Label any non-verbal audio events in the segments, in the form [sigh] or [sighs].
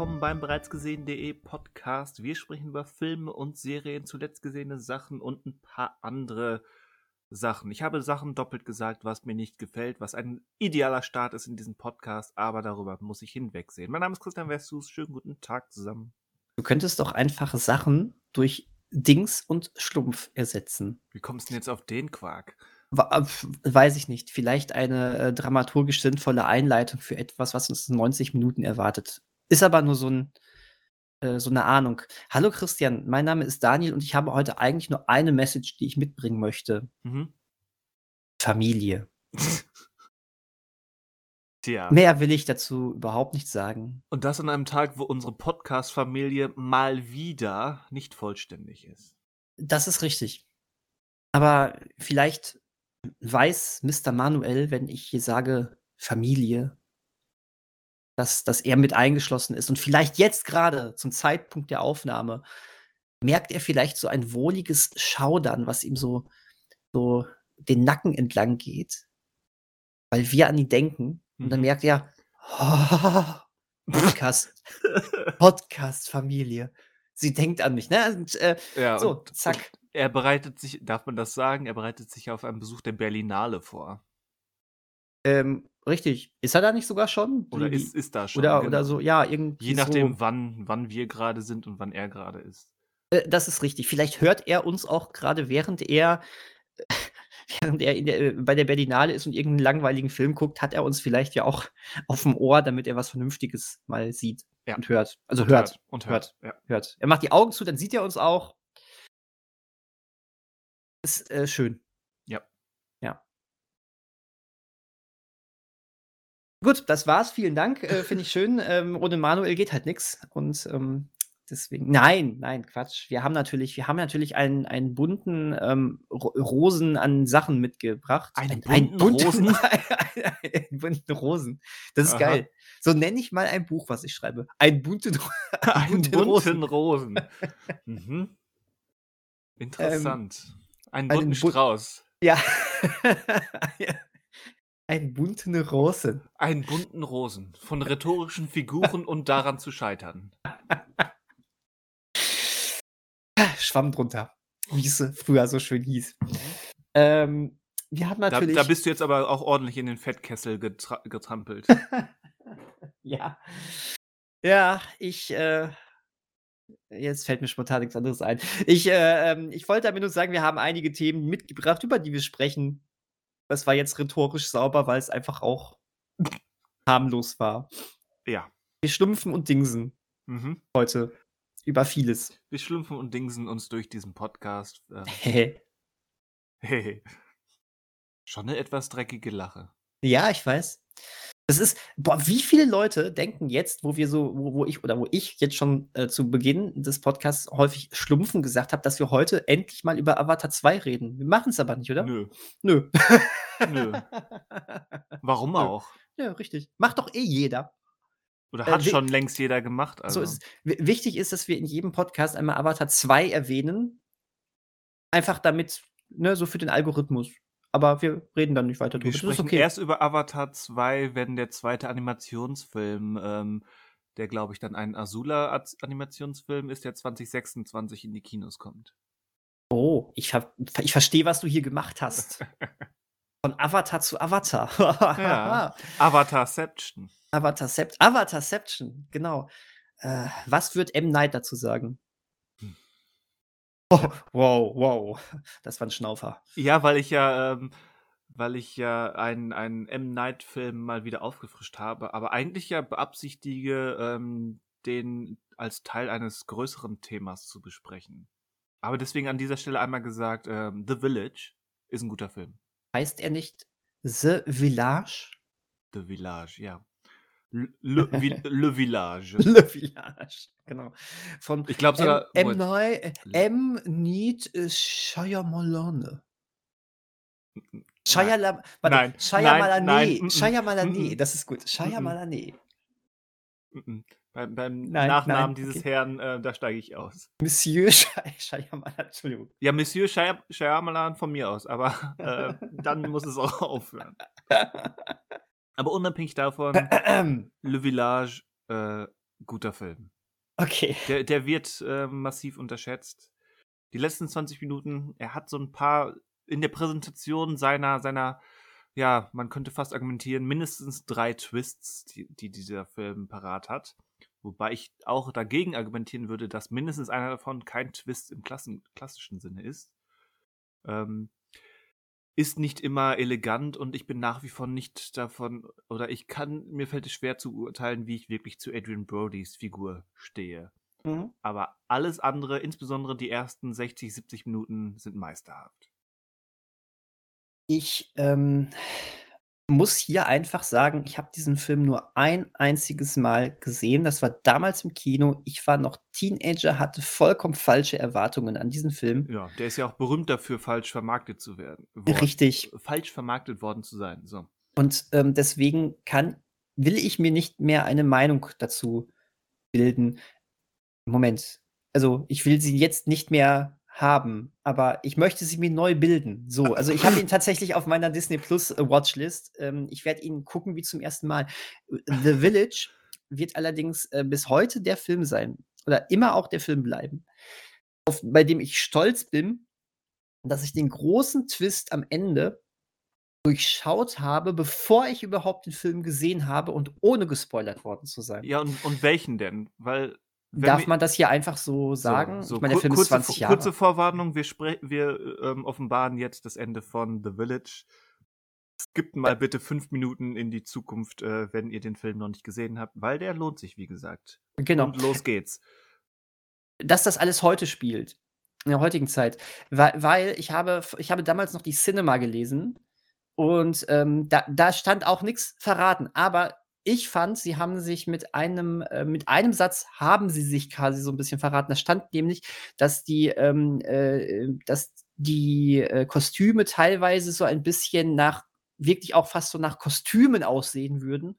willkommen beim bereits gesehen.de Podcast. Wir sprechen über Filme und Serien, zuletzt gesehene Sachen und ein paar andere Sachen. Ich habe Sachen doppelt gesagt, was mir nicht gefällt, was ein idealer Start ist in diesem Podcast, aber darüber muss ich hinwegsehen. Mein Name ist Christian Westus, schönen guten Tag zusammen. Du könntest doch einfach Sachen durch Dings und Schlumpf ersetzen. Wie kommst du denn jetzt auf den Quark? Äh, weiß ich nicht. Vielleicht eine äh, dramaturgisch sinnvolle Einleitung für etwas, was uns in 90 Minuten erwartet. Ist aber nur so, ein, äh, so eine Ahnung. Hallo Christian, mein Name ist Daniel und ich habe heute eigentlich nur eine Message, die ich mitbringen möchte. Mhm. Familie. [laughs] Tja. Mehr will ich dazu überhaupt nicht sagen. Und das an einem Tag, wo unsere Podcast-Familie mal wieder nicht vollständig ist. Das ist richtig. Aber vielleicht weiß Mr. Manuel, wenn ich hier sage Familie, dass, dass er mit eingeschlossen ist. Und vielleicht jetzt gerade zum Zeitpunkt der Aufnahme merkt er vielleicht so ein wohliges Schaudern, was ihm so, so den Nacken entlang geht, weil wir an ihn denken. Und dann mhm. merkt er, oh, Podcast, [laughs] Podcast-Familie. Sie denkt an mich, ne? Und, äh, ja, so, und, zack er bereitet sich, darf man das sagen, er bereitet sich auf einen Besuch der Berlinale vor. Ähm, richtig. Ist er da nicht sogar schon? Oder Die, ist, ist da schon? Oder, genau. oder so, ja, irgendwie. Je nachdem, so. wann, wann wir gerade sind und wann er gerade ist. Äh, das ist richtig. Vielleicht hört er uns auch gerade, während er, [laughs] während er der, äh, bei der Berlinale ist und irgendeinen langweiligen Film guckt, hat er uns vielleicht ja auch [laughs] auf dem Ohr, damit er was Vernünftiges mal sieht ja. und hört. Also und hört. hört. Und hört. hört. Ja. hört. Er macht die Augen zu, dann sieht er uns auch ist, äh, schön. Gut, das war's. Vielen Dank. Äh, Finde ich schön. Ähm, ohne Manuel geht halt nichts. Und ähm, deswegen. Nein, nein, Quatsch. Wir haben natürlich, wir haben natürlich einen, einen bunten ähm, Rosen an Sachen mitgebracht. Einen ein, bunten Rosen? [laughs] einen bunten Rosen. Das ist Aha. geil. So nenne ich mal ein Buch, was ich schreibe. Ein bunten, [laughs] ein bunten, bunten Rosen. Rosen. mhm. Interessant. Ein bunten Strauß. Ja. [laughs] Ein bunten Rosen. Einen bunten Rosen. Von rhetorischen Figuren und daran zu scheitern. [laughs] Schwamm drunter. Wie es früher so schön hieß. Ähm, wir haben natürlich. Da, da, bist du jetzt aber auch ordentlich in den Fettkessel getra getrampelt. [laughs] ja. Ja, ich äh, Jetzt fällt mir spontan nichts anderes ein. Ich, äh, ähm, ich wollte damit nur sagen, wir haben einige Themen mitgebracht, über die wir sprechen. Das war jetzt rhetorisch sauber, weil es einfach auch harmlos war. Ja. Wir schlumpfen und dingsen mhm. heute über vieles. Wir schlumpfen und dingsen uns durch diesen Podcast. Hey. Hey. Schon eine etwas dreckige Lache. Ja, ich weiß. Das ist, boah, wie viele Leute denken jetzt, wo wir so, wo, wo ich oder wo ich jetzt schon äh, zu Beginn des Podcasts häufig Schlumpfen gesagt habe, dass wir heute endlich mal über Avatar 2 reden. Wir machen es aber nicht, oder? Nö. Nö. Nö. Warum [laughs] auch? Ja, richtig. Macht doch eh jeder. Oder hat äh, schon längst jeder gemacht. Also. So ist, wichtig ist, dass wir in jedem Podcast einmal Avatar 2 erwähnen. Einfach damit, ne, so für den Algorithmus aber wir reden dann nicht weiter drüber. Wir sprechen okay. erst über Avatar 2, wenn der zweite Animationsfilm, ähm, der glaube ich dann ein Azula-Animationsfilm ist, der 2026 in die Kinos kommt. Oh, ich, ich verstehe, was du hier gemacht hast. [laughs] Von Avatar zu Avatar. ja. [laughs] Avatarception. Avatarception. Avatarception, genau. Äh, was wird M. Night dazu sagen? Oh, [laughs] wow, wow. Das war ein Schnaufer. Ja, weil ich ja, ähm, weil ich ja einen, einen M. Night-Film mal wieder aufgefrischt habe, aber eigentlich ja beabsichtige, ähm, den als Teil eines größeren Themas zu besprechen. Aber deswegen an dieser Stelle einmal gesagt, ähm, The Village ist ein guter Film. Heißt er nicht The Village? The Village, ja. Le, [laughs] le, Village. Le Village, genau. Von ich glaube sogar. M. M. M. Need Shyamalan. Shyamalan. Nein. Shyamalan. Shyamalan. Das ist gut. Shyamalan. Beim, beim nein, Nachnamen nein, dieses okay. Herrn, äh, da steige ich aus. Monsieur [laughs] Shyamalan, Entschuldigung. Ja, Monsieur Shyamalan von mir aus, aber [laughs] äh, dann muss es auch aufhören. Aber unabhängig davon, [clears throat] Le Village, äh, guter Film. Okay. Der, der wird äh, massiv unterschätzt. Die letzten 20 Minuten, er hat so ein paar in der Präsentation seiner, seiner, ja, man könnte fast argumentieren, mindestens drei Twists, die, die dieser Film parat hat. Wobei ich auch dagegen argumentieren würde, dass mindestens einer davon kein Twist im Klassen, klassischen Sinne ist. Ähm, ist nicht immer elegant und ich bin nach wie vor nicht davon, oder ich kann, mir fällt es schwer zu urteilen, wie ich wirklich zu Adrian Brodys Figur stehe. Mhm. Aber alles andere, insbesondere die ersten 60, 70 Minuten, sind meisterhaft. Ich ähm, muss hier einfach sagen, ich habe diesen Film nur ein einziges Mal gesehen. Das war damals im Kino. Ich war noch Teenager, hatte vollkommen falsche Erwartungen an diesen Film. Ja, der ist ja auch berühmt dafür, falsch vermarktet zu werden. worden- Richtig. Falsch vermarktet worden zu sein. So. Und ähm, deswegen kann, will ich mir nicht mehr eine Meinung dazu bilden. Moment. Also, ich will sie jetzt nicht mehr haben, aber ich möchte sie mir neu bilden. So, also ich habe ihn tatsächlich auf meiner Disney Plus äh, Watchlist. Ähm, ich werde ihn gucken wie zum ersten Mal. The Village wird allerdings äh, bis heute der Film sein oder immer auch der Film bleiben, auf, bei dem ich stolz bin, dass ich den großen Twist am Ende durchschaut habe, bevor ich überhaupt den Film gesehen habe und ohne gespoilert worden zu sein. Ja, und, und welchen denn? Weil. Darf man das hier einfach so sagen? So, ich meine, der Film ist kurze, 20 Jahre. kurze Vorwarnung, wir, wir ähm, offenbaren jetzt das Ende von The Village. Skippt mal bitte fünf Minuten in die Zukunft, äh, wenn ihr den Film noch nicht gesehen habt, weil der lohnt sich, wie gesagt. genau. Und los geht's. dass das alles heute spielt, in der heutigen Zeit. Weil, weil ich, habe, ich habe damals noch die Cinema gelesen und ähm, da, da stand auch nichts verraten. Aber ich fand, sie haben sich mit einem, äh, mit einem Satz haben sie sich quasi so ein bisschen verraten. Da stand nämlich, dass die, ähm, äh, dass die äh, Kostüme teilweise so ein bisschen nach, wirklich auch fast so nach Kostümen aussehen würden.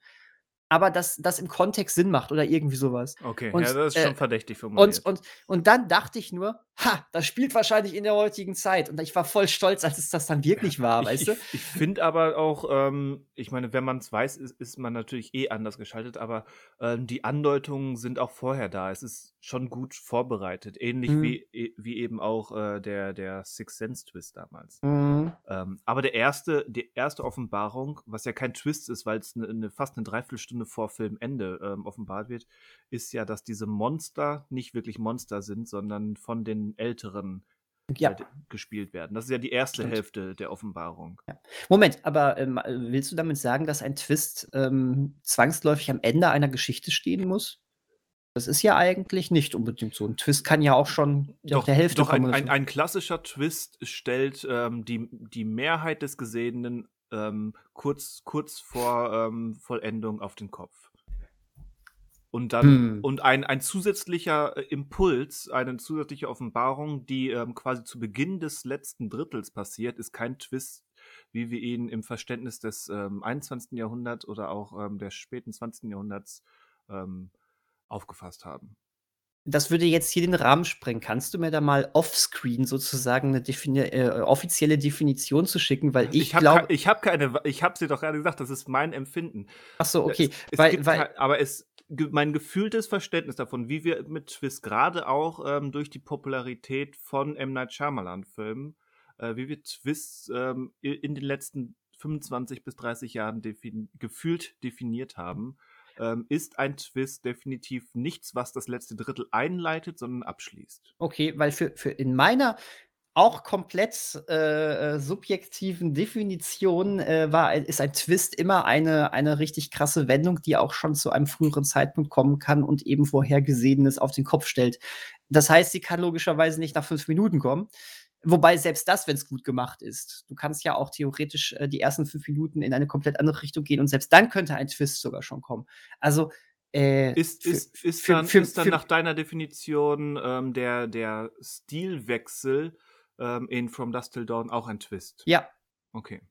Aber dass das im Kontext Sinn macht oder irgendwie sowas. Okay, Und, ja, das ist äh, schon verdächtig formuliert. Und, und, und dann dachte ich nur, ha, das spielt wahrscheinlich in der heutigen Zeit. Und ich war voll stolz, als es das dann wirklich war, weißt ich, du? Ich, ich finde aber auch, ähm, ich meine, wenn man es weiß, ist, ist man natürlich eh anders geschaltet, aber ähm, die Andeutungen sind auch vorher da. Es ist schon gut vorbereitet. Ähnlich Mhm. wie, e- wie eben auch äh, der, der Six Sense Twist damals. Mhm. Ähm, aber der erste, die erste Offenbarung, was ja kein Twist ist, weil es eine, eine, fast eine Dreiviertelstunde vor Filmende ähm, offenbart wird, ist ja, dass diese Monster nicht wirklich Monster sind, sondern von den Älteren Ja, äh, gespielt werden. Das ist ja die erste Stimmt. Hälfte der Offenbarung. Moment, aber ähm, willst du damit sagen, dass ein Twist ähm, zwangsläufig am Ende einer Geschichte stehen muss? Das ist ja eigentlich nicht unbedingt so. Ein Twist kann ja auch schon auf der Hälfte doch ein, kommen. ein, so. ein klassischer Twist stellt ähm, die, die Mehrheit des Gesehenen ähm, kurz, kurz vor ähm, Vollendung auf den Kopf. Und dann Hm. und ein, ein zusätzlicher äh, Impuls, eine zusätzliche Offenbarung, die ähm, quasi zu Beginn des letzten Drittels passiert, ist kein Twist, wie wir ihn im Verständnis des ähm, 21. Jahrhunderts oder auch ähm, des späten 20. Jahrhunderts ähm, aufgefasst haben. Das würde jetzt hier den Rahmen sprengen. Kannst du mir da mal offscreen sozusagen eine defini äh, offizielle Definition zu schicken? Weil ich, Ich habe glaube. ich hab keine, ich habe dir doch gerade gesagt, das ist mein Empfinden. Ach so, okay. Es, es weil, gibt weil, aber es, mein gefühltes Verständnis davon, wie wir mit Twist gerade auch ähm, durch die Popularität von M. Night Shyamalan-Filmen, äh, wie wir Twists ähm, in den letzten 25 bis 30 Jahren defin gefühlt definiert haben, ähm, ist ein Twist definitiv nichts, was das letzte Drittel einleitet, sondern abschließt. Okay, weil für, für in meiner auch komplett äh, äh, subjektiven Definition äh, war, ist ein Twist immer eine, eine richtig krasse Wendung, die auch schon zu einem früheren Zeitpunkt kommen kann und eben Vorhergesehenes auf den Kopf stellt. Das heißt, sie kann logischerweise nicht nach fünf Minuten kommen. Wobei selbst das, wenn es gut gemacht ist, du kannst ja auch theoretisch äh, die ersten fünf Minuten in eine komplett andere Richtung gehen und selbst dann könnte ein Twist sogar schon kommen. Also äh, Ist, für- ist, ist, für- dann, für- ist dann nach deiner Definition ähm, der, der Stilwechsel ähm, in From Dust Till Dawn auch ein Twist? ja, Okay.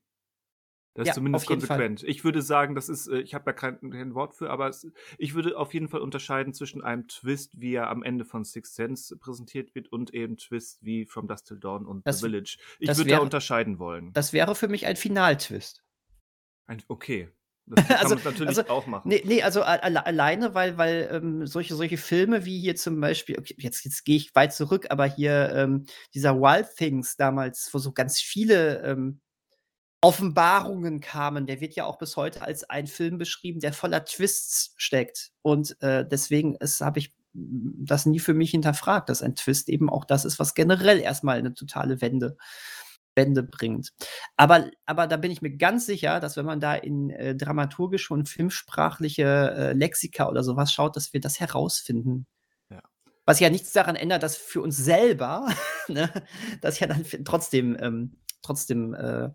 Das Ja, ist zumindest Fall. konsequent. Ich würde sagen, das ist, äh, ich habe da kein, kein Wort für, aber es, ich würde auf jeden Fall unterscheiden zwischen einem Twist, wie er am Ende von Sixth Sense präsentiert wird, und eben Twist wie From Dust Till Dawn und Das- The Village. Ich würde da unterscheiden wollen. das wäre für mich ein Finaltwist. Ein, okay. [laughs] Das kann Also man natürlich also, auch machen. ne ne, also, alle alleine, weil weil, ähm, solche solche Filme wie hier zum Beispiel okay, jetzt jetzt gehe ich weit zurück, aber hier, ähm, dieser Wild Things damals, wo so ganz viele, ähm, Offenbarungen kamen, der wird ja auch bis heute als ein Film beschrieben, der voller Twists steckt. Und, äh, deswegen habe ich, das nie für mich hinterfragt, dass ein Twist eben auch das ist, was generell erst mal 'ne totale Wende Wende bringt. Aber aber da bin ich mir ganz sicher, dass wenn man da in, äh, dramaturgische und filmsprachliche, äh, Lexika oder so was schaut, dass wir das herausfinden. Was ja nichts daran ändert, dass für uns selber, [laughs] ne, das ja dann trotzdem ähm, trotzdem, äh,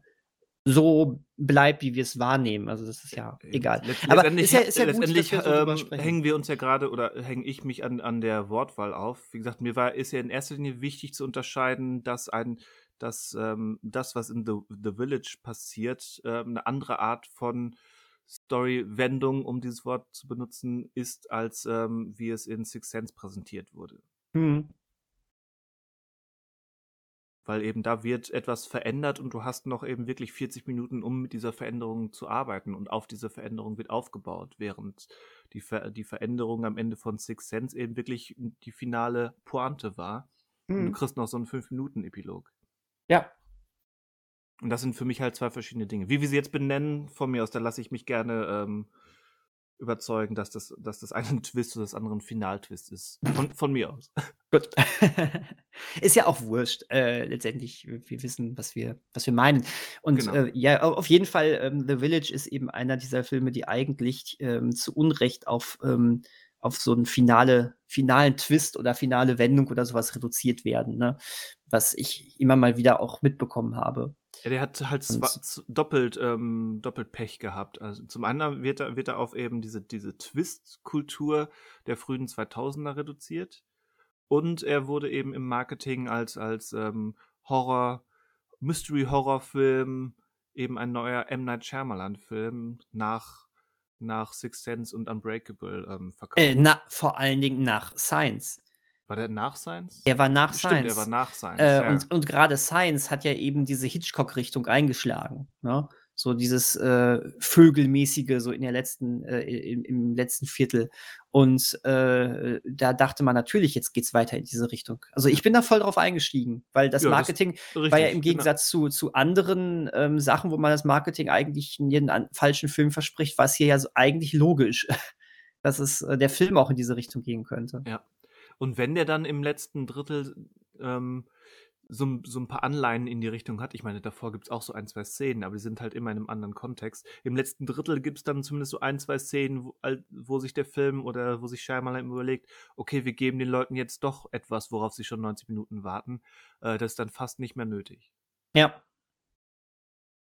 so bleibt, wie wir's wahrnehmen. Also, das ist ja Äh, egal. letzt Aber letztendlich ist ja ist ja gut, letztendlich, wir so drüber ähm, hängen wir uns ja grade oder hänge ich mich an an der Wortwahl auf. Wie gesagt, mir war ist ja in erster Linie wichtig zu unterscheiden, dass ein dass, ähm, das, was in The The Village passiert, ähm, 'ne andere Art von Story-Wendung, um dieses Wort zu benutzen, ist, als, ähm, wie es in Sixth Sense präsentiert wurde. Mhm. Weil eben da wird etwas verändert und du hast noch eben wirklich 40 Minuten, um mit dieser Veränderung zu arbeiten und auf diese Veränderung wird aufgebaut, während die Ver die Veränderung am Ende von Sixth Sense eben wirklich die finale Pointe war und du Mhm. kriegst noch so 'n 5 Minuten Epilog. Ja. Und das sind für mich halt 2 verschiedene Dinge. Wie wir sie jetzt benennen, von mir aus, da lasse ich mich gerne, ähm, überzeugen, dass das dass das eine 'n [laughs] Twist und das andere 'n Final-Twist ist. Von von mir aus. [laughs] Gut. [laughs] Ist ja auch wurscht, äh, letztendlich. Wir wissen, was wir was wir meinen. Und, Genau. äh, ja, au auf jeden Fall, ähm, The Village ist eben einer dieser Filme, die eigentlich, ähm, zu Unrecht auf, ähm auf so 'n finale finalen Twist oder finale Wendung oder so was reduziert werden, ne? Was ich immer mal wieder auch mitbekommen habe. Ja, der hat halt Und doppelt ähm, doppelt Pech gehabt. Also, zum anderen wird er wird er auf eben diese diese Twist-Kultur der frühen 2000er reduziert und er wurde eben im Marketing als als, ähm, Horror Mystery-Horrorfilm, eben ein neuer M. Night Shyamalan-Film nach nach Sixth Sense und Unbreakable, ähm, verkauft. Äh, na vor allen Dingen nach Signs. War der nach Signs? Er war nach Stimmt, er Signs. war nach Signs, Äh, ja. und und grade Signs hat ja eben diese Hitchcock-Richtung eingeschlagen, ne? So dieses, äh, Vögelmäßige so in der letzten äh, im im letzten Viertel. Und, äh, da dachte man natürlich, jetzt geht's weiter in diese Richtung. Also, ich bin da voll drauf eingestiegen, weil das Ja, das Marketing war ja richtig, im genau. Gegensatz zu zu anderen, ähm, Sachen, wo man das Marketing eigentlich in jeden an falschen Film verspricht, war's hier ja so eigentlich logisch, [laughs] dass es äh, der Film auch in diese Richtung gehen könnte. Ja. Und wenn der dann im letzten Drittel, ähm, so so 'n paar Anleihen in die Richtung hat ich meine, davor gibt's auch so 1, 2 Szenen, aber die sind halt immer in 'nem anderen Kontext. Im letzten Drittel gibt's dann zumindest so 1, 2 Szenen, wo wo sich der Film oder wo sich Shyamalan überlegt: „Okay, wir geben den Leuten jetzt doch etwas, worauf sie schon 90 Minuten warten.“ Äh, das ist dann fast nicht mehr nötig. Ja.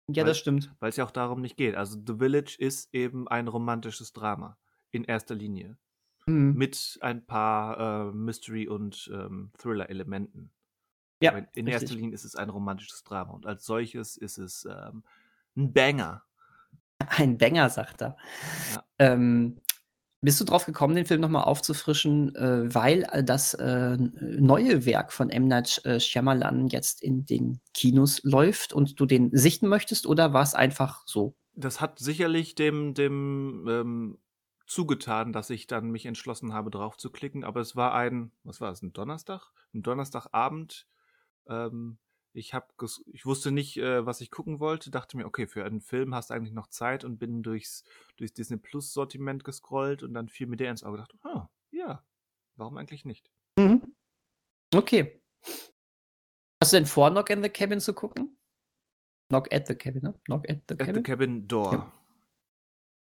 Ja, Weil das stimmt. weil's ja auch darum nicht geht. Also, The Village ist eben ein romantisches Drama in erster Linie Mhm. mit ein paar, äh, Mystery und, ähm, Thriller-Elementen. Ja, Aber in erster richtig. Linie ist es ein romantisches Drama und als solches ist es, ähm, 'n Banger. [laughs] Ein Banger, sagt er. Ja. Ähm, bist du drauf gekommen, den Film noch mal aufzufrischen, äh, weil, äh, das, äh, neue Werk von M. Night äh, Shyamalan jetzt in den Kinos läuft und du den sichten möchtest oder war's einfach so? Das hat sicherlich dem dem, ähm, zugetan, dass ich dann mich entschlossen habe, drauf zu klicken, aber es war ein was war es, 'n Donnerstag? 'N Donnerstagabend. Ähm, ich habe ges ich wusste nicht, äh, was ich gucken wollte, dachte mir: „Okay, für einen Film hast du eigentlich noch Zeit“ und bin durchs durchs Disney-Plus-Sortiment gescrollt und dann fiel mir der ins Auge. Dachte: „Ah, ja, warum eigentlich nicht?“ Mhm. Okay. Hast du denn vor, Knock in the Cabin zu gucken? Knock at the Cabin, ne? Knock at the At the Cabin? Cabin Door. Ja.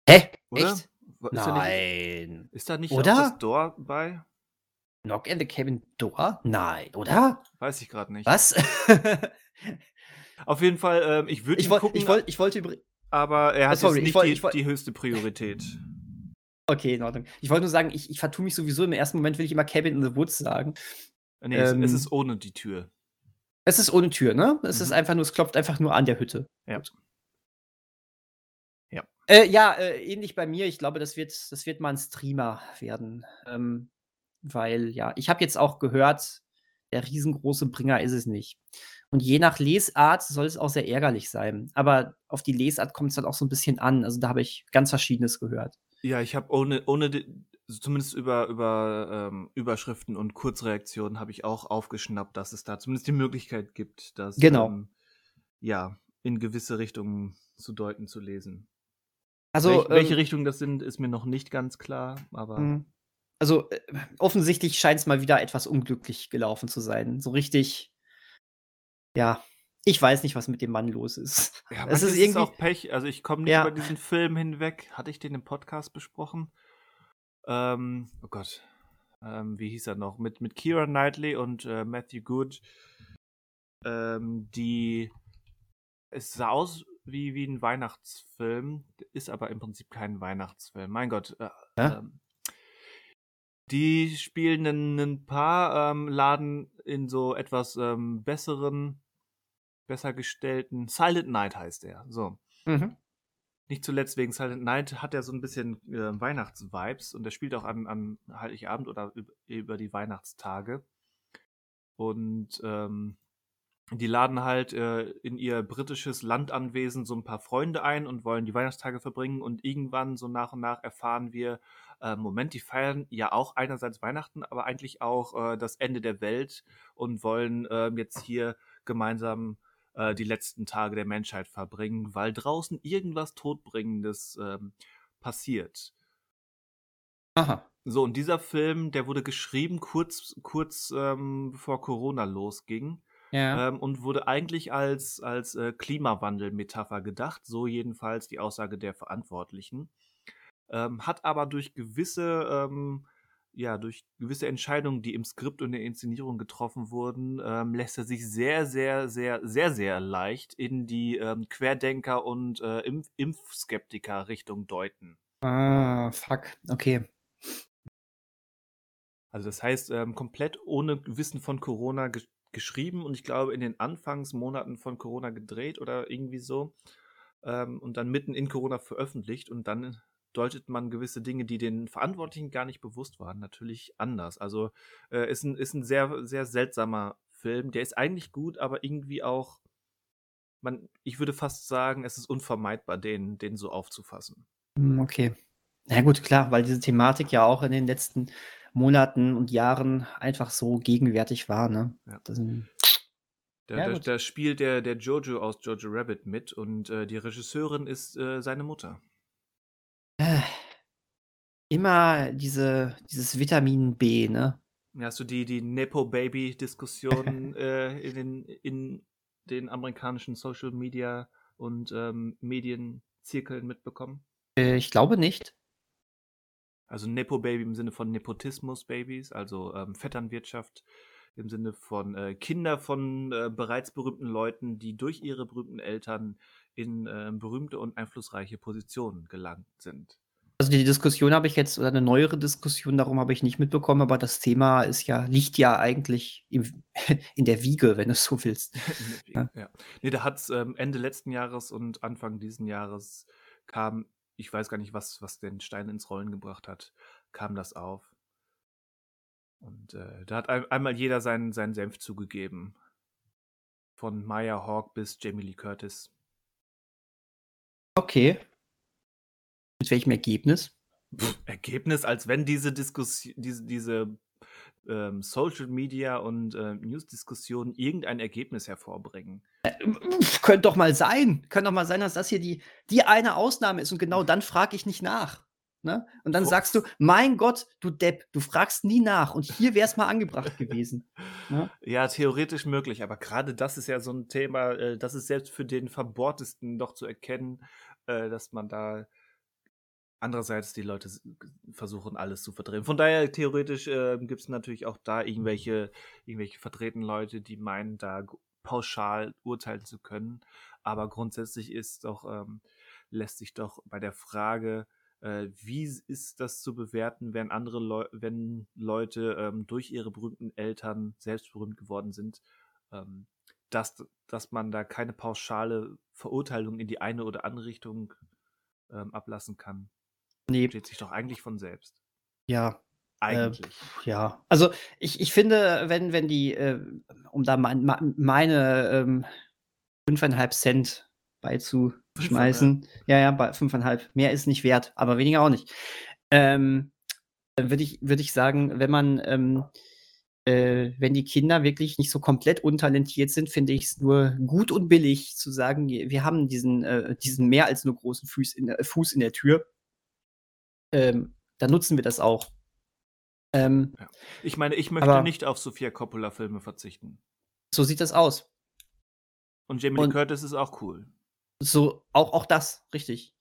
Hä? Oder? Echt? Ist da nicht Nein. ist da nicht Oder? das Door bei? Knock at the Cabin Door? Nein, oder? Weiß ich grad nicht. Was? [laughs] Auf jeden Fall, ähm, ich würde Ich woll gucken, ich wollt ich wollte aber er hat sorry, jetzt ich nicht woll die woll die höchste Priorität. Okay, in Ordnung. Ich wollte nur sagen, ich ich vertue mich sowieso im ersten Moment will ich immer Cabin in the Woods sagen. Ne, es es Ähm ist ohne die Tür. Es ist ohne Tür, ne? Es ist Mhm. einfach nur es klopft einfach nur an der Hütte. Ja. Gut. Ja. Äh, ja, äh, ähnlich bei mir. Ich glaube, das wird das wird mal 'n Streamer werden. Ähm, weil, ja, ich habe jetzt auch gehört, der riesengroße Bringer ist es nicht. Und je nach Lesart soll es auch sehr ärgerlich sein. Aber auf die Lesart kommt es dann auch so ein bisschen an. Also da habe ich ganz Verschiedenes gehört. Ja, ich habe ohne, ohne zumindest über, über ähm, Überschriften und Kurzreaktionen habe ich auch aufgeschnappt, dass es da zumindest die Möglichkeit gibt, das Genau. ähm, ja, in gewisse Richtungen zu deuten, zu lesen. Also, Welch, welche ähm, Richtungen das sind, ist mir noch nicht ganz klar, aber Mhm. Also, äh, offensichtlich scheint es mal wieder etwas unglücklich gelaufen zu sein. So richtig ja, ich weiß nicht, was mit dem Mann los ist. ja, Es ist irgendwie auch Pech. Also ich komme nicht ja. über diesen Film hinweg. Hatte ich den im Podcast besprochen? Ähm, oh Gott, ähm, wie hieß er noch? Mit, mit Keira Knightley und äh, Matthew Good. Ähm, die es sah aus wie, wie ein Weihnachtsfilm, ist aber im Prinzip kein Weihnachtsfilm. Mein Gott. Äh, Ja? ähm, die spielen ein, ein Paar, ähm, laden in so etwas ähm, besseren, besser gestellten. Silent Night heißt er. So. Mhm. Nicht zuletzt wegen Silent Night hat er so ein bisschen äh, Weihnachtsvibes und er spielt auch an, an Heiligabend oder üb- über die Weihnachtstage. Und ähm, die laden halt äh, in ihr britisches Landanwesen so ein paar Freunde ein und wollen die Weihnachtstage verbringen. Und irgendwann, so nach und nach, erfahren wir, äh, Moment, die feiern ja auch einerseits Weihnachten, aber eigentlich auch äh, das Ende der Welt und wollen ähm, jetzt hier gemeinsam äh, die letzten Tage der Menschheit verbringen, weil draußen irgendwas Todbringendes ähm, passiert. Aha. So, und dieser Film, der wurde geschrieben kurz, kurz ähm, bevor Corona losging Ja. ähm, und wurde eigentlich als, als äh, Klimawandel-Metapher gedacht, so jedenfalls die Aussage der Verantwortlichen. Ähm, hat aber durch gewisse, ähm, ja, durch gewisse Entscheidungen, die im Skript und in der Inszenierung getroffen wurden, ähm, lässt er sich sehr, sehr, sehr, sehr, sehr leicht in die ähm, Querdenker- und äh, Impf Impfskeptiker-Richtung deuten. Ah, fuck. Okay. Also das heißt, ähm, komplett ohne Wissen von Corona geschrieben und ich glaube in den Anfangsmonaten von Corona gedreht oder irgendwie so ähm, und dann mitten in Corona veröffentlicht und dann deutet man gewisse Dinge, die den Verantwortlichen gar nicht bewusst waren, natürlich anders. Also äh, ist ein, ist ein sehr, sehr seltsamer Film. Der ist eigentlich gut, aber irgendwie auch, man, ich würde fast sagen, es ist unvermeidbar, den, den so aufzufassen. Hm, okay. Na gut, klar, weil diese Thematik ja auch in den letzten Monaten und Jahren einfach so gegenwärtig war, ne? Ja. Das sind Da, Ja, da, da spielt der, der Jojo aus Jojo Rabbit mit und äh, die Regisseurin ist äh, seine Mutter. Äh, immer diese dieses Vitamin B, ne? Ja, Hast du die, die Nepo-Baby-Diskussion [laughs] äh, in, den, in den amerikanischen Social Media und ähm, Medienzirkeln mitbekommen? Äh, ich glaube nicht. Also Nepo-Baby im Sinne von Nepotismus-Babys, also ähm, Vetternwirtschaft im Sinne von äh, Kinder von äh, bereits berühmten Leuten, die durch ihre berühmten Eltern in äh, berühmte und einflussreiche Positionen gelangt sind. Also die Diskussion habe ich jetzt oder eine neuere Diskussion darum habe ich nicht mitbekommen, aber das Thema ist ja liegt ja eigentlich im [laughs] in der Wiege, wenn du es so willst. [laughs] ja. ja. Nee, da hat es ähm, Ende letzten Jahres und Anfang diesen Jahres kam, ich weiß gar nicht, was, was den Stein ins Rollen gebracht hat, kam das auf. Und äh, da hat ein, einmal jeder seinen, seinen Senf zugegeben. Von Maya Hawk bis Jamie Lee Curtis. Okay. Mit welchem Ergebnis? Pff, Ergebnis, als wenn diese Diskussion, diese, diese ähm, Social Media und äh, News-Diskussionen irgendein Ergebnis hervorbringen. Pff, Könnte doch mal sein. Könnte doch mal sein, dass das hier die, die eine Ausnahme ist und genau dann frage ich nicht nach. Ne? Und dann Vor- sagst du, mein Gott, du Depp, du fragst nie nach. Und hier wäre es mal angebracht gewesen. Ne? Ja, theoretisch möglich, aber gerade das ist ja so ein Thema, äh, das ist selbst für den Verbohrtesten doch zu erkennen, äh, dass man da andererseits die Leute versuchen, alles zu verdrehen. Von daher, theoretisch äh, gibt es natürlich auch da irgendwelche, irgendwelche verdrehten Leute, die meinen, da pauschal urteilen zu können. Aber grundsätzlich ist doch, ähm, lässt sich doch bei der Frage, äh, wie ist das zu bewerten, wenn andere Leu wenn Leute ähm, durch ihre berühmten Eltern selbst berühmt geworden sind, ähm, dass, dass man da keine pauschale Verurteilung in die eine oder andere Richtung ähm, ablassen kann, Nee, steht sich doch eigentlich von selbst. ja. Eigentlich. Äh, ja. Also ich, ich finde, wenn, wenn die, äh, um da mein, meine ähm, 5,5 Cent beizuschmeißen, ja, ja, bei 5,5, mehr ist nicht wert, aber weniger auch nicht. Ähm, dann würde ich, würd ich sagen, wenn man, ähm, äh, wenn die Kinder wirklich nicht so komplett untalentiert sind, finde ich es nur gut und billig zu sagen, wir haben diesen, äh, diesen mehr als nur großen Fuß in, äh, Fuß in der Tür. Ähm, dann nutzen wir das auch. Ähm, ja. Ich meine, ich möchte aber, nicht auf Sophia Coppola-Filme verzichten. So sieht das aus. Und Jamie Lee Curtis ist auch cool. So, auch, auch das, richtig.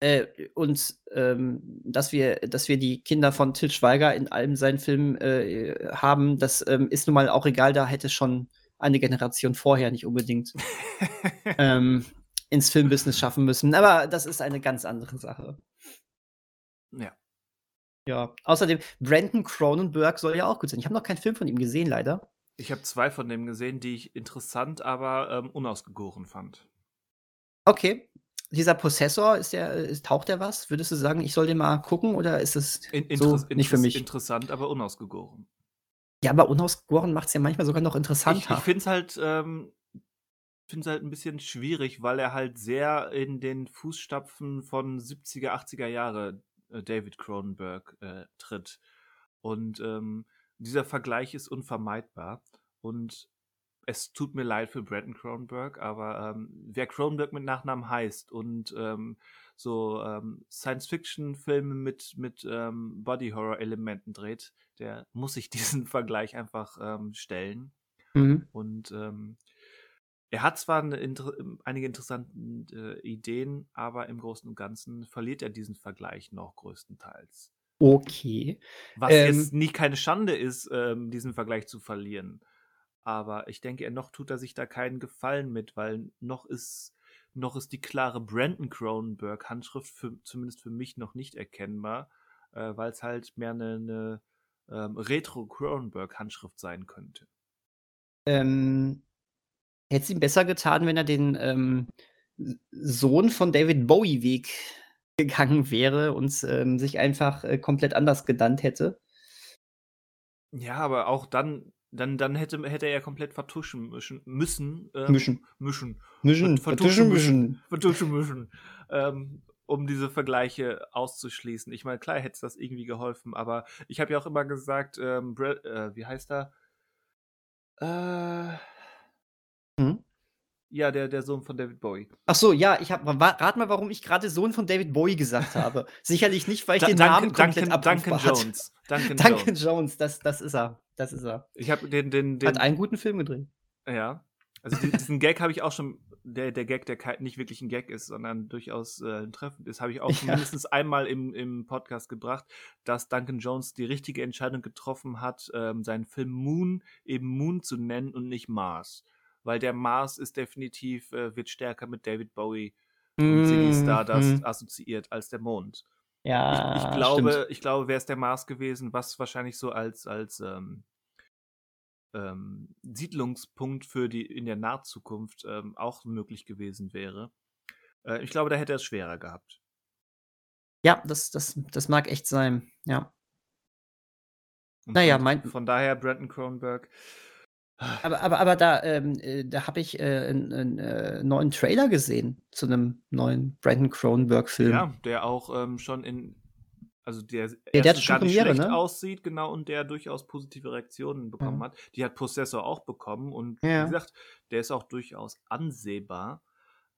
Äh, und ähm, dass wir, dass wir die Kinder von Til Schweiger in allen seinen Filmen äh, haben, das ähm, ist nun mal auch egal, da hätte schon eine Generation vorher nicht unbedingt [laughs] ähm, ins Filmbusiness schaffen müssen. Aber das ist eine ganz andere Sache. Ja. Ja, außerdem, Brandon Cronenberg soll ja auch gut sein. Ich habe noch keinen Film von ihm gesehen, leider. Ich habe zwei von dem gesehen, die ich interessant, aber ähm, unausgegoren fand. Okay. Dieser Prozessor, ist der, ist, taucht der was? Würdest du sagen, ich soll den mal gucken oder ist es In, so nicht für mich? Interessant, aber unausgegoren. Ja, aber unausgegoren macht es ja manchmal sogar noch interessanter. Ich, ich finde es halt, ähm, halt ein bisschen schwierig, weil er halt sehr in den Fußstapfen von 70er, 80er Jahre äh, David Cronenberg äh, tritt. Und ähm, dieser Vergleich ist unvermeidbar. Und es tut mir leid für Brandon Cronenberg, aber ähm, wer Cronenberg mit Nachnamen heißt und ähm, so ähm, Science-Fiction-Filme mit, mit ähm, Body-Horror-Elementen dreht, der muss sich [laughs] diesen Vergleich einfach ähm, stellen. Mhm. Und ähm, er hat zwar inter einige interessante äh, Ideen, aber im Großen und Ganzen verliert er diesen Vergleich noch größtenteils. Okay. Was ähm, jetzt nicht keine Schande ist, ähm, diesen Vergleich zu verlieren. Aber ich denke, er noch tut er sich da keinen Gefallen mit, weil noch ist, noch ist die klare Brandon Cronenberg-Handschrift für, zumindest für mich noch nicht erkennbar, äh, weil es halt mehr eine, eine ähm, Retro-Cronenberg-Handschrift sein könnte. Ähm, Hätte es ihm besser getan, wenn er den ähm, Sohn von David Bowie Weg [laughs] gegangen wäre und ähm, sich einfach äh, komplett anders gedannt hätte. Ja, aber auch dann, dann, dann hätte, hätte er ja komplett vertuschen müssen. Ähm, mischen. Mischen. Mischen. Vertuschen müssen. Vertuschen müssen. Ähm, um diese Vergleiche auszuschließen. Ich meine, klar hätte es das irgendwie geholfen, aber ich habe ja auch immer gesagt, ähm, äh, wie heißt er? Äh Mhm. Ja, der, der Sohn von David Bowie. Ach so, ja, ich habe rat mal, warum ich gerade Sohn von David Bowie gesagt [laughs] habe. Sicherlich nicht, weil ich den Namen komplett Duncan, Duncan Jones. Duncan, [laughs] Duncan Jones. Jones, das, das ist er. Das ist er. Ich habe den, den, den Hat einen guten Film gedreht. Ja. Also diesen Gag habe ich auch schon, der, der Gag, der nicht wirklich ein Gag ist, sondern durchaus äh, treffend ist, habe ich auch [laughs] ja. mindestens einmal im, im Podcast gebracht, dass Duncan Jones die richtige Entscheidung getroffen hat, ähm, seinen Film Moon eben Moon zu nennen und nicht Mars weil der Mars ist definitiv, äh, wird stärker mit David Bowie und mm, Ziggy Stardust mm. assoziiert als der Mond. Ja, ich, ich glaube, stimmt. ich glaube, wäre es der Mars gewesen, was wahrscheinlich so als, als ähm, ähm, Siedlungspunkt für die in der Nahzukunft ähm, auch möglich gewesen wäre. Äh, ich glaube, da hätte er es schwerer gehabt. Ja, das, das, das mag echt sein, ja. Und naja, mein. Von daher, Brandon Cronenberg, aber, aber, aber da, ähm, äh, da habe ich äh, einen, äh, neuen Trailer gesehen zu einem neuen Brandon Cronenberg-Film. Ja, der auch ähm, schon in, also der, ja, der gar nicht Premiere, schlecht ne? aussieht, genau, und der durchaus positive Reaktionen bekommen ja. hat. Die hat Possessor auch bekommen und ja. wie gesagt, der ist auch durchaus ansehbar.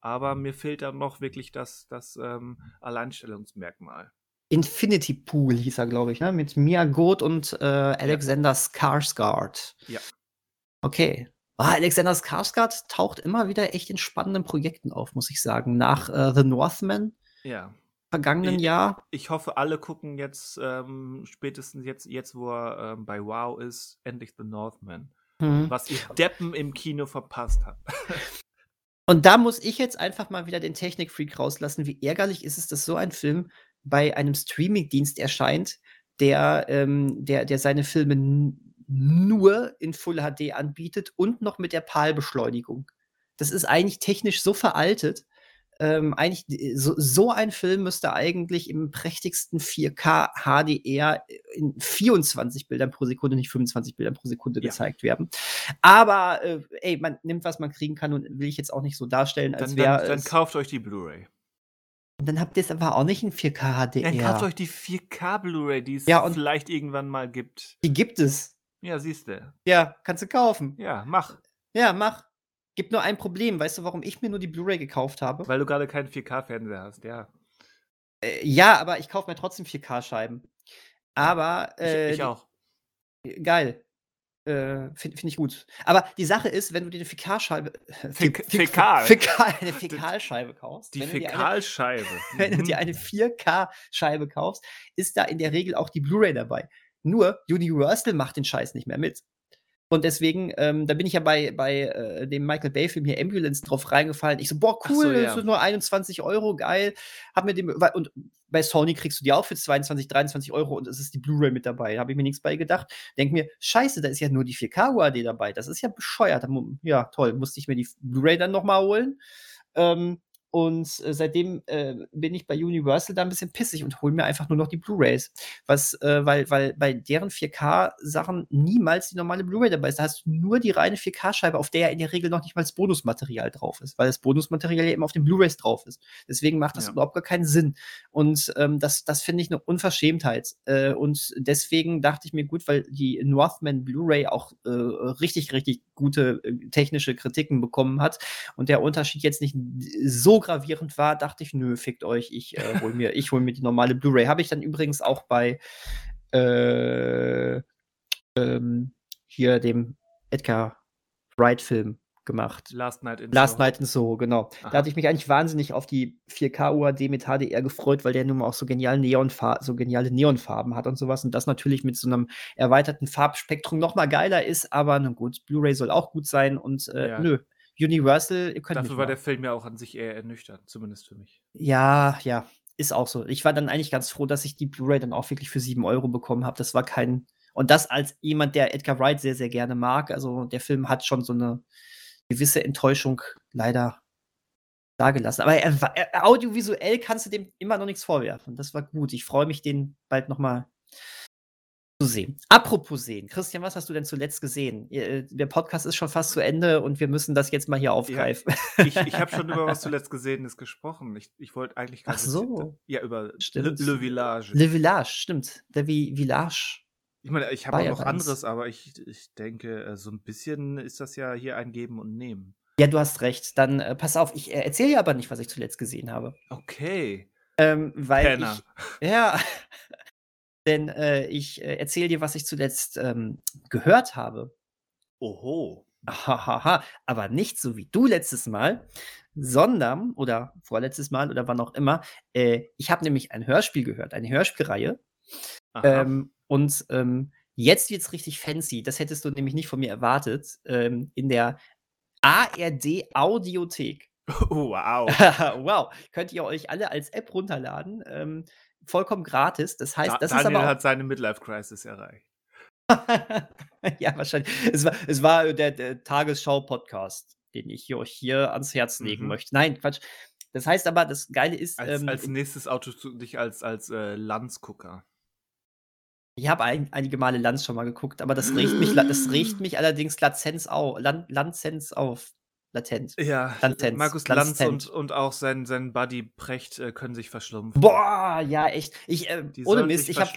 Aber mir fehlt da noch wirklich das, das ähm, Alleinstellungsmerkmal. Infinity Pool hieß er, glaube ich, ne? Mit Mia Goth und äh, Alexander Skarsgård. Ja. Okay. Ah, Alexander Skarsgård taucht immer wieder echt in spannenden Projekten auf, muss ich sagen. Nach äh, The Northman ja. vergangenen ich, Jahr. Ich hoffe, alle gucken jetzt ähm, spätestens jetzt, jetzt, wo er ähm, bei Wow ist, endlich The Northman. Mhm. Was ihr Deppen im Kino verpasst habt. [laughs] Und da muss ich jetzt einfach mal wieder den Technikfreak rauslassen. Wie ärgerlich ist es, dass so ein Film bei einem Streamingdienst erscheint, der, ähm, der, der seine Filme nur in Full HD anbietet und noch mit der PAL-Beschleunigung. Das ist eigentlich technisch so veraltet. ähm, eigentlich, so, so ein Film müsste eigentlich im prächtigsten 4K HDR in 24 Bildern pro Sekunde, nicht 25 Bildern pro Sekunde ja. gezeigt werden. Aber, äh, ey, man nimmt, was man kriegen kann und will ich jetzt auch nicht so darstellen, als wäre. Dann, dann kauft euch die Blu-ray. Dann habt ihr es aber auch nicht in 4K HDR. Dann kauft euch die 4K Blu-ray, die es ja, vielleicht irgendwann mal gibt. Die gibt es. Ja, siehst du. Ja, kannst du kaufen. Ja, mach. Ja, mach. Gibt nur ein Problem. Weißt du, warum ich mir nur die Blu-ray gekauft habe? Weil du gerade keinen 4K-Fernseher hast, ja. Äh, ja, aber ich kaufe mir trotzdem 4K-Scheiben. Aber. Äh, ich, ich, auch. Geil. Äh, Finde find ich gut. Aber die Sache ist, wenn du dir eine Fäkalscheibe. Fäkal. Fäkal. Eine Fäkalscheibe kaufst. Die Fäkalscheibe. Wenn du dir eine 4K-Scheibe [laughs] kaufst, ist da in der Regel auch die Blu-ray dabei. Nur Universal macht den Scheiß nicht mehr mit. Und deswegen, ähm, da bin ich ja bei, bei äh, dem Michael Bay-Film hier Ambulance drauf reingefallen. Ich so, boah, cool, so, ja. das ist nur 21 Euro, geil. Hab mir dem, und bei Sony kriegst du die auch für 22, 23 Euro und es ist die Blu-ray mit dabei. Da habe ich mir nichts bei gedacht. Denk mir, scheiße, da ist ja nur die 4K UAD dabei. Das ist ja bescheuert. Ja, toll. Musste ich mir die Blu-ray dann nochmal holen. Ähm, und äh, seitdem äh, bin ich bei Universal da ein bisschen pissig und hole mir einfach nur noch die Blu-Rays. Was, äh, weil, weil bei deren 4K-Sachen niemals die normale Blu-Ray dabei ist. Da hast du nur die reine 4K-Scheibe, auf der ja in der Regel noch nicht mal das Bonusmaterial drauf ist, weil das Bonusmaterial ja eben auf den Blu-Rays drauf ist. Deswegen macht das ja. überhaupt gar keinen Sinn. Und ähm, das, das finde ich eine Unverschämtheit. Äh, und deswegen dachte ich mir, gut, weil die Northman Blu-ray auch äh, richtig, richtig gute äh, technische Kritiken bekommen hat und der Unterschied jetzt nicht so gravierend war, dachte ich, nö, fickt euch, ich äh, hol mir, ich hol mir die normale Blu-ray. Habe ich dann übrigens auch bei äh, ähm, hier dem Edgar Wright-Film gemacht. Last Night in Last Soho. Night in Soho, genau. Aha. Da hatte ich mich eigentlich wahnsinnig auf die 4K UAD mit HDR gefreut, weil der nun mal auch so genial Neonfar so geniale Neonfarben hat und sowas und das natürlich mit so einem erweiterten Farbspektrum noch mal geiler ist, aber nun gut, Blu-ray soll auch gut sein und äh, ja. nö, Universal, ihr könnt Dafür war der Film ja auch an sich eher ernüchternd, zumindest für mich. Ja, ja, ist auch so. Ich war dann eigentlich ganz froh, dass ich die Blu-ray dann auch wirklich für 7 Euro bekommen habe. Das war kein. Und das als jemand, der Edgar Wright sehr, sehr gerne mag. Also der Film hat schon so eine gewisse Enttäuschung leider dagelassen. Aber er, er, audiovisuell kannst du dem immer noch nichts vorwerfen. Das war gut. Ich freue mich, den bald noch mal zu sehen. Apropos sehen. Christian, was hast du denn zuletzt gesehen? Äh, der Podcast ist schon fast zu Ende und wir müssen das jetzt mal hier aufgreifen. Ja, ich ich habe schon über was zuletzt Gesehenes gesprochen. Ich, ich wollte eigentlich Ach so. Ja, über stimmt. Le, Le, Village. Le Village, stimmt. Le Village. Ich meine, ich habe auch noch anderes, aber ich, ich denke, äh, so ein bisschen ist das ja hier ein Geben und Nehmen. Ja, du hast recht. Dann äh, pass auf, ich äh, erzähle dir aber nicht, was ich zuletzt gesehen habe. Okay. Ähm, weil Penner. ich, ja, [laughs] denn äh, ich äh, erzähle dir, was ich zuletzt ähm, gehört habe. Oho. Hahaha, aber nicht so wie du letztes Mal, sondern, oder vorletztes Mal oder wann auch immer, äh, ich habe nämlich ein Hörspiel gehört, eine Hörspielreihe. Ähm, und ähm, jetzt es richtig fancy. Das hättest du nämlich nicht von mir erwartet. Ähm, in der ARD Audiothek. [laughs] wow. [laughs] wow. Könnt ihr euch alle als App runterladen. Ähm, vollkommen gratis. Das heißt, da, das Daniel ist aber. Auch hat seine Midlife-Crisis erreicht. [laughs] ja, wahrscheinlich. Es war, es war der, der Tagesschau-Podcast, den ich euch hier ans Herz legen mhm. möchte. Nein, Quatsch. Das heißt aber, das Geile ist. Als, ähm, als nächstes Auto dich als, als äh, Landsgucker. Ich habe ein, einige Male Lanz schon mal geguckt, aber das riecht mich, das riecht [laughs] mich allerdings Lazenz auf. Lanzenz auf latent. Ja, Latenz. Markus Lanz und, und auch sein, sein Buddy Precht äh, können sich verschlumpfen. Boah, ja, echt. Ich, äh, Die ohne Mist, ich, hab,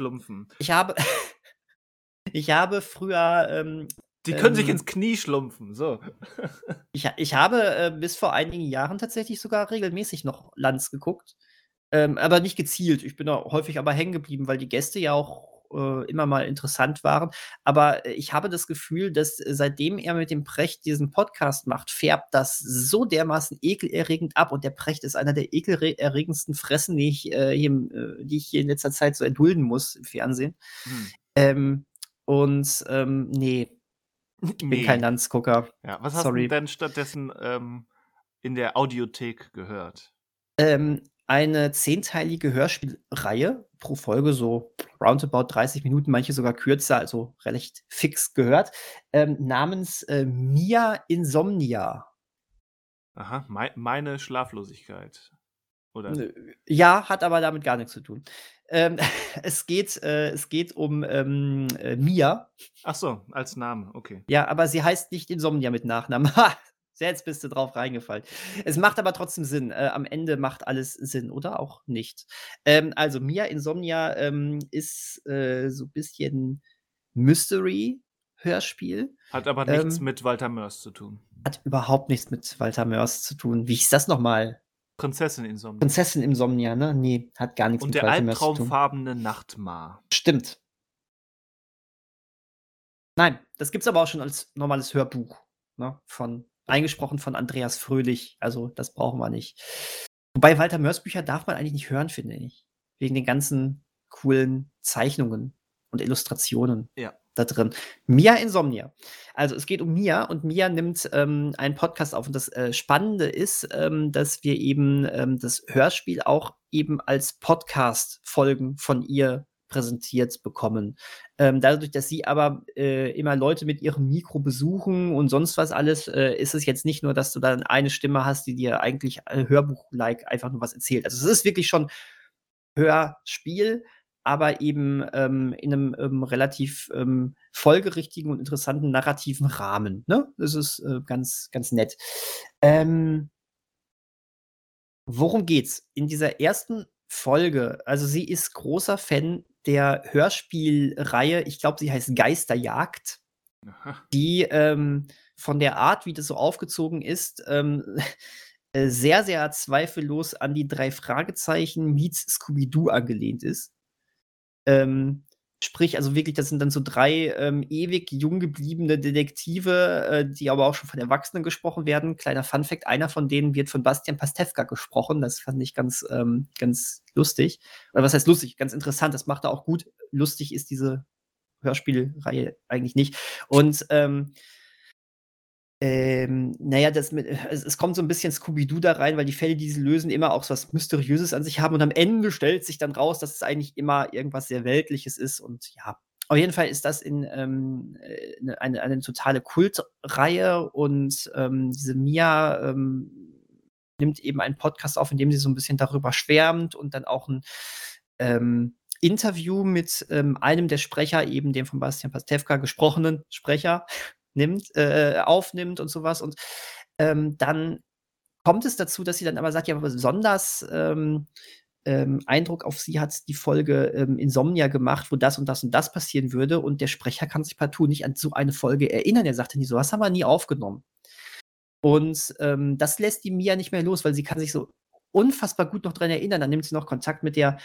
ich habe. [laughs] ich habe früher. Ähm, die können ähm, sich ins Knie schlumpfen, so. [laughs] ich, ich habe äh, bis vor einigen Jahren tatsächlich sogar regelmäßig noch Lanz geguckt. Ähm, aber nicht gezielt. Ich bin da häufig aber hängen geblieben, weil die Gäste ja auch äh, immer mal interessant waren. Aber äh, ich habe das Gefühl, dass äh, seitdem er mit dem Precht diesen Podcast macht, färbt das so dermaßen ekelerregend ab. Und der Precht ist einer der ekelerregendsten Fressen, die ich, äh, hier, die ich hier in letzter Zeit so erdulden muss im Fernsehen. Hm. Ähm, und ähm, nee, ich bin nee. kein Landsgucker. Ja, was hast Sorry. du denn stattdessen ähm, in der Audiothek gehört? Ähm, eine zehnteilige Hörspielreihe pro Folge, so roundabout 30 Minuten, manche sogar kürzer, also recht fix gehört, ähm, namens äh, Mia Insomnia. Aha, mei meine Schlaflosigkeit. Oder? Ja, hat aber damit gar nichts zu tun. Ähm, [laughs] es geht äh, es geht um, ähm, äh, Mia. Ach so, als Name, okay. Ja, aber sie heißt nicht Insomnia mit Nachnamen. [laughs] Jetzt bist du drauf reingefallen. Es macht aber trotzdem Sinn. Äh, am Ende macht alles Sinn oder auch nicht. Ähm, also Mia Insomnia ähm, ist äh, so ein bisschen Mystery-Hörspiel. Hat aber nichts ähm, mit Walter Mörs zu tun. Hat überhaupt nichts mit Walter Mörs zu tun. Wie hieß das nochmal? Prinzessin Insomnia. Prinzessin Insomnia, ne? Nee, hat gar nichts Und mit Walter Mörs zu tun. Und der albtraumfarbene Nachtmar. Stimmt. Nein, das gibt's aber auch schon als normales Hörbuch, ne? Von eingesprochen von Andreas Fröhlich. Also, das brauchen wir nicht. Wobei Walter Mörs Bücher darf man eigentlich nicht hören, finde ich. Wegen den ganzen coolen Zeichnungen und Illustrationen ja. da drin. Mia Insomnia. Also es geht um Mia und Mia nimmt ähm, einen Podcast auf. Und das äh, Spannende ist, ähm, dass wir eben ähm, das Hörspiel auch eben als Podcast-Folgen von ihr präsentiert bekommen. Ähm, dadurch, dass sie aber äh, immer Leute mit ihrem Mikro besuchen und sonst was alles, äh, ist es jetzt nicht nur, dass du dann eine Stimme hast, die dir eigentlich äh, Hörbuch-like einfach nur was erzählt. Also es ist wirklich schon Hörspiel, aber eben ähm, in einem ähm, relativ ähm, folgerichtigen und interessanten narrativen Rahmen. Ne? Das ist äh, ganz, ganz nett. Ähm, worum geht's? In dieser ersten Folge, also sie ist großer Fan der Hörspielreihe, ich glaube, sie heißt Geisterjagd, Aha. die ähm, von der Art, wie das so aufgezogen ist, ähm, [laughs] äh, sehr, sehr zweifellos an die drei Fragezeichen meets Scooby-Doo angelehnt ist. Ähm, sprich, also wirklich, das sind dann so drei ähm, ewig jung gebliebene Detektive, äh, die aber auch schon von Erwachsenen gesprochen werden. Kleiner Funfact: Einer von denen wird von Bastian Pastewka gesprochen. Das fand ich ganz, ähm, ganz lustig. Oder was heißt lustig? Ganz interessant. Das macht er auch gut. Lustig ist diese Hörspielreihe eigentlich nicht. Und ähm, ähm, naja, das mit, es, es, kommt so ein bisschen Scooby-Doo da rein, weil die Fälle, die sie lösen, immer auch so was Mysteriöses an sich haben. Und am Ende stellt sich dann raus, dass es eigentlich immer irgendwas sehr Weltliches ist. Und ja, auf jeden Fall ist das in ähm, eine, äh, eine, eine, totale Kultreihe. Und ähm, diese Mia ähm, nimmt eben einen Podcast auf, in dem sie so ein bisschen darüber schwärmt und dann auch ein ähm, Interview mit ähm, einem der Sprecher, eben dem von Bastian Pastewka gesprochenen Sprecher, nimmt, äh, aufnimmt und sowas. Und ähm, dann kommt es dazu, dass sie dann aber sagt, ja, besonders ähm, ähm, Eindruck auf sie hat die Folge ähm, Insomnia gemacht, wo das und das und das passieren würde. Und der Sprecher kann sich partout nicht an so eine Folge erinnern. Er sagte nie, sowas haben wir nie aufgenommen. Und ähm, das lässt die Mia nicht mehr los, weil sie kann sich so unfassbar gut noch dran erinnern. Dann nimmt sie noch Kontakt mit der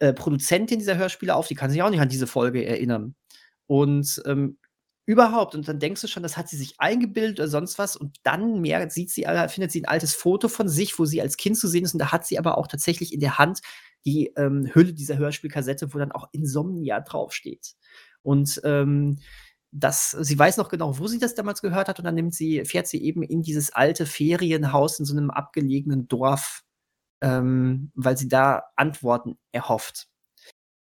äh, Produzentin dieser Hörspiele auf, die kann sich auch nicht an diese Folge erinnern. Und ähm, Überhaupt. Und dann denkst du schon, das hat sie sich eingebildet oder sonst was. Und dann mehr sieht sie, äh, findet sie ein altes Foto von sich, wo sie als Kind zu sehen ist. Und da hat sie aber auch tatsächlich in der Hand die ähm, Hülle dieser Hörspielkassette, wo dann auch Insomnia draufsteht. Und ähm, das, sie weiß noch genau, wo sie das damals gehört hat. Und dann nimmt sie, fährt sie eben in dieses alte Ferienhaus in so einem abgelegenen Dorf, ähm, weil sie da Antworten erhofft.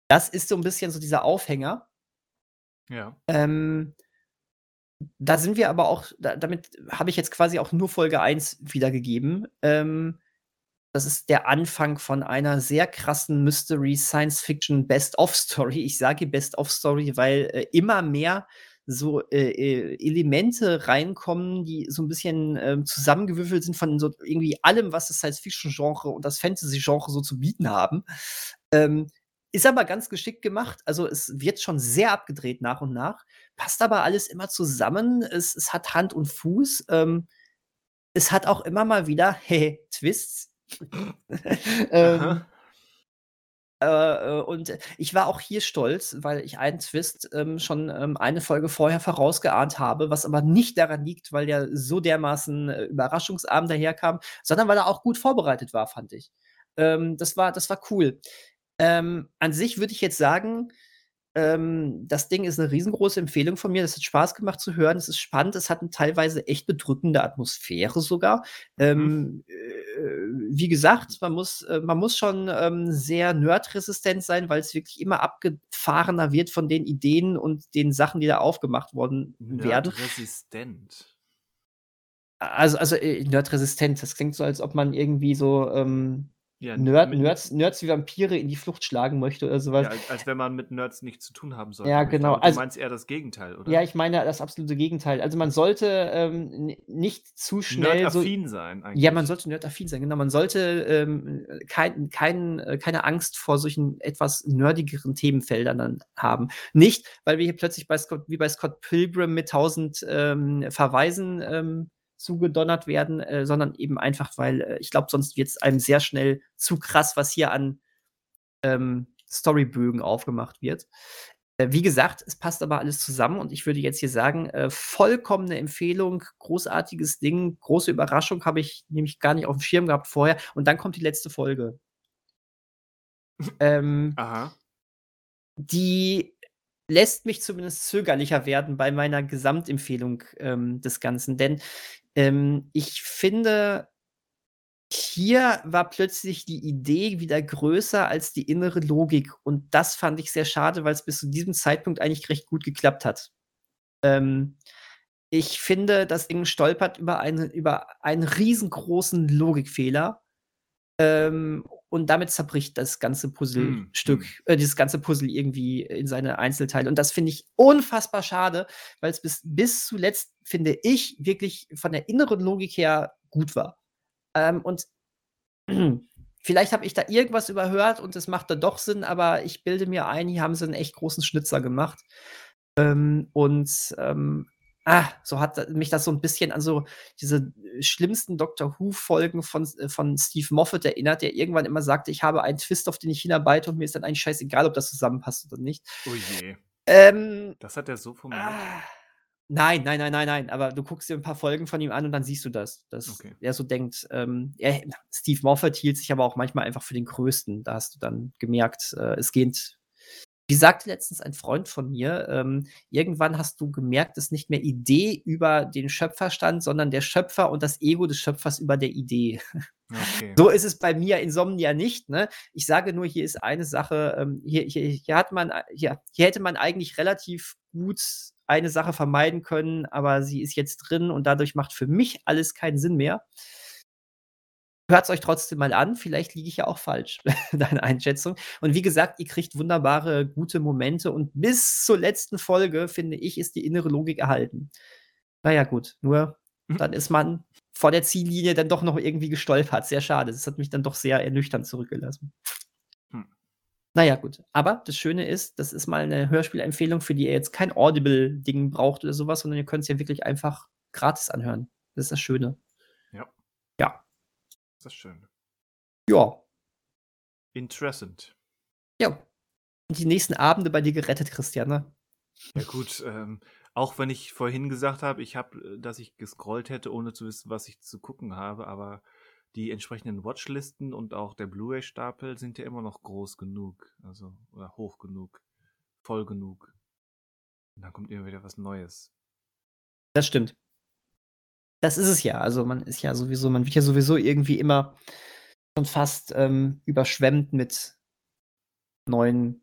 Das ist so ein bisschen so dieser Aufhänger. Ja. Ähm, da sind wir aber auch, da, damit habe ich jetzt quasi auch nur Folge 1 wiedergegeben. Ähm, das ist der Anfang von einer sehr krassen Mystery Science Fiction Best-of-Story. Ich sage Best-of-Story, weil äh, immer mehr so äh, äh, Elemente reinkommen, die so ein bisschen äh, zusammengewürfelt sind von so irgendwie allem, was das Science-Fiction-Genre und das Fantasy-Genre so zu bieten haben. Ähm, ist aber ganz geschickt gemacht. Also es wird schon sehr abgedreht nach und nach. Passt aber alles immer zusammen. Es, es hat Hand und Fuß. Ähm, es hat auch immer mal wieder [laughs] hey, Twists. [laughs] ähm, äh, äh, und ich war auch hier stolz, weil ich einen Twist ähm, schon ähm, eine Folge vorher vorausgeahnt habe, was aber nicht daran liegt, weil der so dermaßen äh, überraschungsarm daherkam, sondern weil er auch gut vorbereitet war, fand ich. Ähm, das, war, das war cool. Ähm, an sich würde ich jetzt sagen, ähm, das Ding ist eine riesengroße Empfehlung von mir. Das hat Spaß gemacht zu hören. Es ist spannend. Es hat eine teilweise echt bedrückende Atmosphäre sogar. Ähm, mhm. äh, wie gesagt, man muss, äh, man muss schon ähm, sehr nerdresistent sein, weil es wirklich immer abgefahrener wird von den Ideen und den Sachen, die da aufgemacht worden werden. Nerdresistent. Also also, äh, nerdresistent. Das klingt so, als ob man irgendwie so, ähm, Ja, Nerd Nerds Nerds wie Vampire in die Flucht schlagen möchte oder so was. Ja, als als wenn man mit Nerds nichts zu tun haben sollte. Ja, genau. glaube, du Also meinst eher das Gegenteil, oder? Ja, ich meine das absolute Gegenteil. Also, man sollte, ähm, nicht zu schnell so Nerdaffin sein Ja, man eigentlich. sollte nerdaffin sein, genau. Man sollte, ähm, kein kein äh, keine Angst vor solchen etwas nerdigeren Themenfeldern dann haben. Nicht, weil wir hier plötzlich bei Scott wie bei Scott Pilgrim mit 1000, ähm, Verweisen, ähm, zugedonnert werden, äh, sondern eben einfach, weil, äh, ich glaube, sonst wird's einem sehr schnell zu krass, was hier an, ähm, Storybögen aufgemacht wird. Äh, wie gesagt, es passt aber alles zusammen und ich würde jetzt hier sagen, äh, vollkommene Empfehlung, großartiges Ding, große Überraschung, habe ich nämlich gar nicht aufm Schirm gehabt vorher und dann kommt die letzte Folge. Ähm Aha. die lässt mich zumindest zögerlicher werden bei meiner Gesamtempfehlung, ähm, des Ganzen, denn, ähm, ich finde hier war plötzlich die Idee wieder größer als die innere Logik und das fand ich sehr schade, weil's bis zu diesem Zeitpunkt eigentlich recht gut geklappt hat. Ähm, ich finde, das Ding stolpert über eine über einen riesengroßen Logikfehler, ähm, und damit zerbricht das ganze Hm, Puzzlestück hm. äh, dieses ganze Puzzle irgendwie in seine Einzelteile. Und das finde ich unfassbar schade, weil's bis bis zuletzt, finde ich, wirklich von der inneren Logik her gut war. Ähm, und [clears throat] vielleicht habe ich da irgendwas überhört und es macht dann doch Sinn, aber ich bilde mir ein, hier haben sie 'n echt großen Schnitzer gemacht. Ähm, und, ähm, ah, so hat mich das so 'n bisschen an so diese, äh, schlimmsten Doctor-Who-Folgen von S äh, von Steve Moffat erinnert, der irgendwann immer sagte: „Ich habe einen Twist, auf den ich hinarbeite und mir ist dann eigentlich scheißegal, ob das zusammenpasst oder nicht.“ Oh je. Ähm Das hat er so formuliert? ah, nein, nein, nein, nein, nein, aber du guckst dir 'n paar Folgen von ihm an und dann siehst du das, dass Okay. er so denkt. Ähm, er Steve Moffat hielt sich aber auch manchmal einfach für den Größten. Da hast du dann gemerkt, äh, es geht wie sagte letztens ein Freund von mir, ähm: „Irgendwann hast du gemerkt, dass nicht mehr Idee über den Schöpfer stand, sondern der Schöpfer und das Ego des Schöpfers über der Idee.“ Okay. So ist es bei mir Insomnia nicht, ne? Ich sage nur, hier ist eine Sache, ähm, hier hier hier hat man hier hier hätte man eigentlich relativ gut eine Sache vermeiden können, aber sie ist jetzt drin und dadurch macht für mich alles keinen Sinn mehr. Hört's euch trotzdem mal an, vielleicht liege ich ja auch falsch, [laughs] deine Einschätzung. Und wie gesagt, ihr kriegt wunderbare, gute Momente und bis zur letzten Folge, finde ich, ist die innere Logik erhalten. Na ja, gut, nur dann ist man vor der Ziellinie dann doch noch irgendwie gestolpert. Sehr schade. Das hat mich dann doch sehr ernüchternd zurückgelassen. Hm. Na ja, gut. Aber das Schöne ist, das ist mal 'ne Hörspielempfehlung, für die ihr jetzt kein Audible-Ding braucht oder so was, sondern ihr könnt's ja wirklich einfach gratis anhören. Das ist das Schöne. Ja. Das ist schön. Ja. Interessant. Ja. Die nächsten Abende bei dir gerettet, Christian, ne? Ja gut, ähm, auch wenn ich vorhin gesagt habe, ich habe äh, dass ich gescrollt hätte, ohne zu wissen, was ich zu gucken habe, aber die entsprechenden Watchlisten und auch der Blu-ray-Stapel sind ja immer noch groß genug, also oder hoch genug, voll genug. Und dann kommt immer wieder was Neues. Das stimmt. Das ist es ja. Also, man ist ja sowieso man wird ja sowieso irgendwie immer schon fast, ähm, überschwemmt mit neuen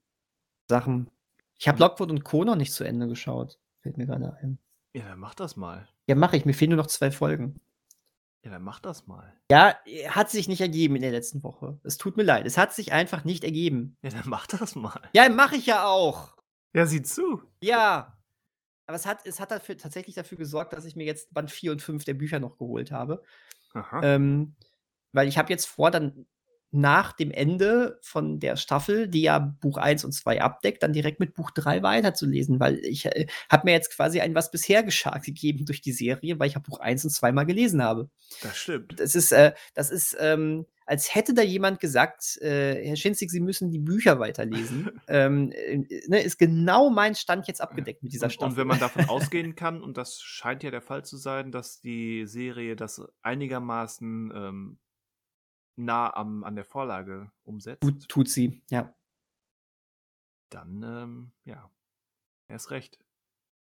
Sachen. Ich habe. Lockwood und Co. noch nicht zu Ende geschaut, fällt mir grade ein. Ja, dann mach das mal. Ja, mache ich. Mir fehlen nur noch 2 Folgen. Ja, dann mach das mal. Ja, hat sich nicht ergeben in der letzten Woche. Es tut mir leid. Es hat sich einfach nicht ergeben. Ja, dann mach das mal. Ja, mache ich ja auch. Ja, sieh zu. Ja. Aber es hat es hat dafür tatsächlich dafür gesorgt, dass ich mir jetzt Band 4 und 5 der Bücher noch geholt habe. Aha. Ähm, weil ich habe jetzt vor, dann nach dem Ende von der Staffel, die ja Buch 1 und 2 abdeckt, dann direkt mit Buch 3 weiterzulesen, weil ich, äh, habe mir jetzt quasi ein was bisher geschah [laughs] gegeben durch die Serie, weil ich ja Buch 1 und 2 mal gelesen habe. Das stimmt. Das ist, äh das ist, ähm, als hätte da jemand gesagt: „Äh, Herr Schinzig, Sie müssen die Bücher weiterlesen.“ [laughs] Ähm, äh, ne, ist genau mein Stand jetzt abgedeckt mit dieser Staffel. und wenn man [laughs] davon ausgehen kann, und das scheint ja der Fall zu sein, dass die Serie das einigermaßen, ähm, nah am an der Vorlage umsetzt Tut tut sie, ja. dann, ähm, ja, erst recht.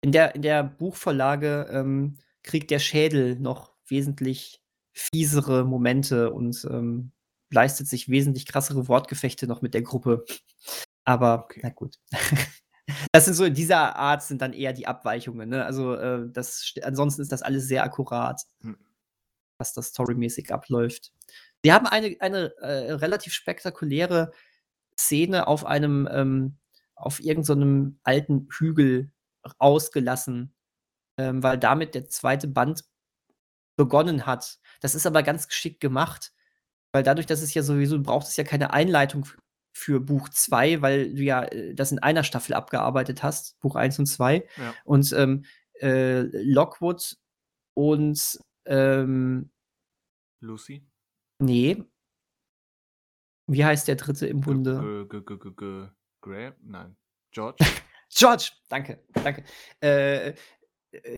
In der in der Buchvorlage, ähm, kriegt der Schädel noch wesentlich fiesere Momente und, ähm, leistet sich wesentlich krassere Wortgefechte noch mit der Gruppe. Aber Okay. na gut. [laughs] Das sind so in dieser Art sind dann eher die Abweichungen, ne? Also, äh, das st ansonsten ist das alles sehr akkurat. Hm. was das storymäßig abläuft. Wir haben eine, eine äh, relativ spektakuläre Szene auf einem, ähm, auf irgendeinem so alten Hügel ausgelassen, ähm, weil damit der zweite Band begonnen hat. Das ist aber ganz geschickt gemacht, weil dadurch, dass es ja sowieso, braucht es ja keine Einleitung für Buch 2, weil du ja äh, das in einer Staffel abgearbeitet hast, Buch 1 und 2. Ja. Und ähm, äh, Lockwood und ähm, Lucy? Nee. Wie heißt der dritte im Bunde? G -g -g Graham? Nein. George? [laughs] George, danke, danke. Äh,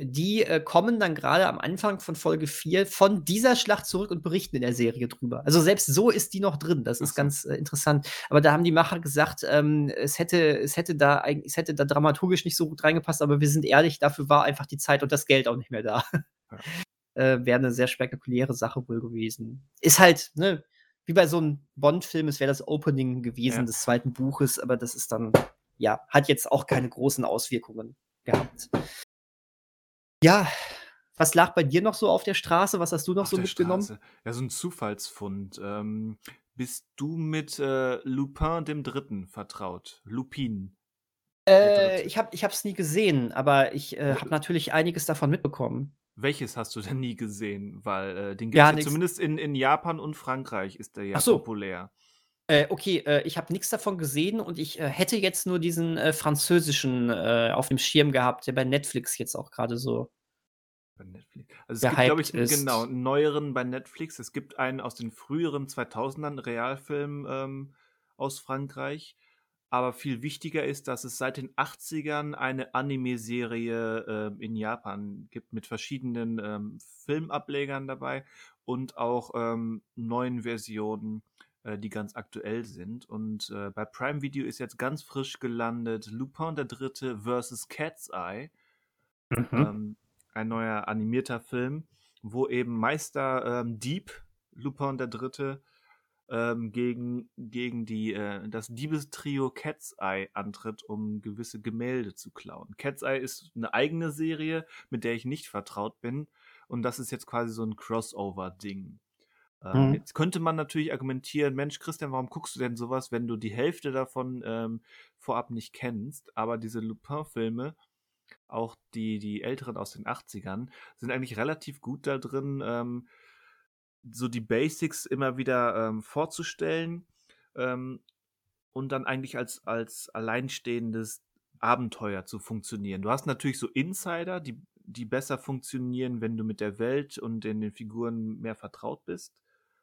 die äh, kommen dann gerade am Anfang von Folge 4 von dieser Schlacht zurück und berichten in der Serie drüber. Also selbst so ist die noch drin. Das ist so. ganz äh, interessant. Aber da haben die Macher gesagt, ähm, es hätte, es hätte da es hätte da dramaturgisch nicht so gut reingepasst, aber wir sind ehrlich, dafür war einfach die Zeit und das Geld auch nicht mehr da. Ja. [laughs] äh, Wäre eine sehr spektakuläre Sache wohl gewesen. Ist halt, ne, wie bei so einem Bond-Film, es wäre das Opening gewesen ja. des zweiten Buches, aber das ist dann, ja, hat jetzt auch keine großen Auswirkungen gehabt. Ja, was lag bei dir noch so auf der Straße? Was hast du noch auf so mitgenommen? Straße. Ja, so ein Zufallsfund. Ähm, bist du mit äh, Lupin dem Dritten vertraut? Lupin. Äh, ich habe es nie gesehen, aber ich äh, habe natürlich einiges davon mitbekommen. Welches hast du denn nie gesehen? Weil äh, den gibt es ja, zumindest in, in Japan und Frankreich ist der ja so. populär. Äh, okay, äh, ich habe nichts davon gesehen und ich äh, hätte jetzt nur diesen äh, französischen äh, auf dem Schirm gehabt, der bei Netflix jetzt auch gerade so bei Netflix. Also es gibt, glaube ich, ist. genau, einen neueren bei Netflix. Es gibt einen aus den früheren 2000ern, Realfilm ähm, aus Frankreich. Aber viel wichtiger ist, dass es seit den 80ern eine Anime-Serie äh, in Japan gibt mit verschiedenen ähm, Filmablegern dabei und auch ähm, neuen Versionen äh, die ganz aktuell sind. Und äh, bei Prime Video ist jetzt ganz frisch gelandet Lupin der Dritte versus Cat's Eye. Mhm. Ähm, ein neuer animierter Film, wo eben Meister ähm, Dieb, Lupin der Dritte, ähm, gegen, gegen die, äh, das Diebestrio Cat's Eye antritt, um gewisse Gemälde zu klauen. Cat's Eye ist eine eigene Serie, mit der ich nicht vertraut bin. Und das ist jetzt quasi so ein Crossover-Ding. Ähm, mhm. Jetzt könnte man natürlich argumentieren, Mensch, Christian, warum guckst du denn sowas, wenn du die Hälfte davon ähm, vorab nicht kennst? Aber diese Lupin-Filme, auch die, die älteren aus den 80ern, sind eigentlich relativ gut da drin, ähm, so die Basics immer wieder ähm, vorzustellen ähm, und dann eigentlich als, als alleinstehendes Abenteuer zu funktionieren. Du hast natürlich so Insider, die, die besser funktionieren, wenn du mit der Welt und den, den Figuren mehr vertraut bist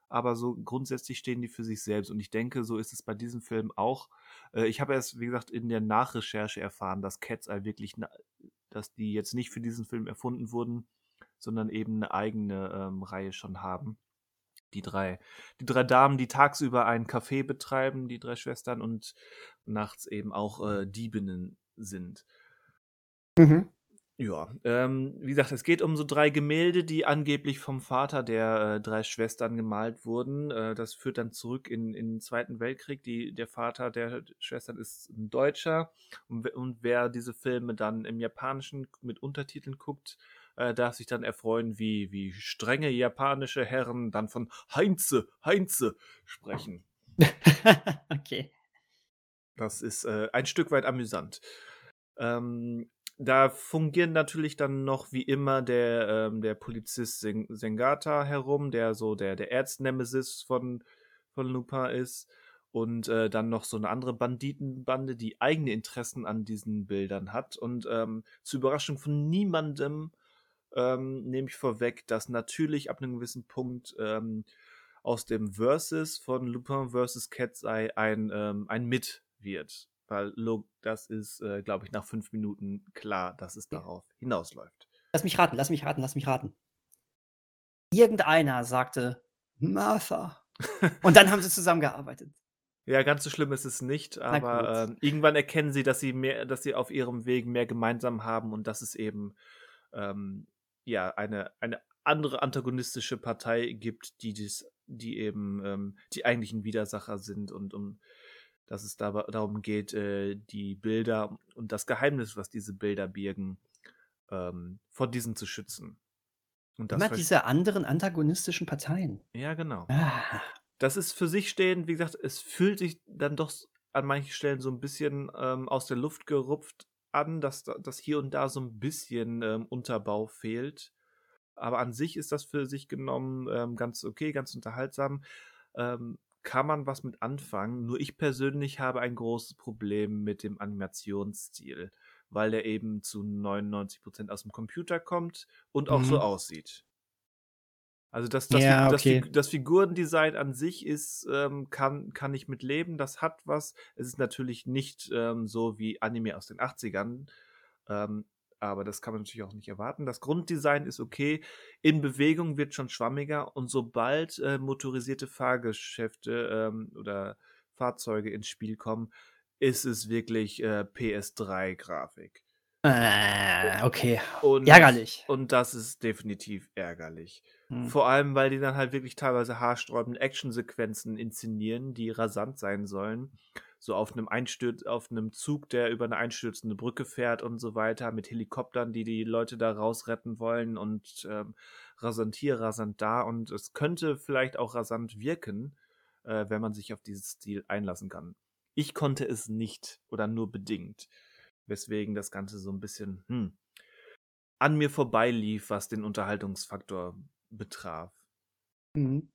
aber so grundsätzlich stehen die für sich selbst. Und ich denke, so ist es bei diesem Film auch. Äh, ich habe erst, wie gesagt, in der Nachrecherche erfahren, dass Cat's Eye wirklich, dass die jetzt nicht für diesen Film erfunden wurden, sondern eben eine eigene ähm, Reihe schon haben. Die drei, die drei Damen, die tagsüber ein Café betreiben, die drei Schwestern und nachts eben auch äh, Diebinnen sind. Mhm. Ja, ähm, wie gesagt, es geht um so drei Gemälde, die angeblich vom Vater der äh, drei Schwestern gemalt wurden. Äh, das führt dann zurück in, in den Zweiten Weltkrieg. Die, der Vater der Schwestern ist ein Deutscher. Und, und wer diese Filme dann im Japanischen mit Untertiteln guckt, äh, darf sich dann erfreuen, wie, wie strenge japanische Herren dann von Heinze, Heinze sprechen. [laughs] okay. Das ist äh, ein Stück weit amüsant. Ähm, da fungieren natürlich dann noch wie immer der, ähm, der Polizist Seng Sengata herum, der so der, der Erznemesis von, von Lupin ist. Und äh, dann noch so eine andere Banditenbande, die eigene Interessen an diesen Bildern hat. Und ähm, zur Überraschung von niemandem ähm, nehme ich vorweg, dass natürlich ab einem gewissen Punkt ähm, aus dem Versus von Lupin vs. Cat's Eye ein, ähm, ein Mit wird weil das ist, äh, glaube ich, nach fünf Minuten klar, dass es darauf hinausläuft. Lass mich raten, lass mich raten, lass mich raten. Irgendeiner sagte Martha. [laughs] Und dann haben sie zusammengearbeitet. Ja, ganz so schlimm ist es nicht, aber äh, irgendwann erkennen sie, dass sie mehr, dass sie auf ihrem Weg mehr gemeinsam haben und dass es eben ähm, ja eine, eine andere antagonistische Partei gibt, die dies, die eben ähm, die eigentlichen Widersacher sind und um dass es da, darum geht, äh, die Bilder und das Geheimnis, was diese Bilder birgen, ähm, vor diesen zu schützen. Und das Immer diese anderen antagonistischen Parteien. Ja, genau. Ah. Das ist für sich stehend, wie gesagt, es fühlt sich dann doch an manchen Stellen so ein bisschen ähm, aus der Luft gerupft an, dass, da- dass hier und da so ein bisschen ähm, Unterbau fehlt. Aber an sich ist das für sich genommen ähm, ganz okay, ganz unterhaltsam. Kann man was mit anfangen. Nur ich persönlich habe ein großes Problem mit dem Animationsstil, weil der eben zu 99% aus dem Computer kommt und auch so Mhm. aussieht. Also das, das, Ja, das, okay. das Figurendesign an sich ist, ähm, kann, kann ich mit leben, das hat was. Es ist natürlich nicht ähm, so wie Anime aus den 80ern, ähm, aber das kann man natürlich auch nicht erwarten. Das Grunddesign ist okay, in Bewegung wird schon schwammiger und sobald äh, motorisierte Fahrgeschäfte ähm, oder Fahrzeuge ins Spiel kommen, ist es wirklich äh, PS3-Grafik. Äh, okay. Und, Ärgerlich. Und das ist definitiv ärgerlich. Hm. Vor allem, weil die dann halt wirklich teilweise haarsträubende Actionsequenzen inszenieren, die rasant sein sollen. So auf einem Einstürz, auf einem Zug, der über eine einstürzende Brücke fährt und so weiter, mit Helikoptern, die die Leute da rausretten wollen und ähm, rasant hier, rasant da. Und es könnte vielleicht auch rasant wirken, äh, wenn man sich auf dieses Stil einlassen kann. Ich konnte es nicht oder nur bedingt, weswegen das Ganze so ein bisschen hm, an mir vorbeilief, was den Unterhaltungsfaktor betraf. Mhm.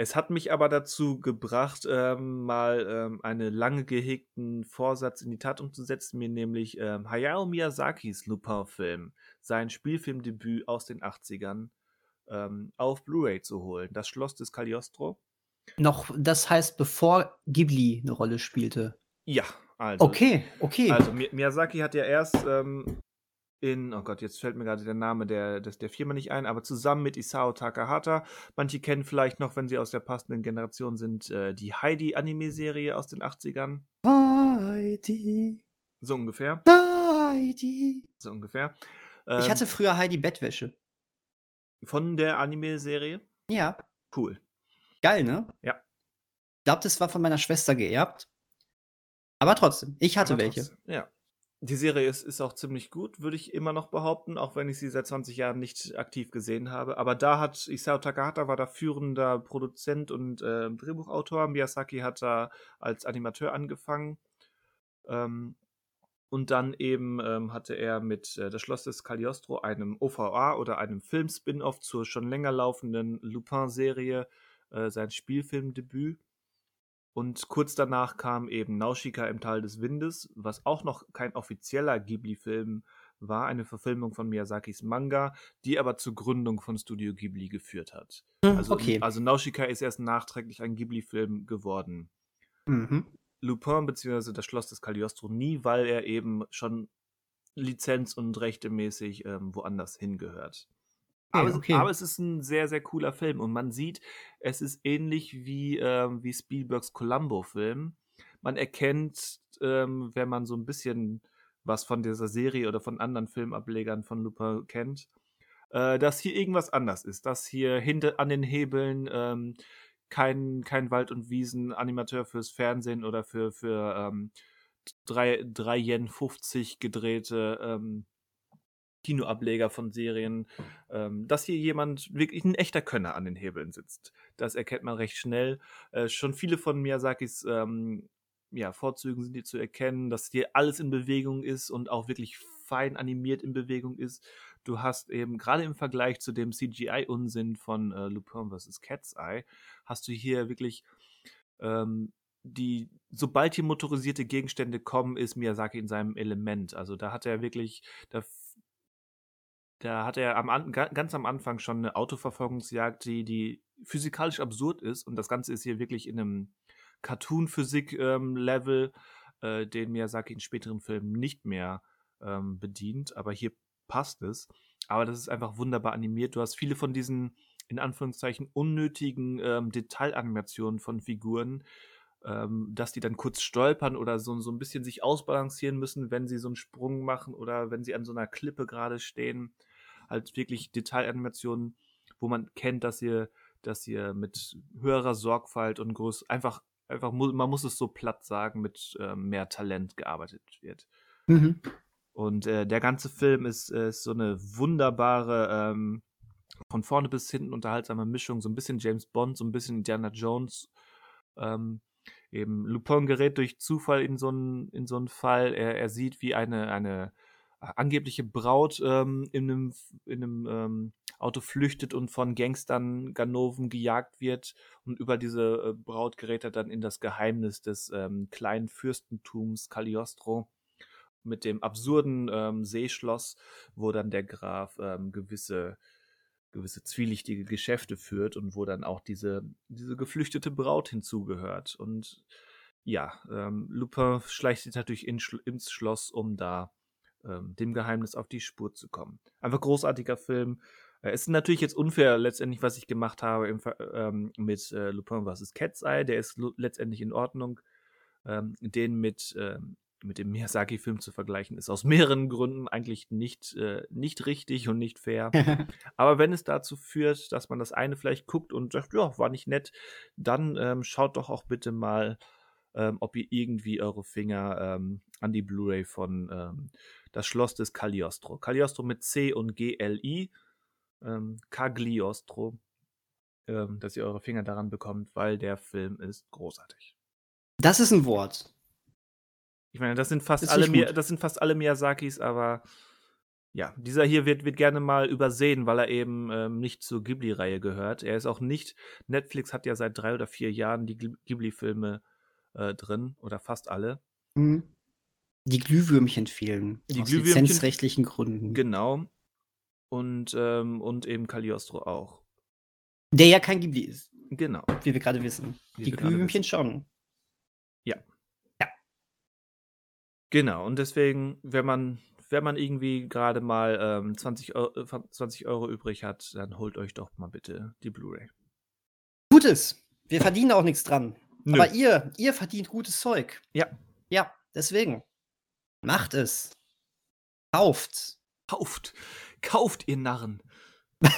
Es hat mich aber dazu gebracht, ähm, mal ähm, einen lange gehegten Vorsatz in die Tat umzusetzen, mir nämlich ähm, Hayao Miyazakis Lupin-Film, sein Spielfilmdebüt aus den 80ern, ähm, auf Blu-ray zu holen. Das Schloss des Cagliostro. Noch, das heißt, bevor Ghibli eine Rolle spielte. Ja, also. Okay, okay. Also Mi- Miyazaki hat ja erst ähm, in, oh Gott, jetzt fällt mir gerade der Name der, des, der Firma nicht ein, aber zusammen mit Isao Takahata, manche kennen vielleicht noch, wenn sie aus der passenden Generation sind, äh, die Heidi-Anime-Serie aus den 80ern. Heidi, So ungefähr. Heidi. So ungefähr. Ich Ähm, hatte früher Heidi Bettwäsche. von der Anime-Serie. Ja, Cool. geil, ne? Ja. Ich glaube, das war von meiner Schwester geerbt. Aber trotzdem, ich hatte Aber welche. trotzdem, Ja. Die Serie ist, ist auch ziemlich gut, würde ich immer noch behaupten, auch wenn ich sie seit 20 Jahren nicht aktiv gesehen habe. Aber da hat Isao Takahata war da führender Produzent und äh, Drehbuchautor. Miyazaki hat da als Animateur angefangen. Ähm, und dann eben ähm, hatte er mit äh, Das Schloss des Cagliostro, einem OVA oder einem Film-Spin-Off zur schon länger laufenden Lupin-Serie, äh, sein Spielfilmdebüt. Und kurz danach kam eben Nausica im Tal des Windes, was auch noch kein offizieller Ghibli-Film war, eine Verfilmung von Miyazakis Manga, die aber zur Gründung von Studio Ghibli geführt hat. Hm, Also, okay. also Nausica ist erst nachträglich ein Ghibli-Film geworden. Mhm. Lupin bzw. das Schloss des Cagliostro nie, weil er eben schon lizenz- und rechtemäßig ähm, woanders hingehört. Okay, Aber, es- okay. aber es ist ein sehr, sehr cooler Film und man sieht, es ist ähnlich wie, ähm, wie Spielbergs Columbo-Film. Man erkennt, ähm, wenn man so ein bisschen was von dieser Serie oder von anderen Filmablegern von Lupin kennt, äh, dass hier irgendwas anders ist. Dass hier hinter an den Hebeln ähm, kein, kein Wald- und Wiesen-Animateur fürs Fernsehen oder für, für ähm, 3, 3 Yen 50 gedrehte ähm, Kinoableger von Serien, ähm, dass hier jemand, wirklich ein echter Könner an den Hebeln sitzt. Das erkennt man recht schnell. Äh, schon viele von Miyazakis ähm, ja, Vorzügen sind hier zu erkennen, dass hier alles in Bewegung ist und auch wirklich fein animiert in Bewegung ist. Du hast eben gerade im Vergleich zu dem CGI-Unsinn von äh, Lupin vs. Cat's Eye, hast du hier wirklich ähm, die, sobald hier motorisierte Gegenstände kommen, ist Miyazaki in seinem Element. Also da hat er wirklich, da, da hat er am, an- ga- ganz am Anfang schon eine Autoverfolgungsjagd, die, die physikalisch absurd ist. Und das Ganze ist hier wirklich in einem Cartoon-Physik-Level, äh, den Miyazaki in späteren Filmen nicht mehr ähm, bedient. Aber hier passt es. Aber das ist einfach wunderbar animiert. Du hast viele von diesen, in Anführungszeichen, unnötigen ähm, Detailanimationen von Figuren, ähm, dass die dann kurz stolpern oder so, so ein bisschen sich ausbalancieren müssen, wenn sie so einen Sprung machen oder wenn sie an so einer Klippe gerade stehen. Halt wirklich Detailanimationen, wo man kennt, dass ihr, dass ihr mit höherer Sorgfalt und groß einfach, einfach, man muss es so platt sagen, mit ähm, mehr Talent gearbeitet wird. Mhm. Und äh, der ganze Film ist, äh, ist so eine wunderbare ähm, von vorne bis hinten unterhaltsame Mischung, so ein bisschen James Bond, so ein bisschen Indiana Jones. Ähm, eben Lupin gerät durch Zufall in so einen, in so einen Fall. Er, er sieht, wie eine, eine äh, angebliche Braut ähm, in einem, in einem ähm, Auto flüchtet und von Gangstern Ganoven gejagt wird. Und über diese äh, Braut gerät er dann in das Geheimnis des ähm, kleinen Fürstentums Cagliostro mit dem absurden ähm, Seeschloss, wo dann der Graf ähm, gewisse gewisse zwielichtige Geschäfte führt und wo dann auch diese, diese geflüchtete Braut hinzugehört. Und ja, ähm, Lupin schleicht sich natürlich in, ins Schloss, um da ähm, dem Geheimnis auf die Spur zu kommen. Einfach großartiger Film. Äh, es ist natürlich jetzt unfair, letztendlich, was ich gemacht habe im, ähm, mit äh, Lupin vs. Cat's Eye. Der ist letztendlich in Ordnung. Ähm, den mit ähm, mit dem Miyazaki-Film zu vergleichen, ist aus mehreren Gründen eigentlich nicht, äh, nicht richtig und nicht fair. [laughs] Aber wenn es dazu führt, dass man das eine vielleicht guckt und sagt, ja, war nicht nett, dann ähm, schaut doch auch bitte mal, ähm, ob ihr irgendwie eure Finger ähm, an die Blu-ray von ähm, Das Schloss des Cagliostro. Cagliostro mit C und G-L-I. Ähm, Cagliostro. Ähm, dass ihr eure Finger daran bekommt, weil der Film ist großartig. Das ist ein Wort. Ich meine, das sind fast das alle das sind fast alle Miyazakis, aber ja, dieser hier wird, wird gerne mal übersehen, weil er eben ähm, nicht zur Ghibli-Reihe gehört. Er ist auch nicht, Netflix hat ja seit drei oder vier Jahren die Ghibli-Filme äh, drin, oder fast alle. Mhm. Die Glühwürmchen fehlen. Die aus Glühwürmchen, lizenzrechtlichen Gründen. Genau. Und, ähm, und eben Cagliostro auch. Der ja kein Ghibli ist. Genau. Wie wir gerade wissen. Wie die Glühwürmchen schon. Ja. Genau, und deswegen, wenn man, wenn man irgendwie gerade mal ähm, 20, Euro, 20 Euro übrig hat, dann holt euch doch mal bitte die Blu-ray. Gutes. Wir verdienen auch nichts dran. Nö. Aber ihr, ihr verdient gutes Zeug. Ja. Ja, deswegen. Macht es. Kauft. Kauft. Kauft, ihr Narren. [laughs]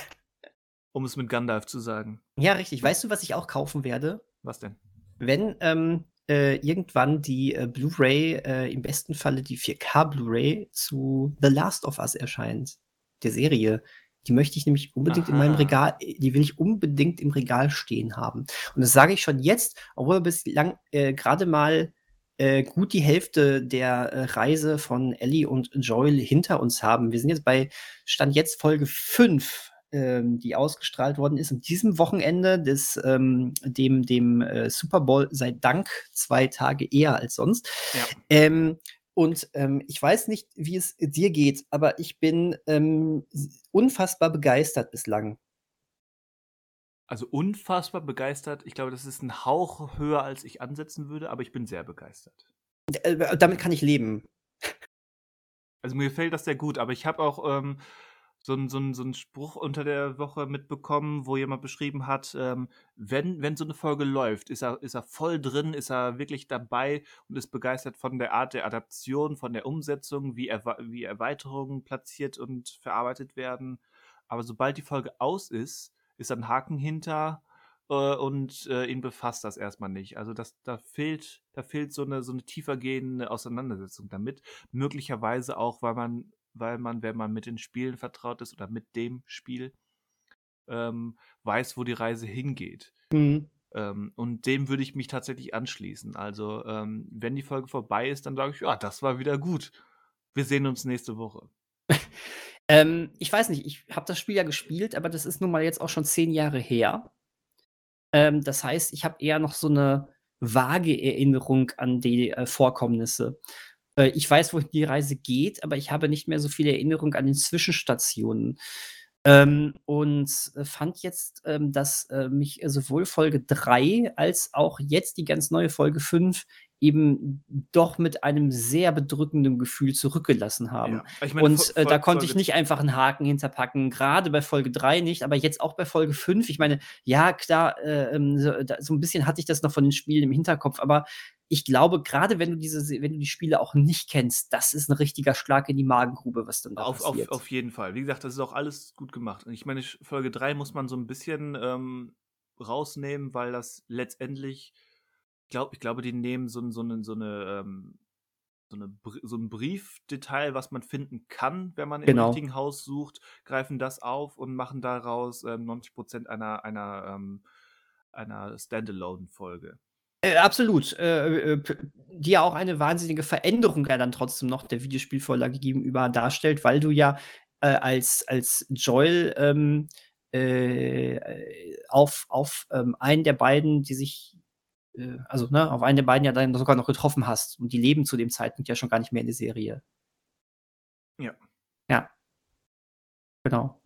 um es mit Gandalf zu sagen. Ja, richtig. Weißt du, was ich auch kaufen werde? Was denn? Wenn ähm, äh, irgendwann die äh, Blu-ray, äh, im besten Falle die 4K Blu-ray zu The Last of Us erscheint, der Serie. Die möchte ich nämlich unbedingt Aha. in meinem Regal, die will ich unbedingt im Regal stehen haben. Und das sage ich schon jetzt, obwohl wir bislang äh, gerade mal äh, gut die Hälfte der äh, Reise von Ellie und Joel hinter uns haben. Wir sind jetzt bei Stand jetzt Folge 5 ähm, die ausgestrahlt worden ist, an diesem Wochenende des ähm, dem, dem äh, Super Bowl sei Dank zwei Tage eher als sonst. Ja. Ähm, und ähm, ich weiß nicht, wie es dir geht, aber ich bin ähm, unfassbar begeistert bislang. Also unfassbar begeistert. Ich glaube, das ist ein Hauch höher, als ich ansetzen würde, aber ich bin sehr begeistert. Äh, damit kann ich leben. Also mir gefällt das sehr gut, aber ich habe auch ähm, so einen so so 'n Spruch unter der Woche mitbekommen, wo jemand beschrieben hat, ähm, wenn wenn so eine Folge läuft, ist er ist er voll drin, ist er wirklich dabei und ist begeistert von der Art der Adaption, von der Umsetzung, wie Erwei wie Erweiterungen platziert und verarbeitet werden. Aber sobald die Folge aus ist, ist da 'n Haken hinter, äh, und, äh, ihn befasst das erstmal nicht. Also das da fehlt da fehlt so eine so 'ne tiefergehende Auseinandersetzung damit. Möglicherweise auch, weil man weil man, wenn man mit den Spielen vertraut ist oder mit dem Spiel, ähm, weiß, wo die Reise hingeht. Mhm. Ähm, und dem würde ich mich tatsächlich anschließen. Also, ähm, wenn die Folge vorbei ist, dann sage ich, ja, das war wieder gut. Wir sehen uns nächste Woche. [laughs] ähm, ich weiß nicht, ich habe das Spiel ja gespielt, aber das ist nun mal jetzt auch schon zehn Jahre her. Ähm, das heißt, ich habe eher noch so eine vage Erinnerung an die äh, Vorkommnisse. Äh, ich weiß, wohin die Reise geht, aber ich habe nicht mehr so viel Erinnerung an den Zwischenstationen. Ähm, und fand jetzt, ähm, dass äh, mich sowohl Folge 3 als auch jetzt die ganz neue Folge 5 eben doch mit einem sehr bedrückenden Gefühl zurückgelassen haben. Ja, meine, und äh, da konnte ich nicht einfach einen Haken hinterpacken, gerade bei Folge 3 nicht, aber jetzt auch bei Folge 5. Ich meine, ja, klar, äh, ähm, so, da, so, ein bisschen hatte ich das noch von den Spielen im Hinterkopf, aber ich glaube, gerade wenn du diese, wenn du die Spiele auch nicht kennst, das ist ein richtiger Schlag in die Magengrube, was dann da auf, passiert. Auf, auf jeden Fall. Wie gesagt, das ist auch alles gut gemacht. Ich meine, Folge 3 muss man so ein bisschen ähm, rausnehmen, weil das letztendlich glaub, ich glaube, die nehmen so, so eine, so eine ähm, so, eine, so ein Briefdetail, was man finden kann, wenn man Genau. im richtigen Haus sucht, greifen das auf und machen daraus ähm, 90% einer, einer, ähm, einer Standalone-Folge. Äh, absolut. Äh, äh, die ja auch eine wahnsinnige Veränderung ja dann trotzdem noch der Videospielvorlage gegenüber darstellt, weil du ja äh, als, als Joel ähm, äh, auf, auf ähm, einen der beiden, die sich, also ne, auf einen der beiden ja dann sogar noch getroffen hast. Und die leben zu dem Zeitpunkt ja schon gar nicht mehr in der Serie. Ja. Ja. Genau.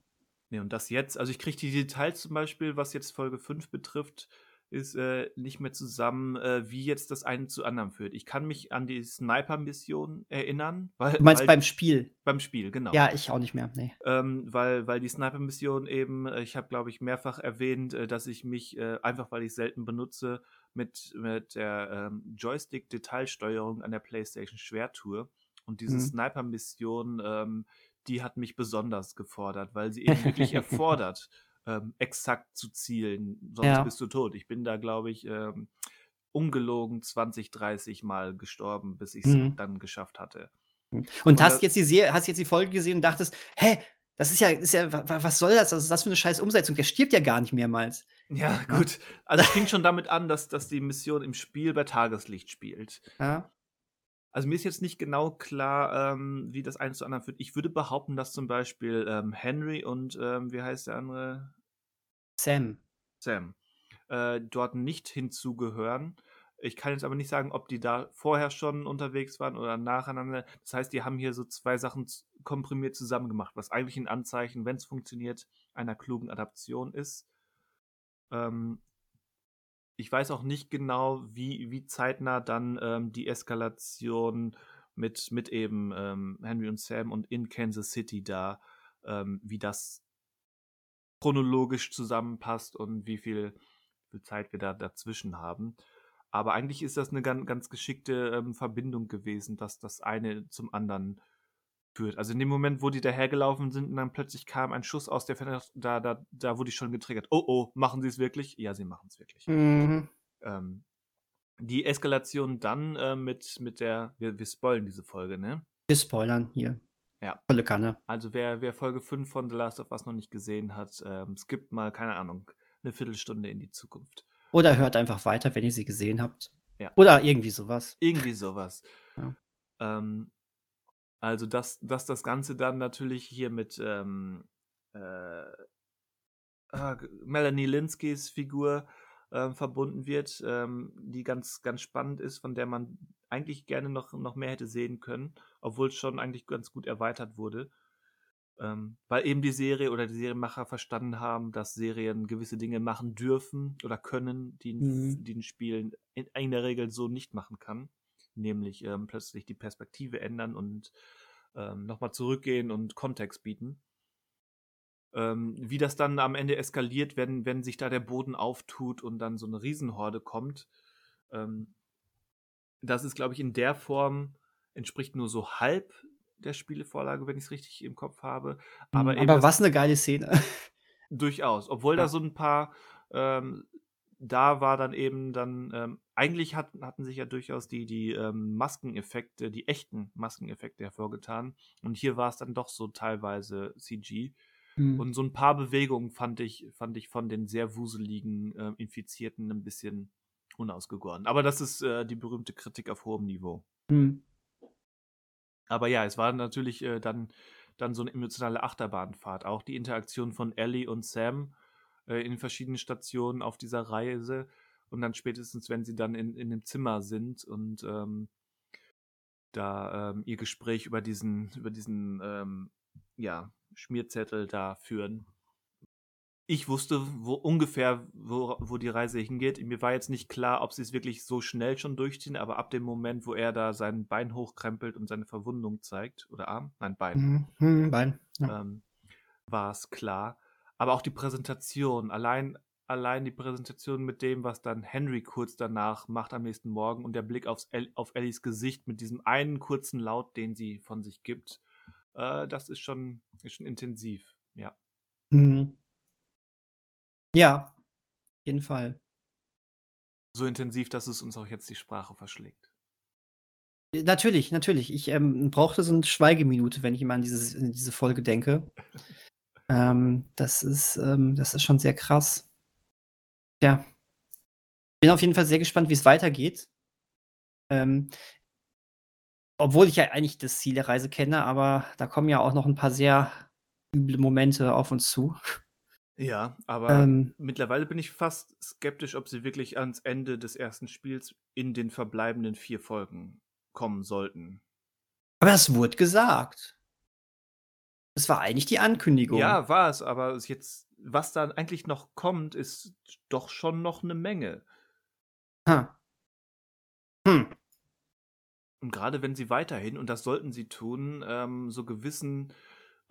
Nee, und das jetzt, also ich kriege die Details zum Beispiel, was jetzt Folge 5 betrifft, ist äh, nicht mehr zusammen, äh, wie jetzt das eine zu anderem führt. Ich kann mich an die Sniper-Mission erinnern. Weil, Du meinst weil, beim Spiel? beim Spiel, genau. Ja, ich auch nicht mehr. Nee. Ähm, weil, weil die Sniper-Mission eben, äh, ich habe, glaube ich, mehrfach erwähnt, äh, dass ich mich, äh, einfach weil ich selten benutze, mit, mit der ähm, Joystick-Detailsteuerung an der PlayStation schwer tue. Und diese Mhm. Sniper-Mission, ähm, die hat mich besonders gefordert, weil sie [laughs] eben wirklich erfordert, ähm, exakt zu zielen, sonst Ja. bist du tot. Ich bin da, glaube ich, ähm, ungelogen 20, 30 Mal gestorben, bis ich es Mhm. dann geschafft hatte. Und Und hast jetzt die Serie, hast jetzt die Folge gesehen und dachtest, hä, das ist ja, ist ja, wa- wa- was soll das? Was ist das für eine scheiß Umsetzung? Der stirbt ja gar nicht mehrmals. Ja, gut. Also es fing schon damit an, dass, dass die Mission im Spiel bei Tageslicht spielt. Ja. Also mir ist jetzt nicht genau klar, ähm, wie das eines zu anderen führt. Ich würde behaupten, dass zum Beispiel ähm, Henry und ähm, wie heißt der andere? Sam. Sam äh, dort nicht hinzugehören. Ich kann jetzt aber nicht sagen, ob die da vorher schon unterwegs waren oder nacheinander. Das heißt, die haben hier so zwei Sachen komprimiert zusammen gemacht, was eigentlich ein Anzeichen, wenn es funktioniert, einer klugen Adaption ist. Ähm, ich weiß auch nicht genau, wie, wie zeitnah dann ähm, die Eskalation mit, mit eben ähm, Henry und Sam und in Kansas City da, ähm, wie das chronologisch zusammenpasst und wie viel, viel Zeit wir da dazwischen haben. Aber eigentlich ist das eine ganz, ganz geschickte ähm, Verbindung gewesen, dass das eine zum anderen führt. Also in dem Moment, wo die dahergelaufen sind und dann plötzlich kam ein Schuss aus der Ferne, da, da, da wurde ich schon getriggert. Oh oh, machen sie es wirklich? Ja, sie machen es wirklich. Mhm. Ähm, die Eskalation dann äh, mit, mit der, wir, wir spoilen diese Folge, ne? Wir spoilern hier. Ja. Volle Kanne. Also wer, wer Folge 5 von The Last of Us noch nicht gesehen hat, ähm, skippt mal, keine Ahnung, eine Viertelstunde in die Zukunft. Oder hört einfach weiter, wenn ihr sie gesehen habt. Ja. Oder irgendwie sowas. Irgendwie sowas. Ja. Ähm, also, dass, dass das Ganze dann natürlich hier mit ähm, äh, ah, Melanie Linskys Figur ähm, verbunden wird, ähm, die ganz, ganz spannend ist, von der man eigentlich gerne noch, noch mehr hätte sehen können, obwohl es schon eigentlich ganz gut erweitert wurde. Ähm, weil eben die Serie oder die Serienmacher verstanden haben, dass Serien gewisse Dinge machen dürfen oder können, die, ein- Mhm. die ein Spiel in, in der Regel so nicht machen kann. Nämlich ähm, plötzlich die Perspektive ändern und ähm, nochmal zurückgehen und Kontext bieten. Ähm, wie das dann am Ende eskaliert, wenn, wenn sich da der Boden auftut und dann so eine Riesenhorde kommt, ähm, das ist, glaube ich, in der Form entspricht nur so halb der Spielevorlage, wenn ich es richtig im Kopf habe. Aber, eben Aber das- was eine geile Szene. [laughs] Durchaus. Obwohl Ja. da so ein paar, ähm, da war dann eben dann, ähm, eigentlich hat, hatten sich ja durchaus die, die ähm, Maskeneffekte, die echten Maskeneffekte hervorgetan. Und hier war es dann doch so teilweise CG. Mhm. Und so ein paar Bewegungen fand ich, fand ich von den sehr wuseligen ähm, Infizierten ein bisschen unausgegoren. Aber das ist äh, die berühmte Kritik auf hohem Niveau. Mhm. Aber ja, es war natürlich äh, dann, dann so eine emotionale Achterbahnfahrt. Auch die Interaktion von Ellie und Sam äh, in verschiedenen Stationen auf dieser Reise. Und dann spätestens, wenn sie dann in, in dem Zimmer sind und ähm, da ähm, ihr Gespräch über diesen, über diesen ähm, ja, Schmierzettel da führen. Ich wusste wo ungefähr, wo, wo die Reise hingeht. Mir war jetzt nicht klar, ob sie es wirklich so schnell schon durchziehen, aber ab dem Moment, wo er da sein Bein hochkrempelt und seine Verwundung zeigt, oder Arm, nein, Bein, Mhm. Mhm. Bein. Ja. ähm, war es klar. Aber auch die Präsentation, allein, allein die Präsentation mit dem, was dann Henry kurz danach macht am nächsten Morgen und der Blick aufs El auf Ellies Gesicht mit diesem einen kurzen Laut, den sie von sich gibt, äh, das ist schon, ist schon intensiv, ja. Mhm. Ja, auf jeden Fall. So intensiv, dass es uns auch jetzt die Sprache verschlägt. Natürlich, natürlich. Ich ähm, brauchte so eine Schweigeminute, wenn ich immer an, dieses, diese Folge denke. [laughs] ähm, das, ist, ähm, das ist schon sehr krass. Ja. Bin auf jeden Fall sehr gespannt, wie es weitergeht. Ähm, obwohl ich ja eigentlich das Ziel der Reise kenne, aber da kommen ja auch noch ein paar sehr üble Momente auf uns zu. Ja, aber Ähm, mittlerweile bin ich fast skeptisch, ob sie wirklich ans Ende des ersten Spiels in den verbleibenden vier Folgen kommen sollten. aber es wurde gesagt. Das war eigentlich die Ankündigung. Ja, war es, aber es jetzt, was da eigentlich noch kommt, ist doch schon noch eine Menge. Ha. Hm. Und gerade wenn sie weiterhin, und das sollten sie tun, ähm, so gewissen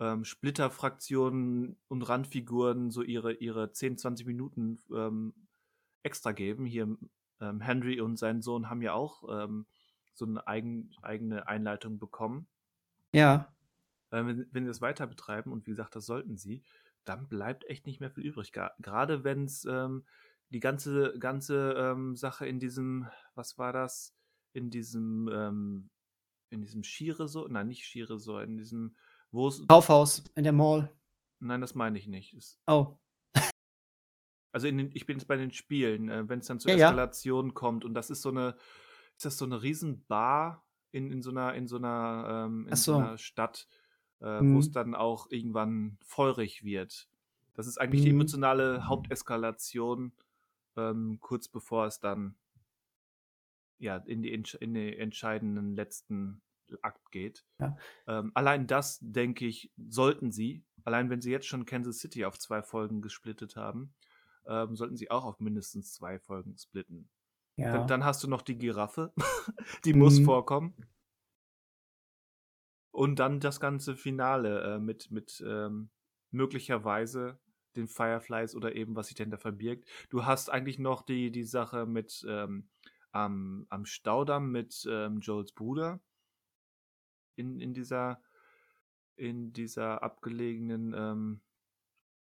ähm, Splitterfraktionen und Randfiguren so ihre, ihre 10, 20 Minuten ähm, extra geben. Hier ähm, Henry und sein Sohn haben ja auch ähm, so eine eigen, eigene Einleitung bekommen. Ja. Äh, wenn, wenn sie das weiter betreiben, und wie gesagt, das sollten sie, dann bleibt echt nicht mehr viel übrig. Gerade wenn es ähm, die ganze, ganze ähm, Sache in diesem, was war das? In diesem, ähm, in diesem Skiresort, nein, nicht Skiresort, in diesem, wo es, Kaufhaus in der Mall. nein, das meine ich nicht. Es, Oh. [laughs] also in den, ich bin jetzt bei den Spielen, äh, wenn es dann zur Ja, ja. Eskalation kommt und das ist so eine, ist das so eine Riesenbar in, in so einer, in so einer, ähm, in so so. einer Stadt, äh, wo es Mhm. dann auch irgendwann feurig wird. Das ist eigentlich die Mhm. emotionale Haupteskalation, ähm, kurz bevor es dann ja in die, in den entscheidenden letzten Akt geht. Ja. Ähm, allein das, denke ich, sollten sie, allein wenn sie jetzt schon Kansas City auf zwei Folgen gesplittet haben, ähm, sollten sie auch auf mindestens zwei Folgen splitten. Ja. Dann, dann hast du noch die Giraffe, [laughs] die muss Mhm. vorkommen. Und dann das ganze Finale äh, mit, mit ähm, möglicherweise den Fireflies oder eben, was sich denn da verbirgt. Du hast eigentlich noch die, die Sache mit ähm, am, am Staudamm mit ähm, Joels Bruder in, in dieser in dieser abgelegenen ähm,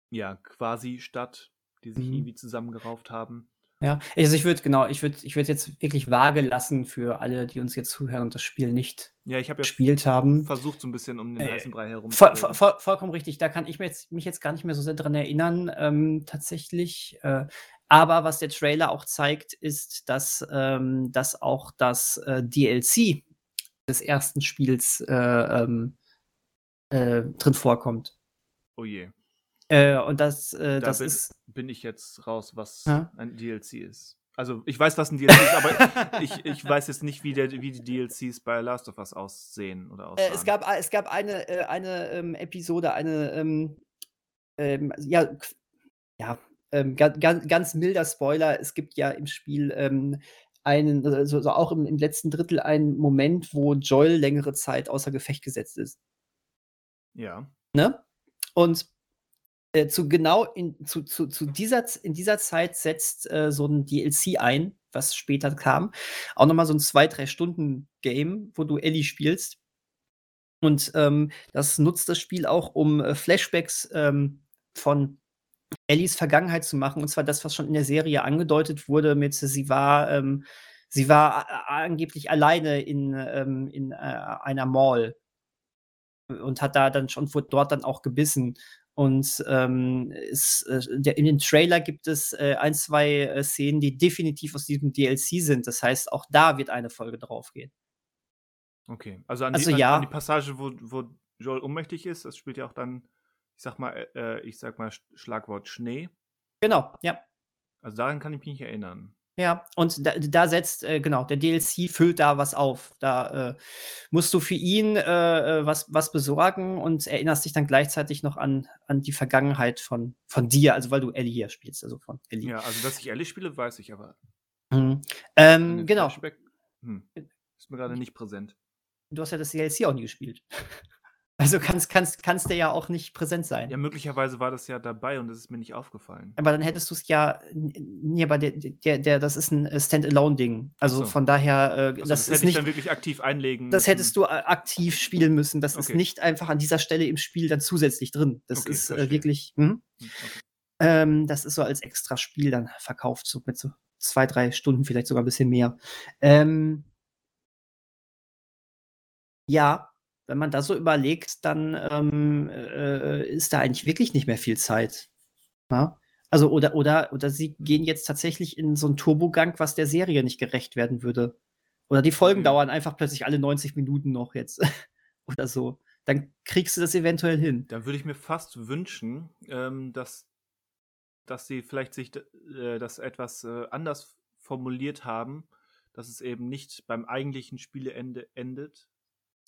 ja, quasi Stadt, die sich Mhm. irgendwie zusammengerauft haben. Ja, also ich würde, genau, ich würde ich würd jetzt wirklich vage lassen für alle, die uns jetzt zuhören und das Spiel nicht Ja, ich habe ja gespielt haben. versucht, so ein bisschen um den Äh, heißen Brei herum Voll, voll, voll, vollkommen richtig. Da kann ich mir jetzt, mich jetzt gar nicht mehr so sehr dran erinnern, ähm, tatsächlich. Äh, aber was der Trailer auch zeigt, ist, dass, ähm, dass auch das äh, DLC des ersten Spiels äh, ähm, äh, drin vorkommt. Oh je. Äh, und das, Da äh, das bin, ist. bin ich jetzt raus, was Ja. ein DLC ist. Also ich weiß, was ein DLC ist, aber [laughs] ich, ich weiß jetzt nicht, wie, der, wie die DLCs bei Last of Us aussehen oder Äh, aussahen. es gab, es gab eine, äh, eine ähm, Episode, eine, ähm, ähm, ja, qu- ja ähm, ganz, ganz milder Spoiler. Es gibt ja im Spiel ähm, einen, äh, so, so auch im, im letzten Drittel einen Moment, wo Joel längere Zeit außer Gefecht gesetzt ist. ja. Ne? Und äh, zu genau in, zu, zu, zu dieser, in dieser Zeit setzt äh, so ein DLC ein, was später kam. Auch nochmal so ein zwei, drei Stunden Game, wo du Ellie spielst. Und ähm, das nutzt das Spiel auch, um äh, Flashbacks ähm, von Ellies Vergangenheit zu machen. Und zwar das, was schon in der Serie angedeutet wurde, mit sie war, ähm, sie war a- angeblich alleine in, ähm, in äh, einer Mall und hat da dann schon wurde dort dann auch gebissen. Und ähm, es, äh, der, in den Trailer gibt es äh, ein, zwei äh, Szenen, die definitiv aus diesem DLC sind. Das heißt, auch da wird eine Folge draufgehen. Okay. Also an, Also die, an, ja. an die Passage, wo, wo Joel ohnmächtig ist, das spielt ja auch dann, ich sag mal, äh, ich sag mal Sch- Schlagwort Schnee. Genau, ja. Also daran kann ich mich nicht erinnern. Ja, und da, da setzt, äh, genau, der DLC füllt da was auf. Da äh, musst du für ihn äh, äh, was, was besorgen und erinnerst dich dann gleichzeitig noch an, an die Vergangenheit von, von dir, also weil du Ellie hier spielst, also von Ellie. Ja, also dass ich Ellie spiele, weiß ich, aber Mhm. Ähm, genau, hm, ist mir gerade nicht präsent. du hast ja das DLC auch nie gespielt. [laughs] Also kannst, kannst, kannst der ja auch nicht präsent sein. Ja, möglicherweise war das ja dabei und es ist mir nicht aufgefallen. Aber dann hättest du es ja, nee, aber der, der, der, das ist ein äh, Standalone-Ding. Also so. von daher, äh, Also das, das, ist hätte ich nicht, dann wirklich aktiv einlegen das müssen. hättest du äh, aktiv spielen müssen. Das ist Okay. nicht einfach an dieser Stelle im Spiel dann zusätzlich drin. Das Okay, ist äh, wirklich, mhm. Hm, okay. ähm, das ist so als extra Spiel dann verkauft, so mit so zwei, drei Stunden, vielleicht sogar ein bisschen mehr. Ähm, Ja, wenn man da so überlegt, dann, ähm, äh, ist da eigentlich wirklich nicht mehr viel Zeit, ne? Also, oder oder oder sie gehen jetzt tatsächlich in so 'n Turbogang, was der Serie nicht gerecht werden würde. Oder die Folgen Mhm. dauern einfach plötzlich alle 90 Minuten noch jetzt [laughs] oder so. Dann kriegst du das eventuell hin. Dann würde ich mir fast wünschen, ähm, dass dass sie vielleicht sich äh, das etwas, äh, anders formuliert haben, dass es eben nicht beim eigentlichen Spieleende endet,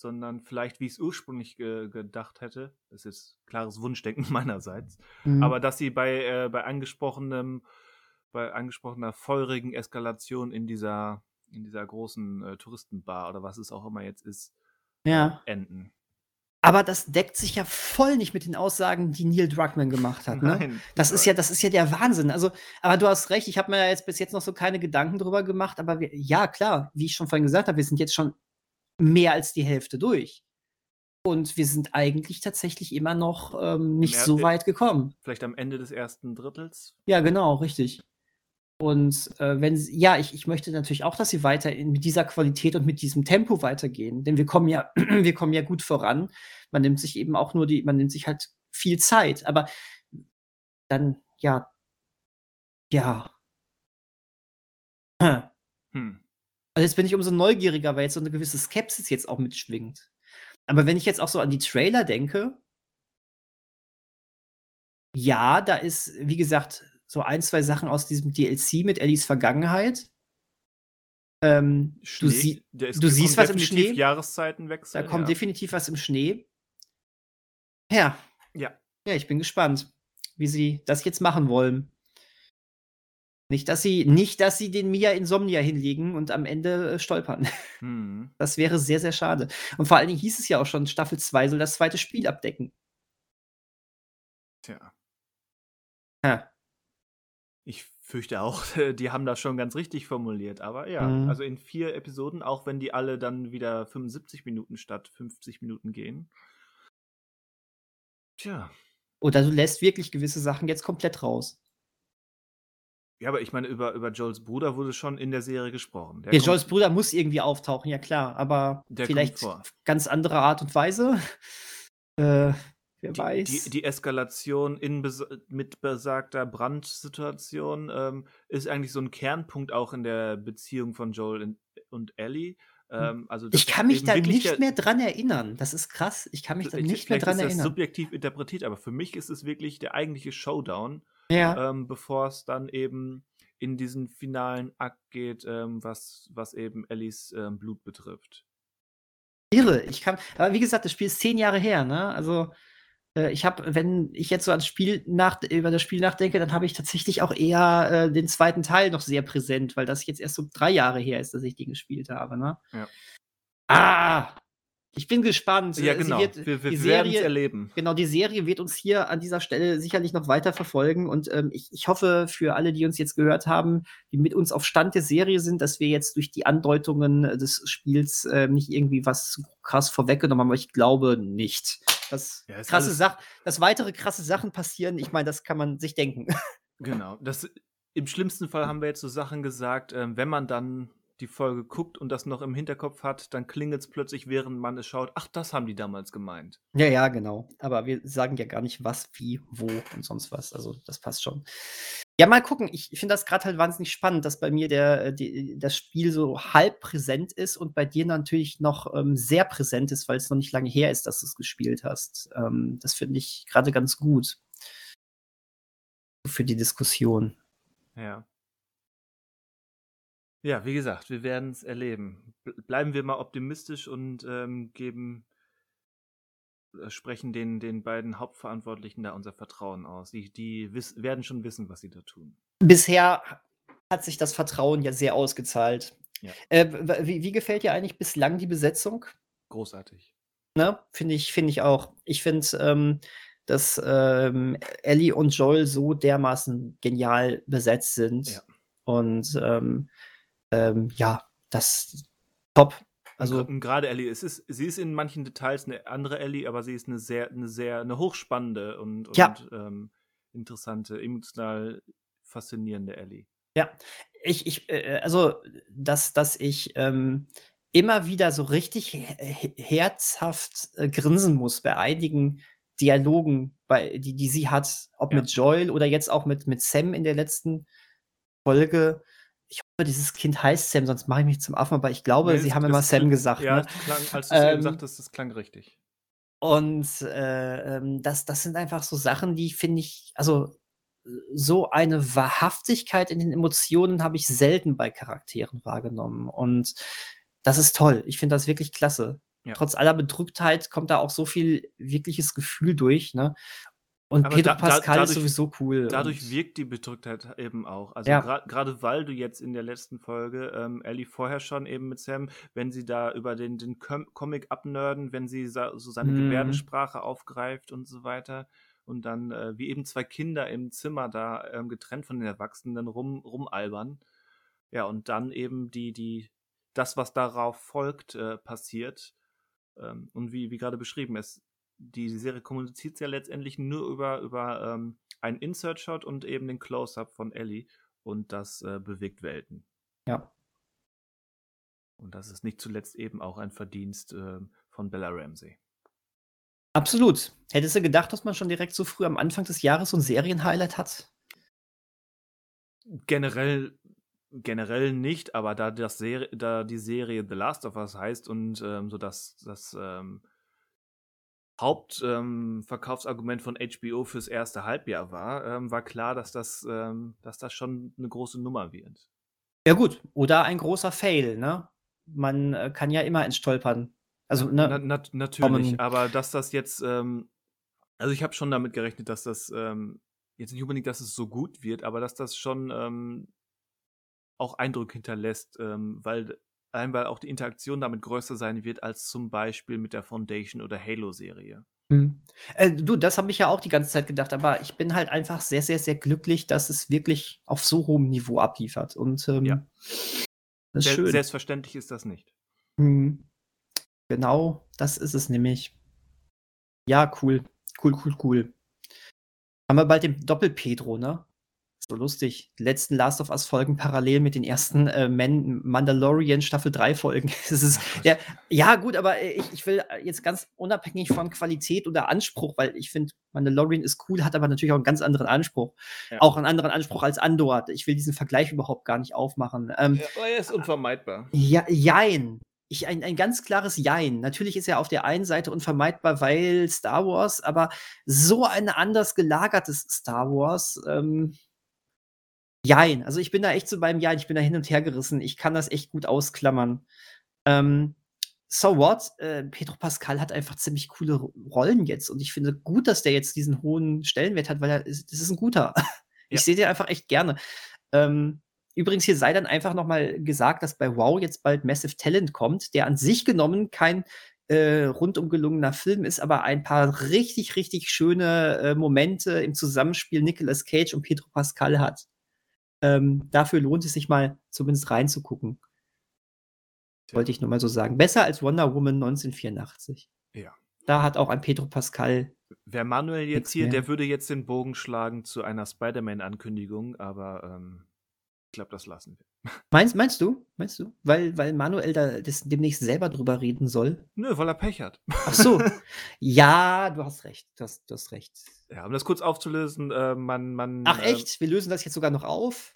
sondern vielleicht, wie ich's ursprünglich ge gedacht hätte. Das ist klares Wunschdenken [laughs] meinerseits. Mhm. Aber dass sie bei äh, bei angesprochenem bei angesprochener feurigen Eskalation in dieser in dieser großen, äh, Touristenbar oder was es auch immer jetzt ist, äh, Ja. enden. Aber das deckt sich ja voll nicht mit den Aussagen, die Neil Druckmann gemacht hat, ne? Nein, Das ist ja das ist ja der Wahnsinn. Also aber du hast recht, ich habe mir ja jetzt bis jetzt noch so keine Gedanken drüber gemacht, aber wir ja klar, wie ich schon vorhin gesagt habe, wir sind jetzt schon mehr als die Hälfte durch. Und wir sind eigentlich tatsächlich immer noch, ähm, nicht so äh, weit gekommen. Vielleicht am Ende des ersten Drittels? Ja, genau, richtig. Und, äh, wenn s ja, ich ich möchte natürlich auch, dass sie weiter in mit dieser Qualität und mit diesem Tempo weitergehen, denn wir kommen ja [clears throat] wir kommen ja gut voran. Man nimmt sich eben auch nur die man nimmt sich halt viel Zeit, aber dann ja ja. [clears throat] Hm. Also, jetzt bin ich umso neugieriger, weil jetzt so 'ne gewisse Skepsis jetzt auch mitschwingt. Aber wenn ich jetzt auch so an die Trailer denke ja, da ist, wie gesagt, so 1, 2 Sachen aus diesem DLC mit Ellies Vergangenheit. Ähm, du sie du siehst was im Schnee. Jahreszeitenwechsel, Da kommt ja. definitiv was im Schnee. Ja. Ja. Ja, ich bin gespannt, wie sie das jetzt machen wollen. Nicht, dass sie nicht, dass sie den Mia Insomnia hinlegen und am Ende, äh, stolpern. Mhm. [laughs] Das wäre sehr, sehr schade. Und vor allen Dingen hieß es ja auch schon, Staffel 2 soll das 2. Spiel abdecken. Tja. Ja. Ich fürchte auch, [laughs] die haben das schon ganz richtig formuliert. Aber ja, Mhm. also in 4 Episoden, auch wenn die alle dann wieder 75 Minuten statt 50 Minuten gehen. Tja. Oder du lässt wirklich gewisse Sachen jetzt komplett raus. Ja, aber ich meine, über über Joels Bruder wurde schon in der Serie gesprochen. Der Ja, Joels Bruder muss irgendwie auftauchen, ja klar, aber vielleicht ganz andere Art und Weise. [laughs] Äh, wer Die weiß. die die Eskalation in bes mit besagter Brandsituation, ähm, ist eigentlich so 'n Kernpunkt auch in der Beziehung von Joel in und Ellie. Ähm, also, Ich das kann mich da nicht der mehr dran erinnern. Das ist krass. Ich kann mich da nicht mehr dran ist das erinnern. subjektiv interpretiert, aber für mich ist es wirklich der eigentliche Showdown, Ja. ähm, bevor's dann eben in diesen finalen Akt geht, ähm, was was eben Ellies, ähm, Blut betrifft. Irre. Ich kann aber wie gesagt, das Spiel ist 10 Jahre her, ne? Also, äh, ich habe wenn ich jetzt so ans Spiel nach über das Spiel nachdenke, dann habe ich tatsächlich auch eher, äh, den 2. Teil noch sehr präsent, weil das jetzt erst so 3 Jahre her ist, dass ich den gespielt habe, ne? Ja. Ah! Ich bin gespannt. Ja, Äh, genau. wird Wir wir die Serie erleben. genau, die Serie wird uns hier an dieser Stelle sicherlich noch weiter verfolgen und, ähm, ich ich hoffe für alle, die uns jetzt gehört haben, die mit uns auf Stand der Serie sind, dass wir jetzt durch die Andeutungen, äh, des Spiels, äh, nicht irgendwie was krass vorweggenommen haben, aber ich glaube nicht. Dass Ja, krasse Sach dass weitere krasse Sachen passieren, ich meine, das kann man sich denken. [laughs] Genau. Das im schlimmsten Fall haben wir jetzt so Sachen gesagt, ähm, wenn man dann die Folge guckt und das noch im Hinterkopf hat, dann klingelt's plötzlich, während man es schaut: „Ach, das haben die damals gemeint.“ Ja, ja, genau. Aber wir sagen ja gar nicht was, wie, wo und sonst was. Also, das passt schon. Ja, mal gucken. Ich finde das grad halt wahnsinnig spannend, dass bei mir der äh, die das Spiel so halb präsent ist und bei dir natürlich noch, ähm, sehr präsent ist, weil's noch nicht lange her ist, dass du's gespielt hast. Ähm, das finde ich grade ganz gut. Für die Diskussion. Ja. Ja, wie gesagt, wir werden's erleben. B bleiben wir mal optimistisch und, ähm, geben äh, sprechen den den beiden Hauptverantwortlichen da unser Vertrauen aus. Die die wiss werden schon wissen, was sie da tun. Bisher hat sich das Vertrauen ja sehr ausgezahlt. Ja. Äh, wie wie gefällt dir eigentlich bislang die Besetzung? Großartig. Ne? Finde ich finde ich auch. Ich finde, ähm, dass, ähm, Ellie und Joel so dermaßen genial besetzt sind. Ja. Und, ähm, ähm, ja, das top. Also grade Ellie, es ist sie ist in manchen Details 'ne andere Ellie, aber sie ist 'ne sehr 'ne sehr 'ne hochspannende und und, Ja. ähm, interessante, emotional faszinierende Ellie. Ja, ich ich äh, also, dass dass ich, ähm, immer wieder so richtig he he herzhaft, äh, grinsen muss bei einigen Dialogen, bei die die sie hat, ob Ja. mit Joel oder jetzt auch mit mit Sam in der letzten Folge. Ich hoffe, dieses Kind heißt Sam, sonst mache ich mich zum Affen, aber ich glaube, Ne, sie haben immer Sam gesagt, ja, ne? klang als du's eben Ähm sagtest, das klang richtig. und, äh, ähm, das das sind einfach so Sachen, die finde ich also, so eine Wahrhaftigkeit in den Emotionen habe ich selten bei Charakteren wahrgenommen und das ist toll. Ich finde das wirklich klasse. Ja. Trotz aller Bedrücktheit kommt da auch so viel wirkliches Gefühl durch, ne? Und Aber Pedro da da Pascal ist dadurch sowieso cool dadurch wirkt die Bedrücktheit eben auch. Also, Ja. gra grade weil du jetzt in der letzten Folge, ähm, Ellie vorher schon eben mit Sam, wenn sie da über den den Com Comic abnerden, wenn sie so seine Mhm. Gebärdensprache aufgreift und so weiter und dann, äh, wie eben 2 Kinder im Zimmer da, ähm, getrennt von den Erwachsenen rum rumalbern. Ja, und dann eben die die das, was darauf folgt, äh, passiert. Ähm, und wie wie grade beschrieben, es die Serie kommuniziert ja letztendlich nur über über, ähm, einen Insert-Shot und eben den Close-up von Ellie und das, äh, bewegt Welten. Ja. Und das ist nicht zuletzt eben auch ein Verdienst, ähm, von Bella Ramsey. Absolut. Hättest du gedacht, dass man schon direkt so früh am Anfang des Jahres so 'n Serienhighlight hat? Generell generell nicht, aber da das Seri da die Serie The Last of Us heißt und, ähm, so das das, ähm, Haupt ähm, von HBO fürs erste Halbjahr war, ähm, war klar, dass das ähm, dass das schon 'ne große Nummer wird. Ja gut, oder ein großer Fail, ne? Man, äh, kann ja immer ins Stolpern also, Na ne, nat natürlich, kommen. aber dass das jetzt, ähm also, ich habe schon damit gerechnet, dass das, ähm jetzt nicht unbedingt, dass es so gut wird, aber dass das schon, ähm, auch Eindruck hinterlässt, weil allein weil auch die Interaktion damit größer sein wird als zum Beispiel mit der Foundation oder Halo-Serie. Mhm. Äh, du, das habe ich ja auch die ganze Zeit gedacht, aber ich bin halt einfach sehr, sehr, sehr glücklich, dass es wirklich auf so hohem Niveau abliefert und, Ja. ähm, das ist schön. selbstverständlich ist das nicht. Mhm. Genau, das ist es nämlich. Ja, cool. Cool, cool, cool. Haben wir bald den Doppel-Pedro, ne? So lustig. Die letzten Last of Us Folgen parallel mit den ersten, äh, Man Mandalorian Staffel 3 Folgen. [laughs] Es ist ja ja gut, aber, äh, ich ich will, äh, jetzt ganz unabhängig von Qualität oder Anspruch, weil ich finde, Mandalorian ist cool, hat aber natürlich auch 'n ganz anderen Anspruch. Ja. Auch 'n anderen Anspruch als Andor. Ich will diesen Vergleich überhaupt gar nicht aufmachen. Ähm, Ja, er ist unvermeidbar. ja, jein. Ich ein ein ganz klares Jein. Natürlich ist er auf der einen Seite unvermeidbar, weil Star Wars, aber so ein anders gelagertes Star Wars, ähm jein. Also, ich bin da echt so beim Jein. Ich bin da hin und her gerissen. Ich kann das echt gut ausklammern. Ähm, so what? Äh, Pedro Pascal hat einfach ziemlich coole Rollen jetzt und ich finde gut, dass der jetzt diesen hohen Stellenwert hat, weil er ist das ist 'n guter. [laughs] Ich Ja. sehe den einfach echt gerne. Ähm, übrigens, hier sei dann einfach noch mal gesagt, dass bei WoW jetzt bald Massive Talent kommt, der an sich genommen kein, äh, rundum gelungener Film ist, aber ein paar richtig, richtig schöne, äh, Momente im Zusammenspiel Nicolas Cage und Pedro Pascal hat. Ähm, dafür lohnt es sich mal zumindest reinzugucken. Wollte ich nur mal so sagen. Besser als Wonder Woman 1984. Ja. Da hat auch ein Pedro Pascal Wäre Manuel jetzt hier, mehr. der würde jetzt den Bogen schlagen zu einer Spider-Man-Ankündigung, aber, ähm, ich glaube, das lassen wir. [laughs] Meinst meinst du? Meinst du? Weil weil Manuel da des demnächst selber drüber reden soll? Nö, weil er Pech hat. Ach so. [laughs] Ja, du hast recht. Du hast du hast recht. Ja, um das kurz aufzulösen, äh, man man, Ach ähm echt? Wir lösen das jetzt sogar noch auf?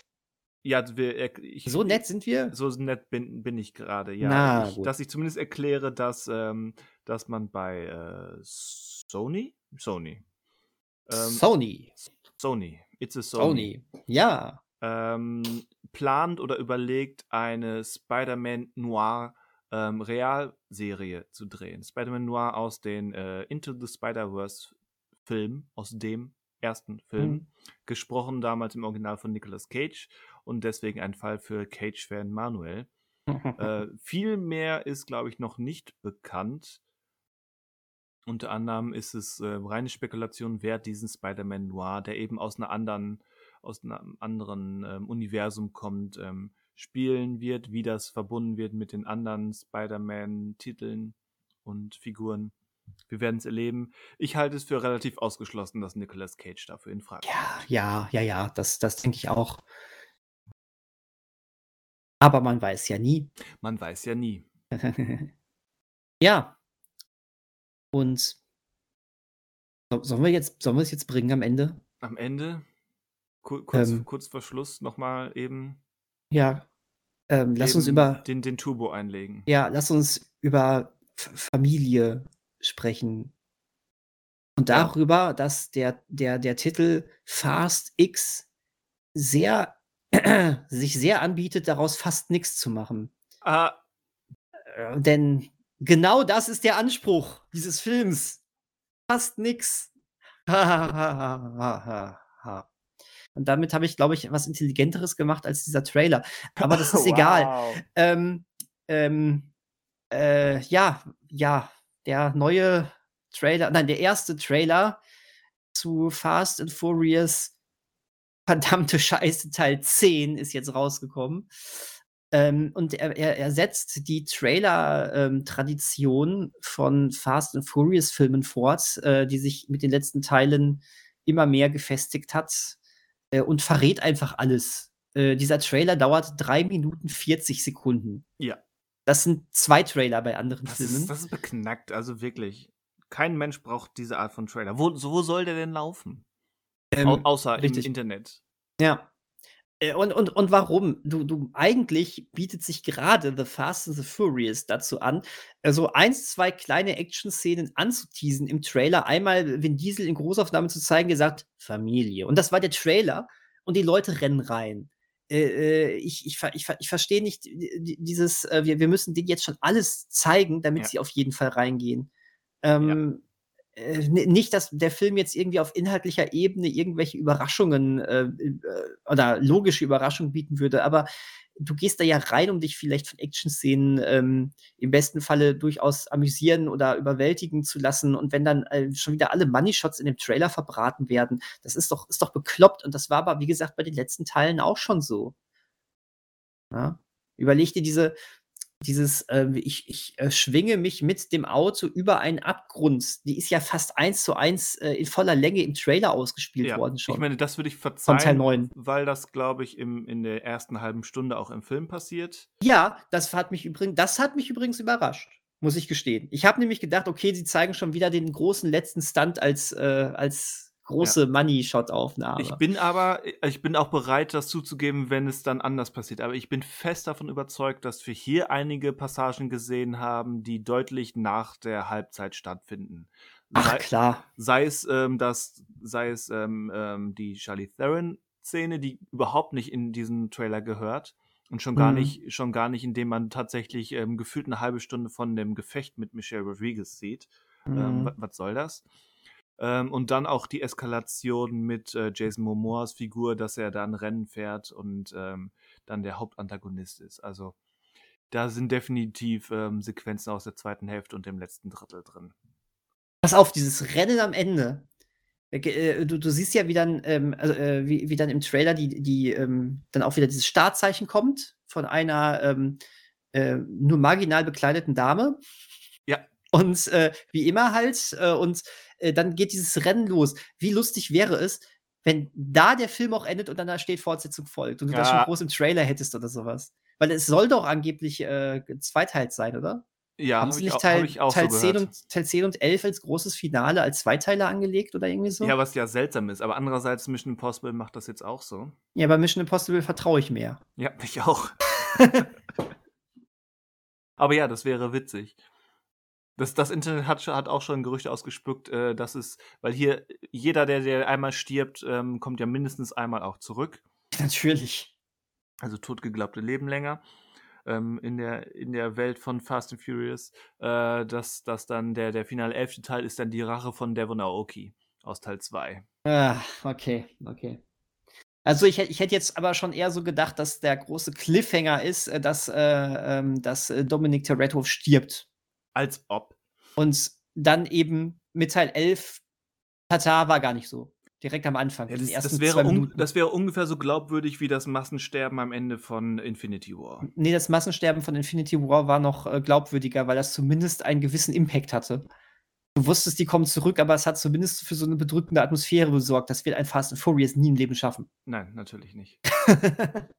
Ja, wir ich So nett sind wir? So nett bin bin ich grade, ja. Na Ich dass ich zumindest erkläre, dass, ähm dass man bei, äh, Sony? Sony. Ähm, Sony. Sony. It's a Sony. Sony. Ja. Ähm, plant oder überlegt, eine Spider-Man Noir, ähm, Realserie zu drehen. Spider-Man Noir aus den, äh, Into the Spider-Verse Filmen, aus dem ersten Film, Mhm. gesprochen damals im Original von Nicolas Cage und deswegen ein Fall für Cage-Fan Manuel. [laughs] Äh, viel mehr ist, glaube ich, noch nicht bekannt. Unter anderem ist es, äh, reine Spekulation, wer diesen Spider-Man Noir, der eben aus 'ner anderen aus 'nem anderen, ähm, Universum kommt, ähm, spielen wird, wie das verbunden wird mit den anderen Spider-Man-Titeln und Figuren. Wir werden's erleben. Ich halte es für relativ ausgeschlossen, dass Nicolas Cage dafür infrage Ja, kommt. ja, ja, ja, das das denke ich auch. Aber man weiß ja nie. Man weiß ja nie. [laughs] Ja. Und so sollen wir jetzt sollen wir es jetzt bringen am Ende? Am Ende, ku kurz Ähm. kurz vor Schluss noch mal eben Ja. Ähm, lass uns über den den Turbo einlegen. ja, lass uns über Familie sprechen. Und darüber, dass der der der Titel Fast X sehr [clears throat] sich sehr anbietet, daraus fast nix zu machen. Ah. Äh, denn genau das ist der Anspruch dieses Films. Fast nix. Und damit habe ich, glaube ich, was Intelligenteres gemacht als dieser Trailer. Aber das ist [laughs] egal. Wow. Ähm, ähm, äh, ja, ja, der neue Trailer nein, der erste Trailer zu Fast and Furious verdammte Scheiße Teil 10 ist jetzt rausgekommen. Ähm, und er er ersetzt die Trailer, ähm, von Fast and Furious Filmen fort, äh, die sich mit den letzten Teilen immer mehr gefestigt hat, äh, und verrät einfach alles. Äh, dieser Trailer dauert 3 Minuten 40 Sekunden. Ja. Das sind 2 Trailer bei anderen Das Filmen. ist das ist beknackt, also wirklich. Kein Mensch braucht diese Art von Trailer. Wo wo soll der denn laufen? Au Ähm, außer im richtig. Internet. Ja. Äh, und und und warum? Du du eigentlich bietet sich gerade The Fast and the Furious dazu an, äh, so 1, 2 kleine Action-Szenen anzuteasen im Trailer. Einmal Vin Diesel in Großaufnahme zu zeigen, der sagt: „Familie.“ Und das war der Trailer und die Leute rennen rein. Äh, äh, ich ich ich ich verstehe nicht di di dieses, äh, wir wir müssen denen jetzt schon alles zeigen, damit Ja. sie auf jeden Fall reingehen. Ja. Ähm, äh, ni nicht, dass der Film jetzt irgendwie auf inhaltlicher Ebene irgendwelche Überraschungen, äh, oder logische Überraschungen bieten würde, aber du gehst da ja rein, um dich vielleicht von Action-Szenen, ähm, im besten Falle durchaus amüsieren oder überwältigen zu lassen. Und wenn dann, äh, schon wieder alle Money Shots in dem Trailer verbraten werden, das ist doch ist doch bekloppt. Und das war aber, wie gesagt, bei den letzten Teilen auch schon so. Ja? Überleg dir diese dieses, ähm, ich ich, äh, schwinge mich mit dem Auto über einen Abgrund. Die ist ja fast 1:1, äh, in voller Länge im Trailer ausgespielt Ja, worden ich schon. meine, das würde ich verzeihen, 9. weil das, glaube ich, im in der ersten halben Stunde auch im Film passiert. Ja, das hat mich übrig das hat mich übrigens überrascht, muss ich gestehen. Ich habe nämlich gedacht: „Okay, sie zeigen schon wieder den großen letzten Stunt als äh, als Ja. große Ich Money-Shot-Aufnahme.“ bin aber ich bin auch bereit, das zuzugeben, wenn es dann anders passiert. Aber ich bin fest davon überzeugt, dass wir hier einige Passagen gesehen haben, die deutlich nach der Halbzeit stattfinden. Ach Sei klar. sei es, ähm, das sei es, ähm, ähm, die Charlize Theron-Szene, die überhaupt nicht in diesen Trailer gehört und schon gar Mhm. nicht schon gar nicht, indem man tatsächlich, ähm, gefühlt 'ne halbe Stunde von dem Gefecht mit Michelle Rodriguez sieht. Ähm, Mhm. was soll das? Ähm, und dann auch die Eskalation mit, äh, Jason Momoas Figur, dass er da 'n Rennen fährt und, ähm, dann der Hauptantagonist ist. Also, da sind definitiv, ähm, Sequenzen aus der zweiten Hälfte und dem letzten Drittel drin. Pass auf, dieses Rennen am Ende. Äh, äh, du du siehst ja, wie dann, ähm, also, äh, wie wie dann im Trailer die die, ähm dann auch wieder dieses Startzeichen kommt von einer, ähm, äh, nur marginal bekleideten Dame. Ja. Und, äh, wie immer halt, äh, und, äh, dann geht dieses Rennen los. Wie lustig wäre es, wenn da der Film auch endet und dann da steht: „Fortsetzung folgt“ und du das schon Ja. groß im Trailer hättest oder so was. Weil es soll doch angeblich, äh, gezweiteilt sein, oder? Ja, Haben habe sie ich nicht au habe Teil auch Teil so 10 gehört. und Teil 10 und 11 als großes Finale als Zweiteiler angelegt oder irgendwie so? Ja, was ja seltsam ist, aber andererseits Mission Impossible macht das jetzt auch so. Ja, bei Mission Impossible vertraue ich mehr. Ja, [laughs] ich auch. [laughs] Aber ja, das wäre witzig. Das das Internet hat hat auch schon Gerüchte ausgespuckt, äh, dass es weil hier jeder, der der einmal stirbt, ähm, kommt ja mindestens einmal auch zurück. [laughs] Natürlich. Also Totgeglaubte leben länger, ähm, in der in der Welt von Fast and Furious. Äh, dass dass dann der der finale 11. Teil ist dann die Rache von Devon Aoki aus Teil 2. Ah, okay, okay. Also, ich ich hätte jetzt aber schon eher so gedacht, dass der große Cliffhanger ist, äh, dass, äh, ähm dass, äh, Dominic Toretto stirbt. Als ob. Und dann eben mit Teil 11 tata, war gar nicht so. Direkt am Anfang, Ja, das ersten das wäre 2 un Minuten. das wäre ungefähr so glaubwürdig wie das Massensterben am Ende von Infinity War. Ne, das Massensterben von Infinity War war noch, äh, glaubwürdiger, weil das zumindest einen gewissen Impact hatte. Du wusstest, die kommen zurück, aber es hat zumindest für so 'ne bedrückende Atmosphäre gesorgt. Das wird ein Fast and Furious nie im Leben schaffen. Nein, natürlich nicht. [laughs]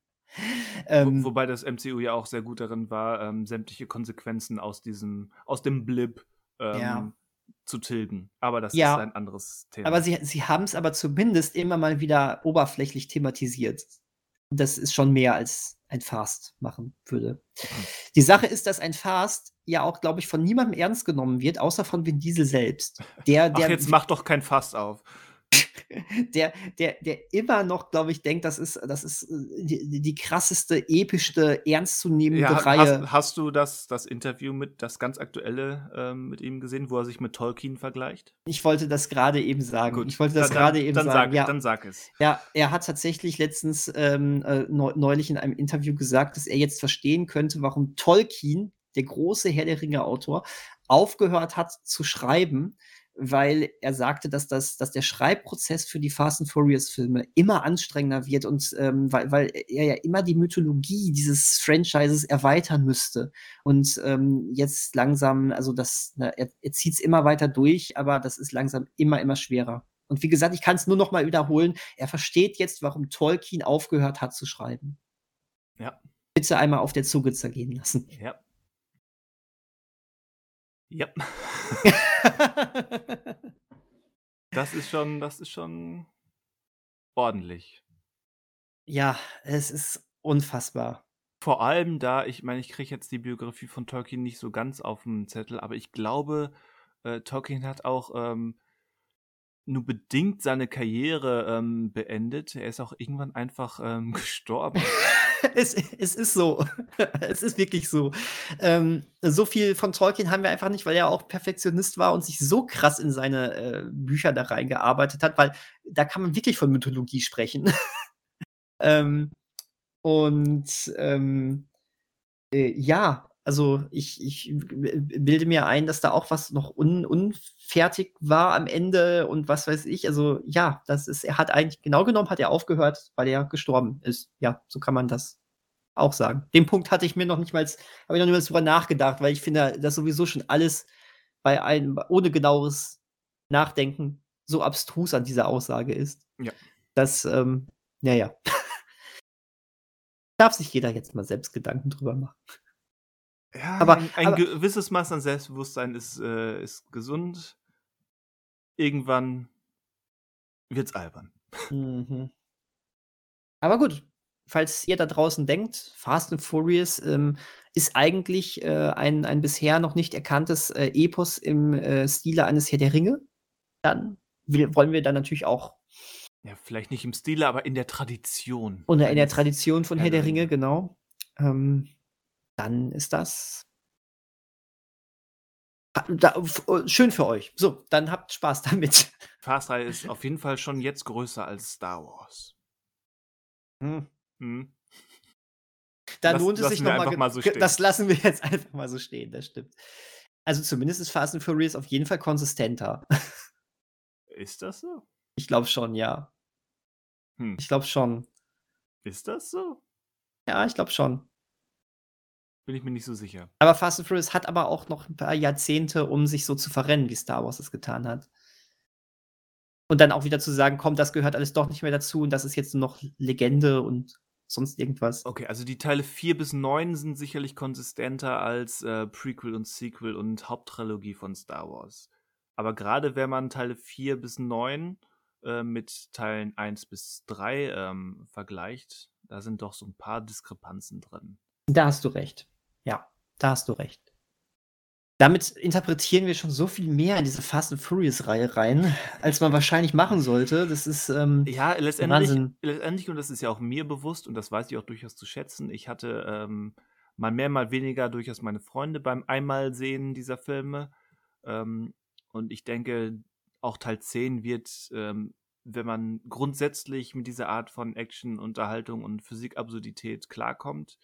ähm, Wo, wobei das MCU ja auch sehr gut darin war, ähm, sämtliche Konsequenzen aus diesem, aus dem Blip ähm, ja. zu tilgen. Aber das ja, ist ein anderes Thema. Aber sie, sie haben es aber zumindest immer mal wieder oberflächlich thematisiert. Das ist schon mehr als ein Fast machen würde. Mhm. Die Sache ist, dass ein Fast ja auch, glaube ich, von niemandem ernst genommen wird, außer von Vin Diesel selbst. Der, der, Ach, jetzt mach doch kein Fast auf. Der, der, der immer noch, glaube ich, denkt, das ist, das ist äh, die, die krasseste, epischste, ernstzunehmende ja, Reihe. Hast, hast, du das, das Interview mit, das ganz aktuelle ähm, mit ihm gesehen, wo er sich mit Tolkien vergleicht? Ich wollte das gerade eben sagen. Gut, ich wollte das gerade eben dann sagen. Sag, ja, dann sag es. Ja, er hat tatsächlich letztens ähm, äh, neulich in einem Interview gesagt, dass er jetzt verstehen könnte, warum Tolkien, der große Herr der Ringe-Autor, aufgehört hat zu schreiben, weil er sagte, dass, das, dass der Schreibprozess für die Fast and Furious-Filme immer anstrengender wird und ähm, weil, weil er ja immer die Mythologie dieses Franchises erweitern müsste. Und ähm, jetzt langsam, also das, na, er, er zieht es immer weiter durch, aber das ist langsam immer, immer schwerer. Und wie gesagt, ich kann es nur noch mal wiederholen. Er versteht jetzt, warum Tolkien aufgehört hat zu schreiben. Ja. Bitte einmal auf der Zunge zergehen lassen. Ja. Ja. [laughs] das ist schon, das ist schon ordentlich. Ja, es ist unfassbar. Vor allem da, ich meine, ich kriege jetzt die Biografie von Tolkien nicht so ganz auf dem Zettel, aber ich glaube, äh, Tolkien hat auch ähm, nur bedingt seine Karriere ähm, beendet. Er ist auch irgendwann einfach ähm, [laughs] gestorben. [laughs] es, es ist so. [laughs] es ist wirklich so. Ähm, so viel von Tolkien haben wir einfach nicht, weil er auch Perfektionist war und sich so krass in seine äh, Bücher da reingearbeitet hat, weil da kann man wirklich von Mythologie sprechen. [laughs] ähm, und ähm, äh, ja, also ich, ich bilde mir ein, dass da auch was noch un, unfertig war am Ende und was weiß ich. Also ja, das ist, er hat eigentlich genau genommen, hat er aufgehört, weil er gestorben ist. Ja, so kann man das auch sagen. Den Punkt hatte ich mir noch nicht mal, habe ich noch nicht mal drüber nachgedacht, weil ich finde, dass sowieso schon alles bei einem, ohne genaueres Nachdenken so abstrus an dieser Aussage ist. Ja. Dass, ähm, naja. [laughs] Darf sich jeder jetzt mal selbst Gedanken drüber machen. Ja, aber ein, ein aber, gewisses Maß an Selbstbewusstsein ist, äh, ist gesund. Irgendwann wird's albern. Mhm. Aber gut, falls ihr da draußen denkt, Fast and Furious ähm, ist eigentlich äh, ein, ein bisher noch nicht erkanntes äh, Epos im äh, Stile eines Herr der Ringe, dann will, wollen wir da natürlich auch. Ja, vielleicht nicht im Stile, aber in der Tradition. Oder in der Tradition von Herr der Ringe, genau. Ähm, dann ist das da, oh, schön für euch. So, dann habt Spaß [laughs] damit. Fast 3 ist auf jeden Fall schon jetzt größer als Star Wars. Hm. Hm. Da Lass, lohnt es sich nochmal. Mal so das lassen wir jetzt [laughs] einfach mal so stehen, das stimmt. Also zumindest ist Fast and Furious auf jeden Fall konsistenter. [laughs] Ist das so? Ich glaube schon, ja. Hm. Ich glaube schon. Ist das so? Ja, ich glaube schon. Bin ich mir nicht so sicher. Aber Fast and Furious hat aber auch noch ein paar Jahrzehnte, um sich so zu verrennen, wie Star Wars es getan hat. Und dann auch wieder zu sagen, komm, das gehört alles doch nicht mehr dazu und das ist jetzt nur noch Legende und sonst irgendwas. Okay, also die Teile 4 bis 9 sind sicherlich konsistenter als äh, Prequel und Sequel und Haupttrilogie von Star Wars. Aber gerade wenn man Teile 4 bis 9 äh, mit Teilen 1 bis 3 ähm, vergleicht, da sind doch so ein paar Diskrepanzen drin. Da hast du recht. Ja, da hast du recht. Damit interpretieren wir schon so viel mehr in diese Fast and Furious-Reihe rein, als man wahrscheinlich machen sollte. Das ist ähm, ja letztendlich, letztendlich, und das ist ja auch mir bewusst und das weiß ich auch durchaus zu schätzen. Ich hatte ähm, mal mehr, mal weniger durchaus meine Freunde beim Einmalsehen dieser Filme. Ähm, und ich denke, auch Teil 10 wird, ähm, wenn man grundsätzlich mit dieser Art von Action, Unterhaltung und Physikabsurdität klarkommt,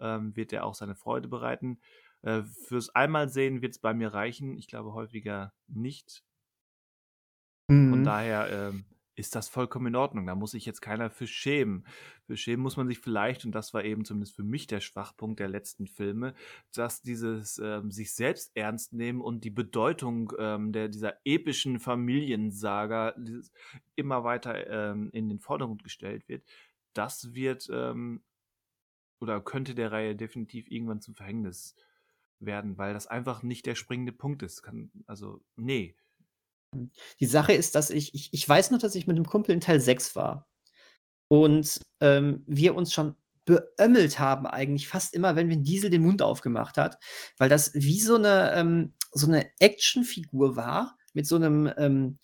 ähm, wird er auch seine Freude bereiten. Äh, fürs Einmalsehen wird es bei mir reichen. Ich glaube häufiger nicht. Mhm. Von daher ähm, ist das vollkommen in Ordnung. Da muss sich jetzt keiner für schämen. Für schämen muss man sich vielleicht, und das war eben zumindest für mich der Schwachpunkt der letzten Filme, dass dieses ähm, sich selbst ernst nehmen und die Bedeutung ähm, der, dieser epischen Familiensaga immer weiter ähm, in den Vordergrund gestellt wird. Das wird ähm, oder könnte der Reihe definitiv irgendwann zum Verhängnis werden, weil das einfach nicht der springende Punkt ist. Kann, also, nee. Die Sache ist, dass ich, ich, ich weiß nur, dass ich mit einem Kumpel in Teil 6 war. Und ähm, wir uns schon beömmelt haben, eigentlich fast immer, wenn Vin Diesel den Mund aufgemacht hat, weil das wie so eine, ähm, so eine Actionfigur war, mit so einem, ähm,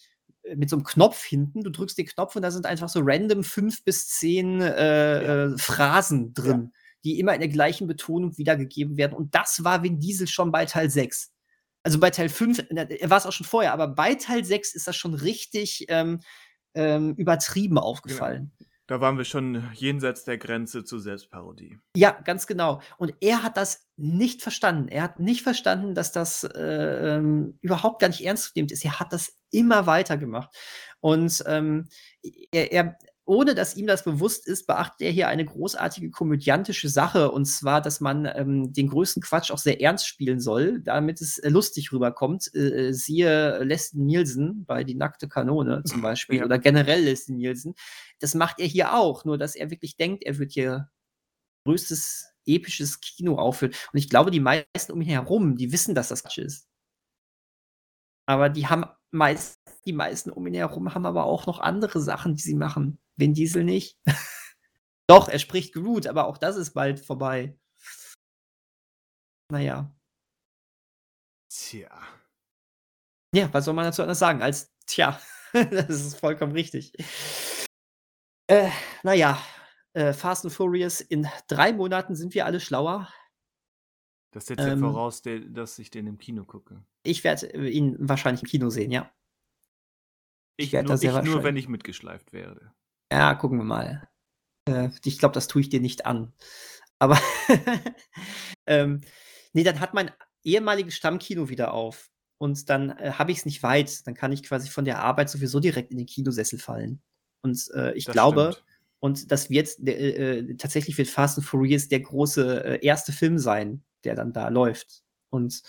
mit so einem Knopf hinten. Du drückst den Knopf und da sind einfach so random fünf bis zehn äh, ja. äh, Phrasen drin, ja. Die immer in der gleichen Betonung wiedergegeben werden. Und das war Vin Diesel schon bei Teil 6. Also bei Teil 5, er war es auch schon vorher, aber bei Teil 6 ist das schon richtig ähm, ähm, übertrieben aufgefallen. Genau. Da waren wir schon jenseits der Grenze zur Selbstparodie. Ja, ganz genau. Und er hat das nicht verstanden. Er hat nicht verstanden, dass das äh, ähm, überhaupt gar nicht ernst zu nehmen ist. Er hat das immer weiter gemacht. Und ähm, er, er, ohne dass ihm das bewusst ist, beachtet er hier eine großartige komödiantische Sache, und zwar, dass man ähm, den größten Quatsch auch sehr ernst spielen soll, damit es äh, lustig rüberkommt. Äh, äh siehe Leslie Nielsen bei Die nackte Kanone zum Beispiel, ja. oder generell Leslie Nielsen. Das macht er hier auch, nur dass er wirklich denkt, er wird hier größtes episches Kino aufführen. Und ich glaube, die meisten um ihn herum, die wissen, dass das Quatsch ist. Aber die haben meist, die meisten um ihn herum haben aber auch noch andere Sachen, die sie machen. Vin Diesel nicht. [laughs] Doch, er spricht gut, aber auch das ist bald vorbei. Naja. Tja. Ja, was soll man dazu anders sagen als tja? [laughs] das ist vollkommen richtig. Äh, naja, äh, Fast and Furious, in drei Monaten sind wir alle schlauer. Das setzt ähm, ja voraus, dass ich den im Kino gucke. Ich werde ihn wahrscheinlich im Kino sehen, ja. Ich, ich werde nur, ich nur, wenn ich mitgeschleift werde. Ja, gucken wir mal. Äh, ich glaube, das tue ich dir nicht an. Aber [laughs] ähm, nee, dann hat mein ehemaliges Stammkino wieder auf. Und dann äh, habe ich es nicht weit. Dann kann ich quasi von der Arbeit sowieso direkt in den Kinosessel fallen. Und äh, ich das glaube, stimmt. und das wird äh, äh, tatsächlich wird Fast and Furious der große äh, erste Film sein, der dann da läuft. Und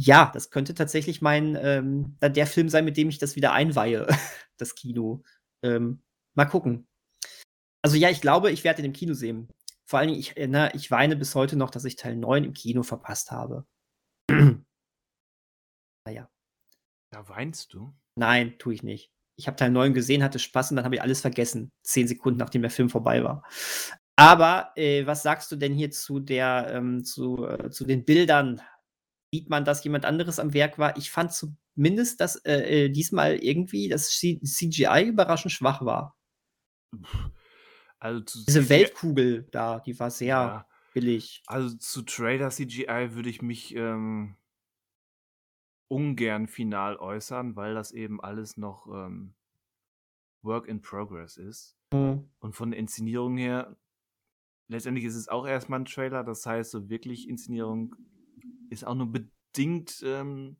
ja, das könnte tatsächlich mein ähm, der Film sein, mit dem ich das wieder einweihe, [laughs] das Kino. Ähm, mal gucken. Also ja, ich glaube, ich werde ihn im Kino sehen. Vor allen Dingen, ich, na, ich weine bis heute noch, dass ich Teil 9 im Kino verpasst habe. [clears throat] naja. Da weinst du? Nein, tue ich nicht. Ich habe Teil 9 gesehen, hatte Spaß und dann habe ich alles vergessen. Zehn Sekunden, nachdem der Film vorbei war. Aber äh, was sagst du denn hier zu der, ähm, zu, äh, zu den Bildern sieht man, dass jemand anderes am Werk war. Ich fand zumindest, dass äh, äh diesmal irgendwie das CGI überraschend schwach war. Also Diese Weltkugel da, die war sehr ja, billig. Also zu Trailer CGI würde ich mich ähm, ungern final äußern, weil das eben alles noch ähm, Work in Progress ist. Mhm. Und von der Inszenierung her, letztendlich ist es auch erstmal ein Trailer, das heißt, so wirklich Inszenierung ist auch nur bedingt ähm,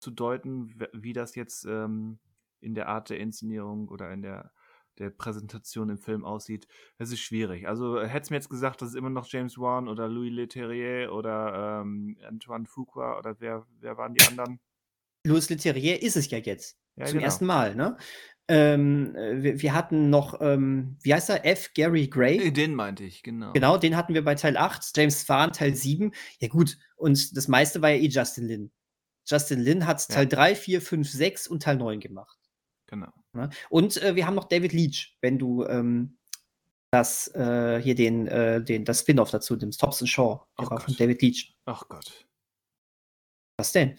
zu deuten, wie das jetzt ähm, in der Art der Inszenierung oder in der, der Präsentation im Film aussieht. Es ist schwierig. Also hätte es mir jetzt gesagt, dass es immer noch James Wan oder Louis Leterrier oder ähm, Antoine Fuqua oder wer, wer waren die anderen? Louis Leterrier ist es ja jetzt. Ja, zum genau. ersten Mal, ne? Ähm, äh, wir, wir, hatten noch, ähm, wie heißt er? F. Gary Gray. Äh, den meinte ich, genau. Genau, den hatten wir bei Teil 8, James Farn Teil 7. Ja, gut, und das meiste war ja eh Justin Lin. Justin Lin hat Teil ja. 3, 4, 5, 6 und Teil 9 gemacht. Genau. Und äh, wir haben noch David Leach, wenn du ähm, das äh, hier den, äh, den, das Spin-off dazu nimmst, Thompson Shaw, der war von David Leach. Ach Gott. Was denn?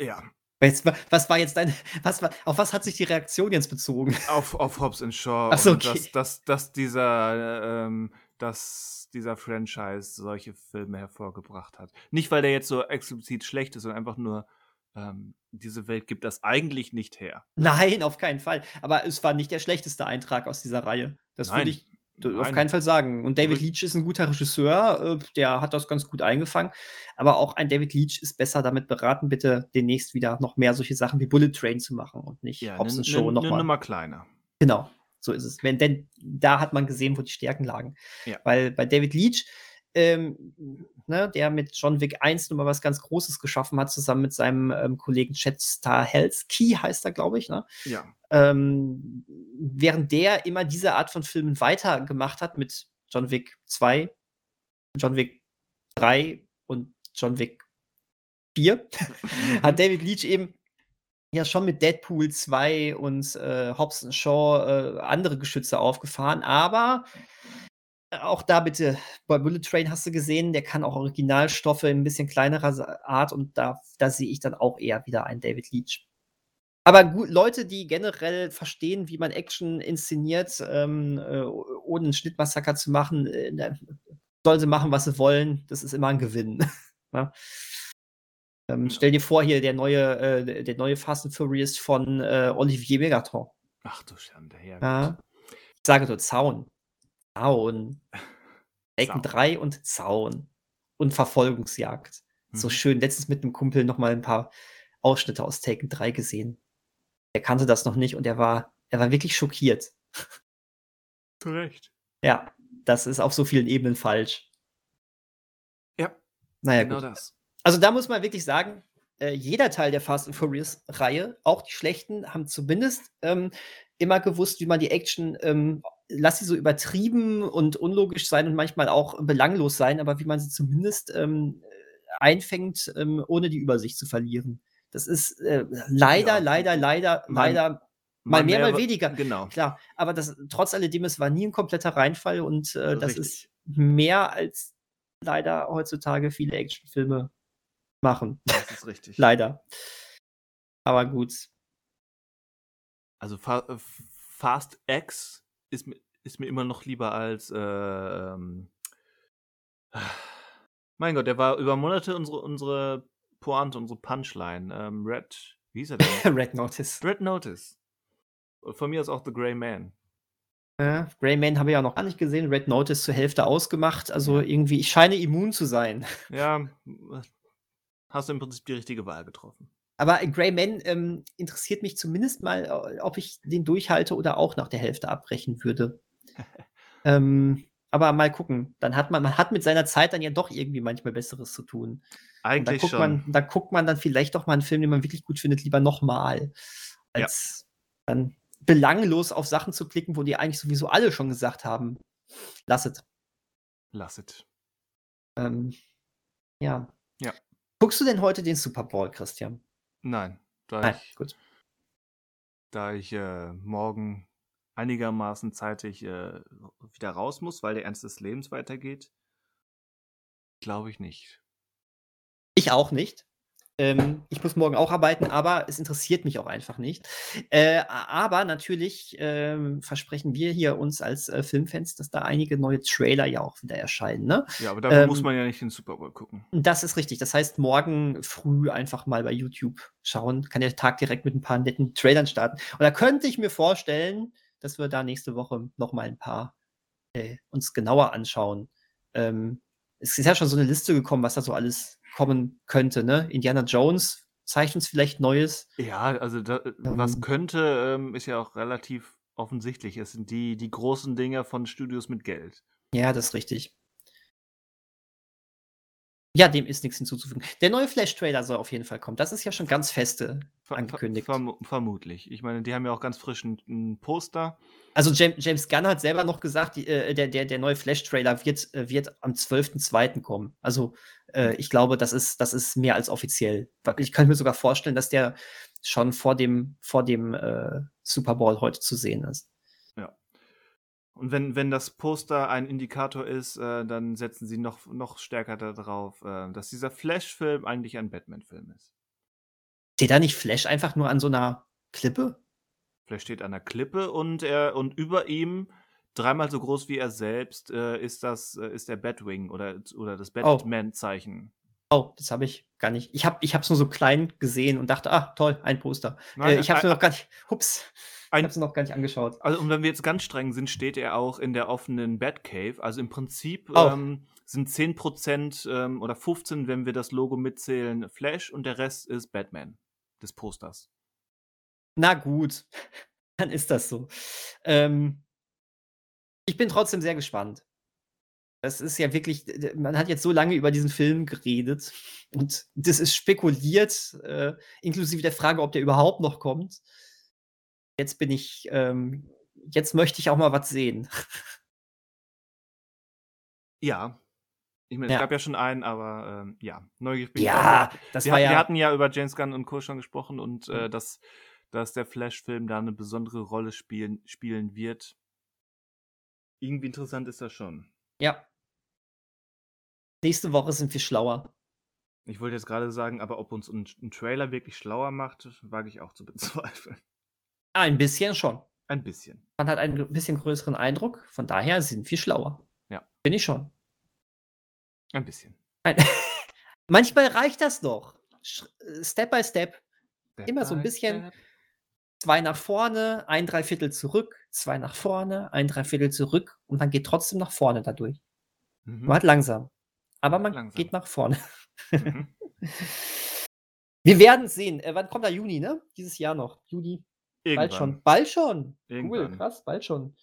Ja, was war jetzt dein, was war, auf was hat sich die Reaktion jetzt bezogen? Auf, auf Hobbs and Shaw. Ach so, okay. dass, dass, dass, dieser, ähm, dass dieser Franchise solche Filme hervorgebracht hat. Nicht, weil der jetzt so explizit schlecht ist, sondern einfach nur, ähm, diese Welt gibt das eigentlich nicht her. Nein, auf keinen Fall. Aber es war nicht der schlechteste Eintrag aus dieser Reihe. Das würde ich auf keinen Fall sagen. Und David Leach ist ein guter Regisseur, äh, der hat das ganz gut eingefangen. Aber auch ein David Leach ist besser damit beraten, bitte demnächst wieder noch mehr solche Sachen wie Bullet Train zu machen und nicht ja, Hobbs ne, Show nochmal. Eine Nummer kleiner. Genau, so ist es. Wenn, denn da hat man gesehen, wo die Stärken lagen. Ja. Weil bei David Leach, ähm, ne, der mit John Wick 1 nochmal was ganz Großes geschaffen hat, zusammen mit seinem ähm, Kollegen Chad Stahelski, heißt er, glaube ich. Ne? Ja. Ähm, während der immer diese Art von Filmen weitergemacht hat mit John Wick 2, John Wick 3 und John Wick 4, [laughs] hat David Leach eben ja schon mit Deadpool 2 und äh, Hobbs Shaw äh, andere Geschütze aufgefahren, aber auch da bitte, bei Bullet Train hast du gesehen, der kann auch Originalstoffe in ein bisschen kleinerer Art und da, da sehe ich dann auch eher wieder einen David Leach. Aber gut, Leute, die generell verstehen, wie man Action inszeniert, ähm, äh, ohne einen Schnittmassaker zu machen, äh, sollen sie machen, was sie wollen. Das ist immer ein Gewinn. [laughs] ja. ähm, stell dir vor, hier der neue, äh, der neue Fast and Furious von äh, Olivier Megaton. Ach du Schande, ja. ja. Ich sage nur Zaun. Zaun. Taken 3 und Zaun. Und Verfolgungsjagd. Mhm. So schön. Letztens mit einem Kumpel noch mal ein paar Ausschnitte aus Taken 3 gesehen. Er kannte das noch nicht und er war, er war wirklich schockiert. Zu Recht. Ja, das ist auf so vielen Ebenen falsch. Ja. Naja, genau gut. das. Also da muss man wirklich sagen, äh, jeder Teil der Fast and Furious Reihe, auch die schlechten, haben zumindest ähm, immer gewusst, wie man die Action, ähm, lass sie so übertrieben und unlogisch sein und manchmal auch belanglos sein, aber wie man sie zumindest ähm, einfängt, ähm, ohne die Übersicht zu verlieren. Das ist äh, leider, ja. leider, leider, man, leider mal mehr, mal weniger. Genau. Klar, aber das, trotz alledem, es war nie ein kompletter Reinfall und äh, das ist mehr als leider heutzutage viele Actionfilme machen. Das ist richtig. [laughs] leider. Aber gut. Also Fa äh, Fast X ist, ist mir immer noch lieber als äh, ähm, [sighs] mein Gott, der war über Monate unsere, unsere Pointe, unsere Punchline. Ähm, Red, wie hieß er denn? [laughs] Red Notice. Red Notice. Von mir ist auch The Grey Man. Ja, Grey Man habe ich ja noch gar nicht gesehen. Red Notice zur Hälfte ausgemacht. Also irgendwie, ich scheine immun zu sein. Ja, hast du im Prinzip die richtige Wahl getroffen. Aber Grey Man ähm, interessiert mich zumindest mal, ob ich den durchhalte oder auch nach der Hälfte abbrechen würde. [laughs] ähm, aber mal gucken. Dann hat man, man hat mit seiner Zeit dann ja doch irgendwie manchmal Besseres zu tun. Eigentlich da schon. Man, da guckt man dann vielleicht doch mal einen Film, den man wirklich gut findet, lieber nochmal. Als ja. dann belanglos auf Sachen zu klicken, wo die eigentlich sowieso alle schon gesagt haben. Lasset. Lasset. Ähm, ja. Ja. Guckst du denn heute den Super Bowl, Christian? Nein. Da Nein, ich, gut. Da ich äh, morgen einigermaßen zeitig äh, wieder raus muss, weil der Ernst des Lebens weitergeht? Glaube ich nicht. Ich auch nicht. Ähm, ich muss morgen auch arbeiten, aber es interessiert mich auch einfach nicht. Äh, aber natürlich ähm, versprechen wir hier uns als äh, Filmfans, dass da einige neue Trailer ja auch wieder erscheinen. Ne? Ja, aber dafür ähm, muss man ja nicht den Super Bowl gucken. Das ist richtig. Das heißt, morgen früh einfach mal bei YouTube schauen. Kann der Tag direkt mit ein paar netten Trailern starten. Und da könnte ich mir vorstellen, dass wir da nächste Woche noch mal ein paar äh, uns genauer anschauen. Ähm, es ist ja schon so eine Liste gekommen, was da so alles kommen könnte. Ne? Indiana Jones zeigt uns vielleicht Neues. Ja, also da, ähm, was könnte, ähm, ist ja auch relativ offensichtlich. Es sind die, die großen Dinger von Studios mit Geld. Ja, das ist richtig. Ja, dem ist nichts hinzuzufügen. Der neue Flash-Trailer soll auf jeden Fall kommen. Das ist ja schon ganz feste angekündigt. Verm vermutlich. Ich meine, die haben ja auch ganz frisch ein, Poster. Also James, James, Gunn hat selber noch gesagt, die, äh, der, der, der neue Flash-Trailer wird, äh, wird am 12.02. kommen. Also äh, ich glaube, das ist, das ist mehr als offiziell. Ich könnte mir sogar vorstellen, dass der schon vor dem, vor dem äh, Super Bowl heute zu sehen ist. Und wenn, wenn das Poster ein Indikator ist, äh, dann setzen sie noch, noch stärker darauf, äh, dass dieser Flash-Film eigentlich ein Batman-Film ist. Steht da nicht Flash einfach nur an so einer Klippe? Flash steht an der Klippe und er und über ihm dreimal so groß wie er selbst äh, ist das äh, ist der Batwing oder oder das oh. Batman-Zeichen. Oh, das habe ich gar nicht. Ich habe ich es nur so klein gesehen und dachte, ah toll, ein Poster. Nein, äh, ich habe es mir noch gar nicht. Hups. Ein, ich habe es noch gar nicht angeschaut. Also, und wenn wir jetzt ganz streng sind, steht er auch in der offenen Batcave. Also im Prinzip oh. ähm, sind 10% ähm, oder 15, wenn wir das Logo mitzählen, Flash und der Rest ist Batman des Posters. Na gut, [laughs] dann ist das so. Ähm, ich bin trotzdem sehr gespannt. Das ist ja wirklich, man hat jetzt so lange über diesen Film geredet und das ist spekuliert, äh, inklusive der Frage, ob der überhaupt noch kommt. Jetzt bin ich, ähm, jetzt möchte ich auch mal was sehen. [laughs] Ja. Ich meine, es Ja. gab ja schon einen, aber ähm, ja, neugierig bin ich Ja, auch. das wir, war hat- wir ja, hatten ja über James Gunn und Co. schon gesprochen und äh, Mhm. dass, dass der Flash-Film da eine besondere Rolle spielen, spielen wird. Irgendwie interessant ist das schon. ja. Nächste Woche sind wir schlauer. Ich wollte jetzt gerade sagen, aber ob uns ein, ein Trailer wirklich schlauer macht, wage ich auch zu bezweifeln. Ein bisschen schon. Ein bisschen. Man hat einen bisschen größeren Eindruck, von daher sind wir schlauer. Ja. Bin ich schon. Ein bisschen. Ein [laughs] Manchmal reicht das doch. Step by Step. Immer so ein Step bisschen. step. Zwei nach vorne, ein Dreiviertel zurück, zwei nach vorne, ein Dreiviertel zurück und man geht trotzdem nach vorne dadurch. Mhm. Man hat langsam. Aber man Langsam. geht nach vorne. Mhm. [laughs] Wir werden sehen. Äh, wann kommt da Juni, ne? Dieses Jahr noch. Juni. Bald Irgendwann. schon. Bald schon. Cool, Irgendwann. krass, bald schon.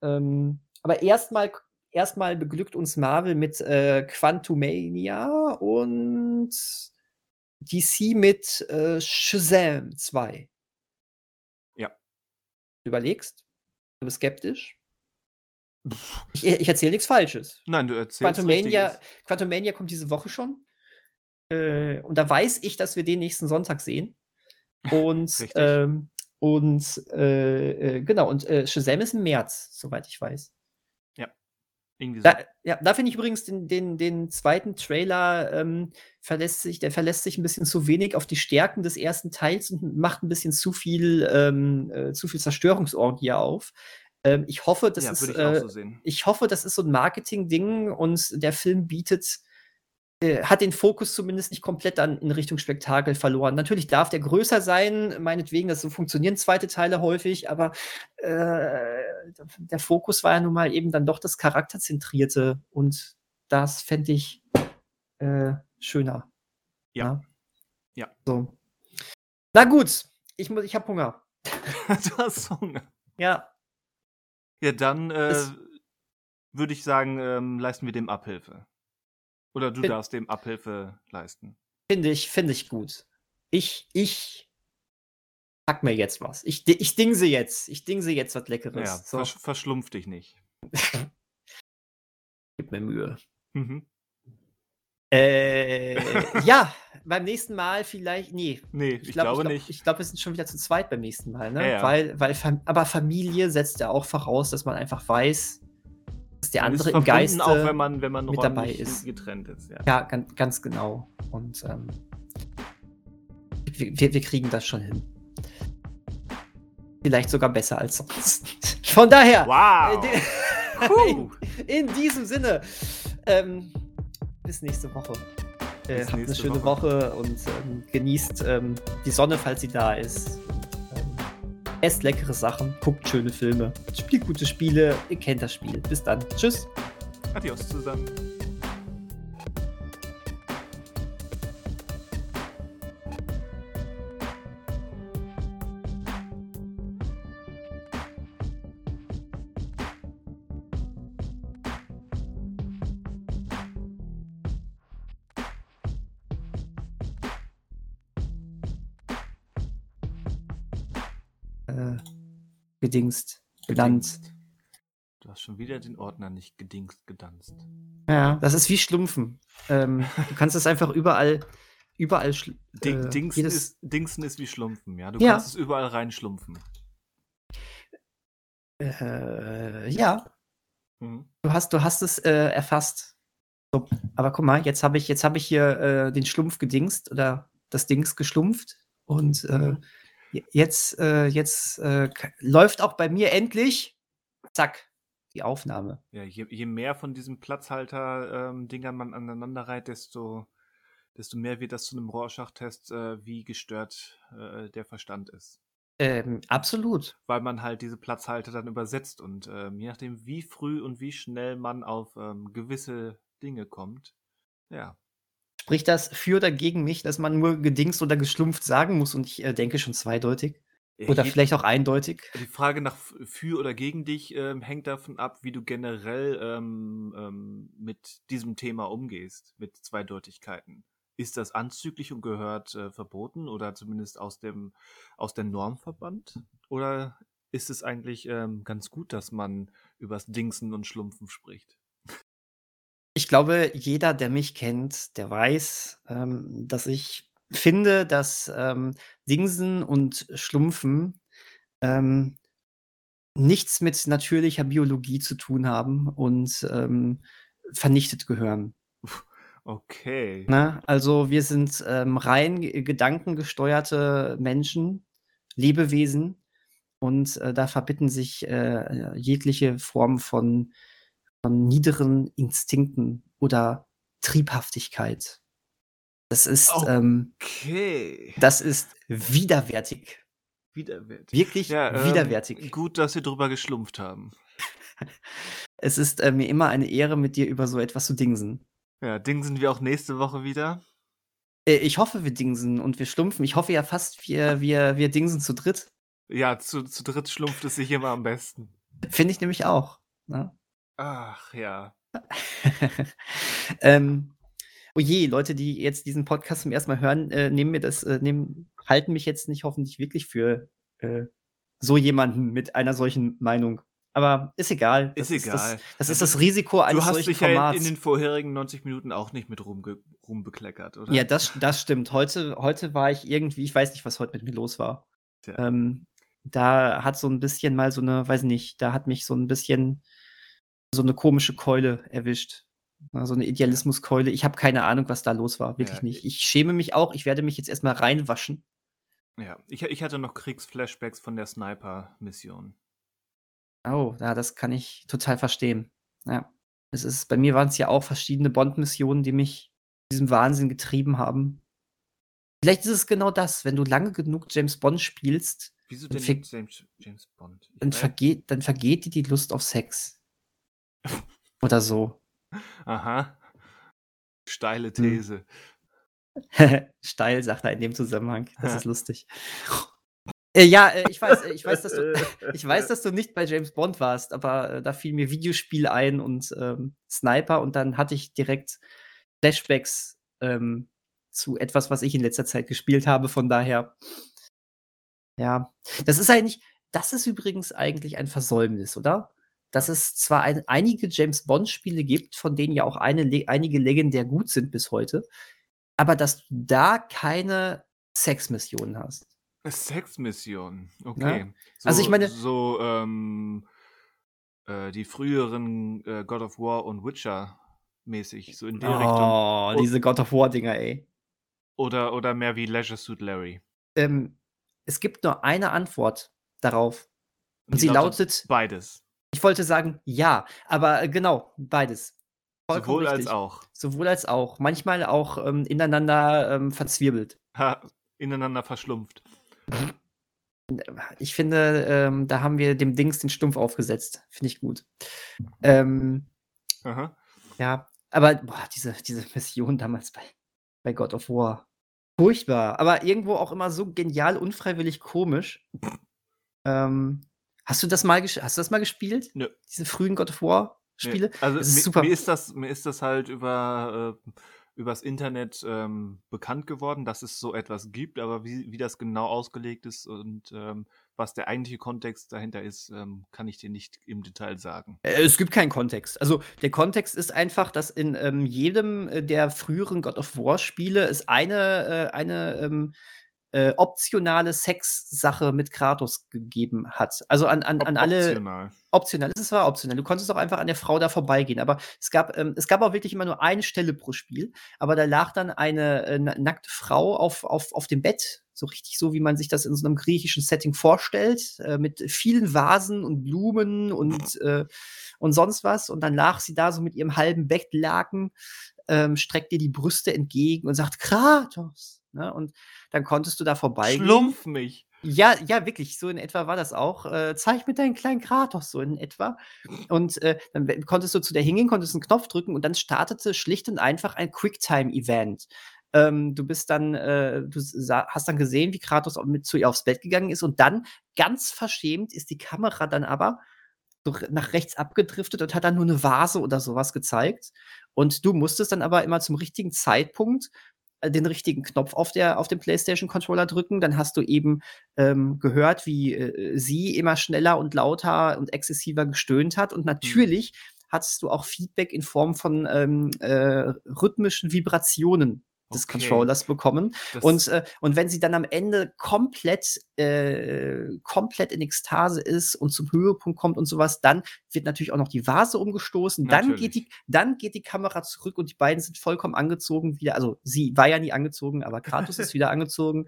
Ähm, aber erstmal erstmal beglückt uns Marvel mit äh, Quantumania und DC mit äh, Shazam 2. Ja. Du überlegst? Du bist skeptisch? Ich, ich erzähle nichts Falsches. Nein, du erzählst Quantumania, Richtiges. Quantumania kommt diese Woche schon. Äh, und da weiß ich, dass wir den nächsten Sonntag sehen. Und, ähm, und äh, äh, genau, und äh, Shazam ist im März, soweit ich weiß. Irgendwie so. Da, ja, da finde ich übrigens den, den, den zweiten Trailer ähm, verlässt sich, der verlässt sich ein bisschen zu wenig auf die Stärken des ersten Teils und macht ein bisschen zu viel, ähm, äh, zu viel Zerstörungsorgie auf. Ähm, ich hoffe, das ja, ist, ich äh, so ich hoffe, das ist so ein Marketing-Ding und der Film bietet, äh, hat den Fokus zumindest nicht komplett an, in Richtung Spektakel verloren. Natürlich darf der größer sein, meinetwegen, das so funktionieren zweite Teile häufig, aber äh, der Fokus war ja nun mal eben dann doch das Charakterzentrierte und das fände ich äh, schöner. Ja. Ja. So. Na gut, ich, muss- ich habe Hunger. [laughs] du hast Hunger. Ja. Ja, dann äh, würde ich sagen, ähm, leisten wir dem Abhilfe. Oder du Fin- darfst dem Abhilfe leisten. Finde ich, finde ich gut. Ich, ich pack mir jetzt was. Ich, ich dingse jetzt. Ich dingse jetzt was Leckeres. Ja, so, versch verschlumpf dich nicht. [laughs] gib mir Mühe. Mhm. Äh, ja, [laughs] beim nächsten Mal vielleicht. Nee, Nee, ich, glaub- glaube glaub, nicht. Ich glaube, wir sind schon wieder zu zweit beim nächsten Mal, ne? Ja, ja. Weil, weil, aber Familie setzt ja auch voraus, dass man einfach weiß, dass der andere im Geiste. auch wenn man, wenn man mit dabei ist. getrennt ist. Ja. Ja, ganz, ganz genau. Und ähm, wir, wir, kriegen das schon hin. Vielleicht sogar besser als sonst. [laughs] Von daher, Wow! äh, in, [laughs] in diesem Sinne, ähm, bis nächste Woche. Äh, Bis habt eine schöne Woche, und ähm, genießt ähm, die Sonne, falls sie da ist. Esst leckere Sachen, guckt schöne Filme, spielt gute Spiele, ihr kennt das Spiel. Bis dann. Tschüss. Adios zusammen. Gedingst. Gedingst. Du hast schon wieder den Ordner nicht gedingst, gedanzt. Ja, das ist wie Schlumpfen. Ähm, du kannst es einfach überall, überall schl Ding, äh, Dingsen, jedes- ist, Dingsen ist wie Schlumpfen, ja. Du Ja. kannst es überall reinschlumpfen. Äh, ja, Mhm. du hast, du hast es äh, erfasst. So, aber guck mal, jetzt habe ich, jetzt habe ich hier äh, den Schlumpf gedingst oder das Dings geschlumpft und äh, Mhm. Jetzt, äh, jetzt äh, läuft auch bei mir endlich, zack, die Aufnahme. Ja, je, je mehr von diesen Platzhalter-Dingern man aneinander reiht, desto, desto mehr wird das zu einem Rorschach-Test, äh, wie gestört äh, der Verstand ist. Ähm, absolut. Weil man halt diese Platzhalter dann übersetzt und ähm, je nachdem, wie früh und wie schnell man auf ähm, gewisse Dinge kommt, ja. Spricht das für oder gegen mich, dass man nur gedingst oder geschlumpft sagen muss und ich äh, denke schon zweideutig? Oder vielleicht auch eindeutig. Die Frage nach für oder gegen dich ähm, hängt davon ab, wie du generell ähm, ähm, mit diesem Thema umgehst, mit Zweideutigkeiten. Ist das anzüglich und gehört äh, verboten oder zumindest aus dem aus der Norm verbannt? Oder ist es eigentlich ähm, ganz gut, dass man übers Dingsen und Schlumpfen spricht? Ich glaube, jeder, der mich kennt, der weiß, ähm, dass ich finde, dass ähm, Dingsen und Schlumpfen ähm, nichts mit natürlicher Biologie zu tun haben und ähm, vernichtet gehören. Okay. Na, ne? also wir sind ähm, rein gedankengesteuerte Menschen, Lebewesen und äh, da verbitten sich äh, jegliche Form von, von niederen Instinkten oder Triebhaftigkeit. Das ist, ähm, Okay. das ist widerwärtig. Widerwärtig. Wirklich Ja, ähm, widerwärtig. gut, dass wir drüber geschlumpft haben. [laughs] Es ist äh, mir immer eine Ehre, mit dir über so etwas zu dingsen. Ja, dingsen wir auch nächste Woche wieder. Äh, ich hoffe, wir dingsen und wir schlumpfen. Ich hoffe ja fast, wir, wir, wir dingsen zu dritt. Ja, zu, zu dritt schlumpft es sich immer am besten. Finde ich nämlich auch. Ne? Ach ja. [laughs] ähm, oh je, Leute, die jetzt diesen Podcast zum ersten Mal hören, äh, nehmen mir das, äh, nehmen, halten mich jetzt nicht hoffentlich wirklich für äh, so jemanden mit einer solchen Meinung. Aber ist egal. Ist Das ist das, egal. das ist Also, das Risiko Du eines hast solchen dich ja in, Formats. in den vorherigen 90 Minuten auch nicht mit rumge rumbekleckert, oder? Ja, das, das stimmt. Heute, heute war ich irgendwie, ich weiß nicht, was heute mit mir los war. Ähm, da hat so ein bisschen mal so eine, weiß nicht, da hat mich so ein bisschen so eine komische Keule erwischt. Na, So eine Idealismuskeule. Ich habe keine Ahnung, was da los war. Wirklich Ja, nicht. Ich schäme mich auch. Ich werde mich jetzt erstmal reinwaschen. Ja, ich, ich hatte noch Kriegsflashbacks von der Sniper-Mission. Oh, ja, das kann ich total verstehen. Ja. Es ist, bei mir waren es ja auch verschiedene Bond-Missionen, die mich in diesem Wahnsinn getrieben haben. Vielleicht ist es genau das, wenn du lange genug James Bond spielst, Wieso denn James, James Bond? Dann, vergeht, dann vergeht dir die Lust auf Sex. [laughs] Oder so. Aha. Steile Hm. These. [laughs] Steil, sagt er in dem Zusammenhang. Das ist lustig. Äh, ja, äh, ich weiß, äh, ich weiß, dass du, [laughs] ich weiß, dass du nicht bei James Bond warst, aber äh, da fiel mir Videospiel ein und ähm, Sniper und dann hatte ich direkt Flashbacks ähm, zu etwas, was ich in letzter Zeit gespielt habe. Von daher, ja, das ist eigentlich, das ist übrigens eigentlich ein Versäumnis, oder? Dass es zwar ein, einige James Bond-Spiele gibt, von denen ja auch eine, einige legendär gut sind bis heute, aber dass du da keine Sexmissionen hast. Sexmission. Okay. So, Also ich meine- So, ähm, äh, die früheren äh, God of War und Witcher mäßig, so in der Richtung. Oh, diese God of War-Dinger, ey. Oder, oder mehr wie Leisure Suit Larry. Ähm, es gibt nur eine Antwort darauf. Und Die sie lautet, beides. Ich wollte sagen, ja, aber äh, genau, beides. Vollkommen Sowohl als richtig. auch. Sowohl als auch. Manchmal auch ähm, ineinander ähm, verzwirbelt. Ha, ineinander verschlumpft. Ich finde, ähm, da haben wir dem Dings den Stumpf aufgesetzt. Finde ich gut. Ähm, Aha. ja, aber boah, diese, diese Mission damals bei, bei God of War. Furchtbar, aber irgendwo auch immer so genial, unfreiwillig komisch. Ähm, hast du das mal, hast du das mal gespielt? Nö. Diese frühen God of War Spiele? Also Das ist mi- super. Mir, ist das, mir ist das halt über äh, übers Internet ähm, bekannt geworden, dass es so etwas gibt, aber wie, wie das genau ausgelegt ist und ähm, was der eigentliche Kontext dahinter ist, ähm, kann ich dir nicht im Detail sagen. Äh, Es gibt keinen Kontext. Also der Kontext ist einfach, dass in ähm, jedem äh, der früheren God of War Spiele es eine, äh, eine ähm, äh, optionale Sex-Sache mit Kratos gegeben hat. Also an, an, an alle. Optional. Optional, es war optional. Du konntest auch einfach an der Frau da vorbeigehen. Aber es gab, ähm, es gab auch wirklich immer nur eine Stelle pro Spiel. Aber da lag dann eine äh, na- nackte Frau auf, auf, auf dem Bett. So richtig so, wie man sich das in so einem griechischen Setting vorstellt. Äh, mit vielen Vasen und Blumen und, äh, und sonst was. Und dann lag sie da so mit ihrem halben Bettlaken, ähm, streckt dir die Brüste entgegen und sagt, Kratos. Ne? Und dann konntest du da vorbeigehen. Schlumpf mich. Ja, ja, wirklich, so in etwa war das auch. Äh, zeig mir deinen kleinen Kratos, so in etwa. Und äh, dann konntest du zu der hingehen, konntest einen Knopf drücken und dann startete schlicht und einfach ein Quicktime-Event. Ähm, du bist dann, äh, du hast dann gesehen, wie Kratos mit zu ihr aufs Bett gegangen ist und dann ganz verschämt ist die Kamera dann aber nach rechts abgedriftet und hat dann nur eine Vase oder sowas gezeigt. Und du musstest dann aber immer zum richtigen Zeitpunkt den richtigen Knopf auf, der, auf dem PlayStation-Controller drücken. Dann hast du eben ähm, gehört, wie äh, sie immer schneller und lauter und exzessiver gestöhnt hat. Und mhm. natürlich hattest du auch Feedback in Form von ähm, äh, rhythmischen Vibrationen des okay. Controllers bekommen. und, äh, und wenn sie dann am Ende komplett, äh, komplett in Ekstase ist und zum Höhepunkt kommt und sowas, dann wird natürlich auch noch die Vase umgestoßen. Dann geht, die, dann geht die Kamera zurück und die beiden sind vollkommen angezogen wieder. Also sie war ja nie angezogen, aber Kratos ist wieder [laughs] angezogen.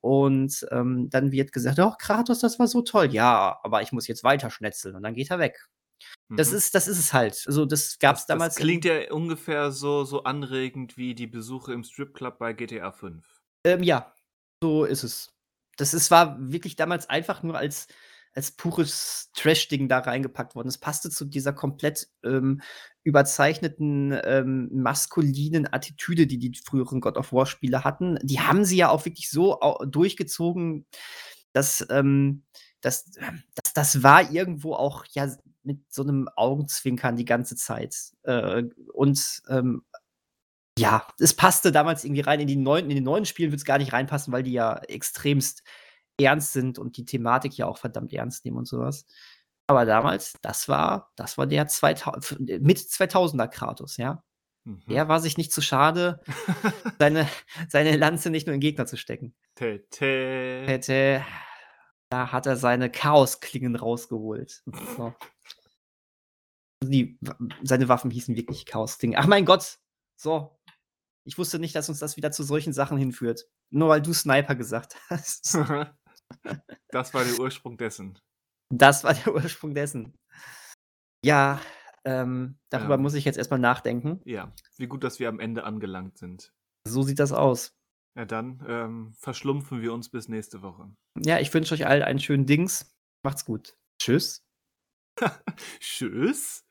Und ähm, dann wird gesagt, oh, Kratos, das war so toll. Ja, aber ich muss jetzt weiter schnetzeln. Und dann geht er weg. Das, mhm. ist, das ist es halt. Also, das gab es damals. Das klingt ja ungefähr so, so anregend wie die Besuche im Stripclub bei GTA 5. Ähm, ja, so ist es. Das ist, war wirklich damals einfach nur als, als pures Trash-Ding da reingepackt worden. Es passte zu dieser komplett ähm, überzeichneten ähm, maskulinen Attitüde, die die früheren God of War-Spiele hatten. Die haben sie ja auch wirklich so durchgezogen, dass, ähm, dass, dass das war irgendwo auch ja mit so einem Augenzwinkern die ganze Zeit. Äh, und ähm, ja, es passte damals irgendwie rein. In, die neuen, in den neuen Spielen wird es gar nicht reinpassen, weil die ja extremst ernst sind und die Thematik ja auch verdammt ernst nehmen und sowas. Aber damals, das war, das war der 2000, mit 2000er Kratos, ja. Mhm. Er war sich nicht zu schade, seine, seine Lanze nicht nur in Gegner zu stecken. Tete. Tete. Da hat er seine Chaosklingen rausgeholt. So. [laughs] Die, seine Waffen hießen wirklich Chaos-Ding. Ach mein Gott! So. Ich wusste nicht, dass uns das wieder zu solchen Sachen hinführt. Nur weil du Sniper gesagt [laughs] hast. [laughs] das war der Ursprung dessen. Das war der Ursprung dessen. Ja, ähm, darüber ähm, muss ich jetzt erstmal nachdenken. Ja, wie gut, dass wir am Ende angelangt sind. So sieht das aus. Ja, dann ähm, verschlumpfen wir uns bis nächste Woche. Ja, ich wünsche euch allen einen schönen Dings. Macht's gut. Tschüss. [laughs] Tschüss.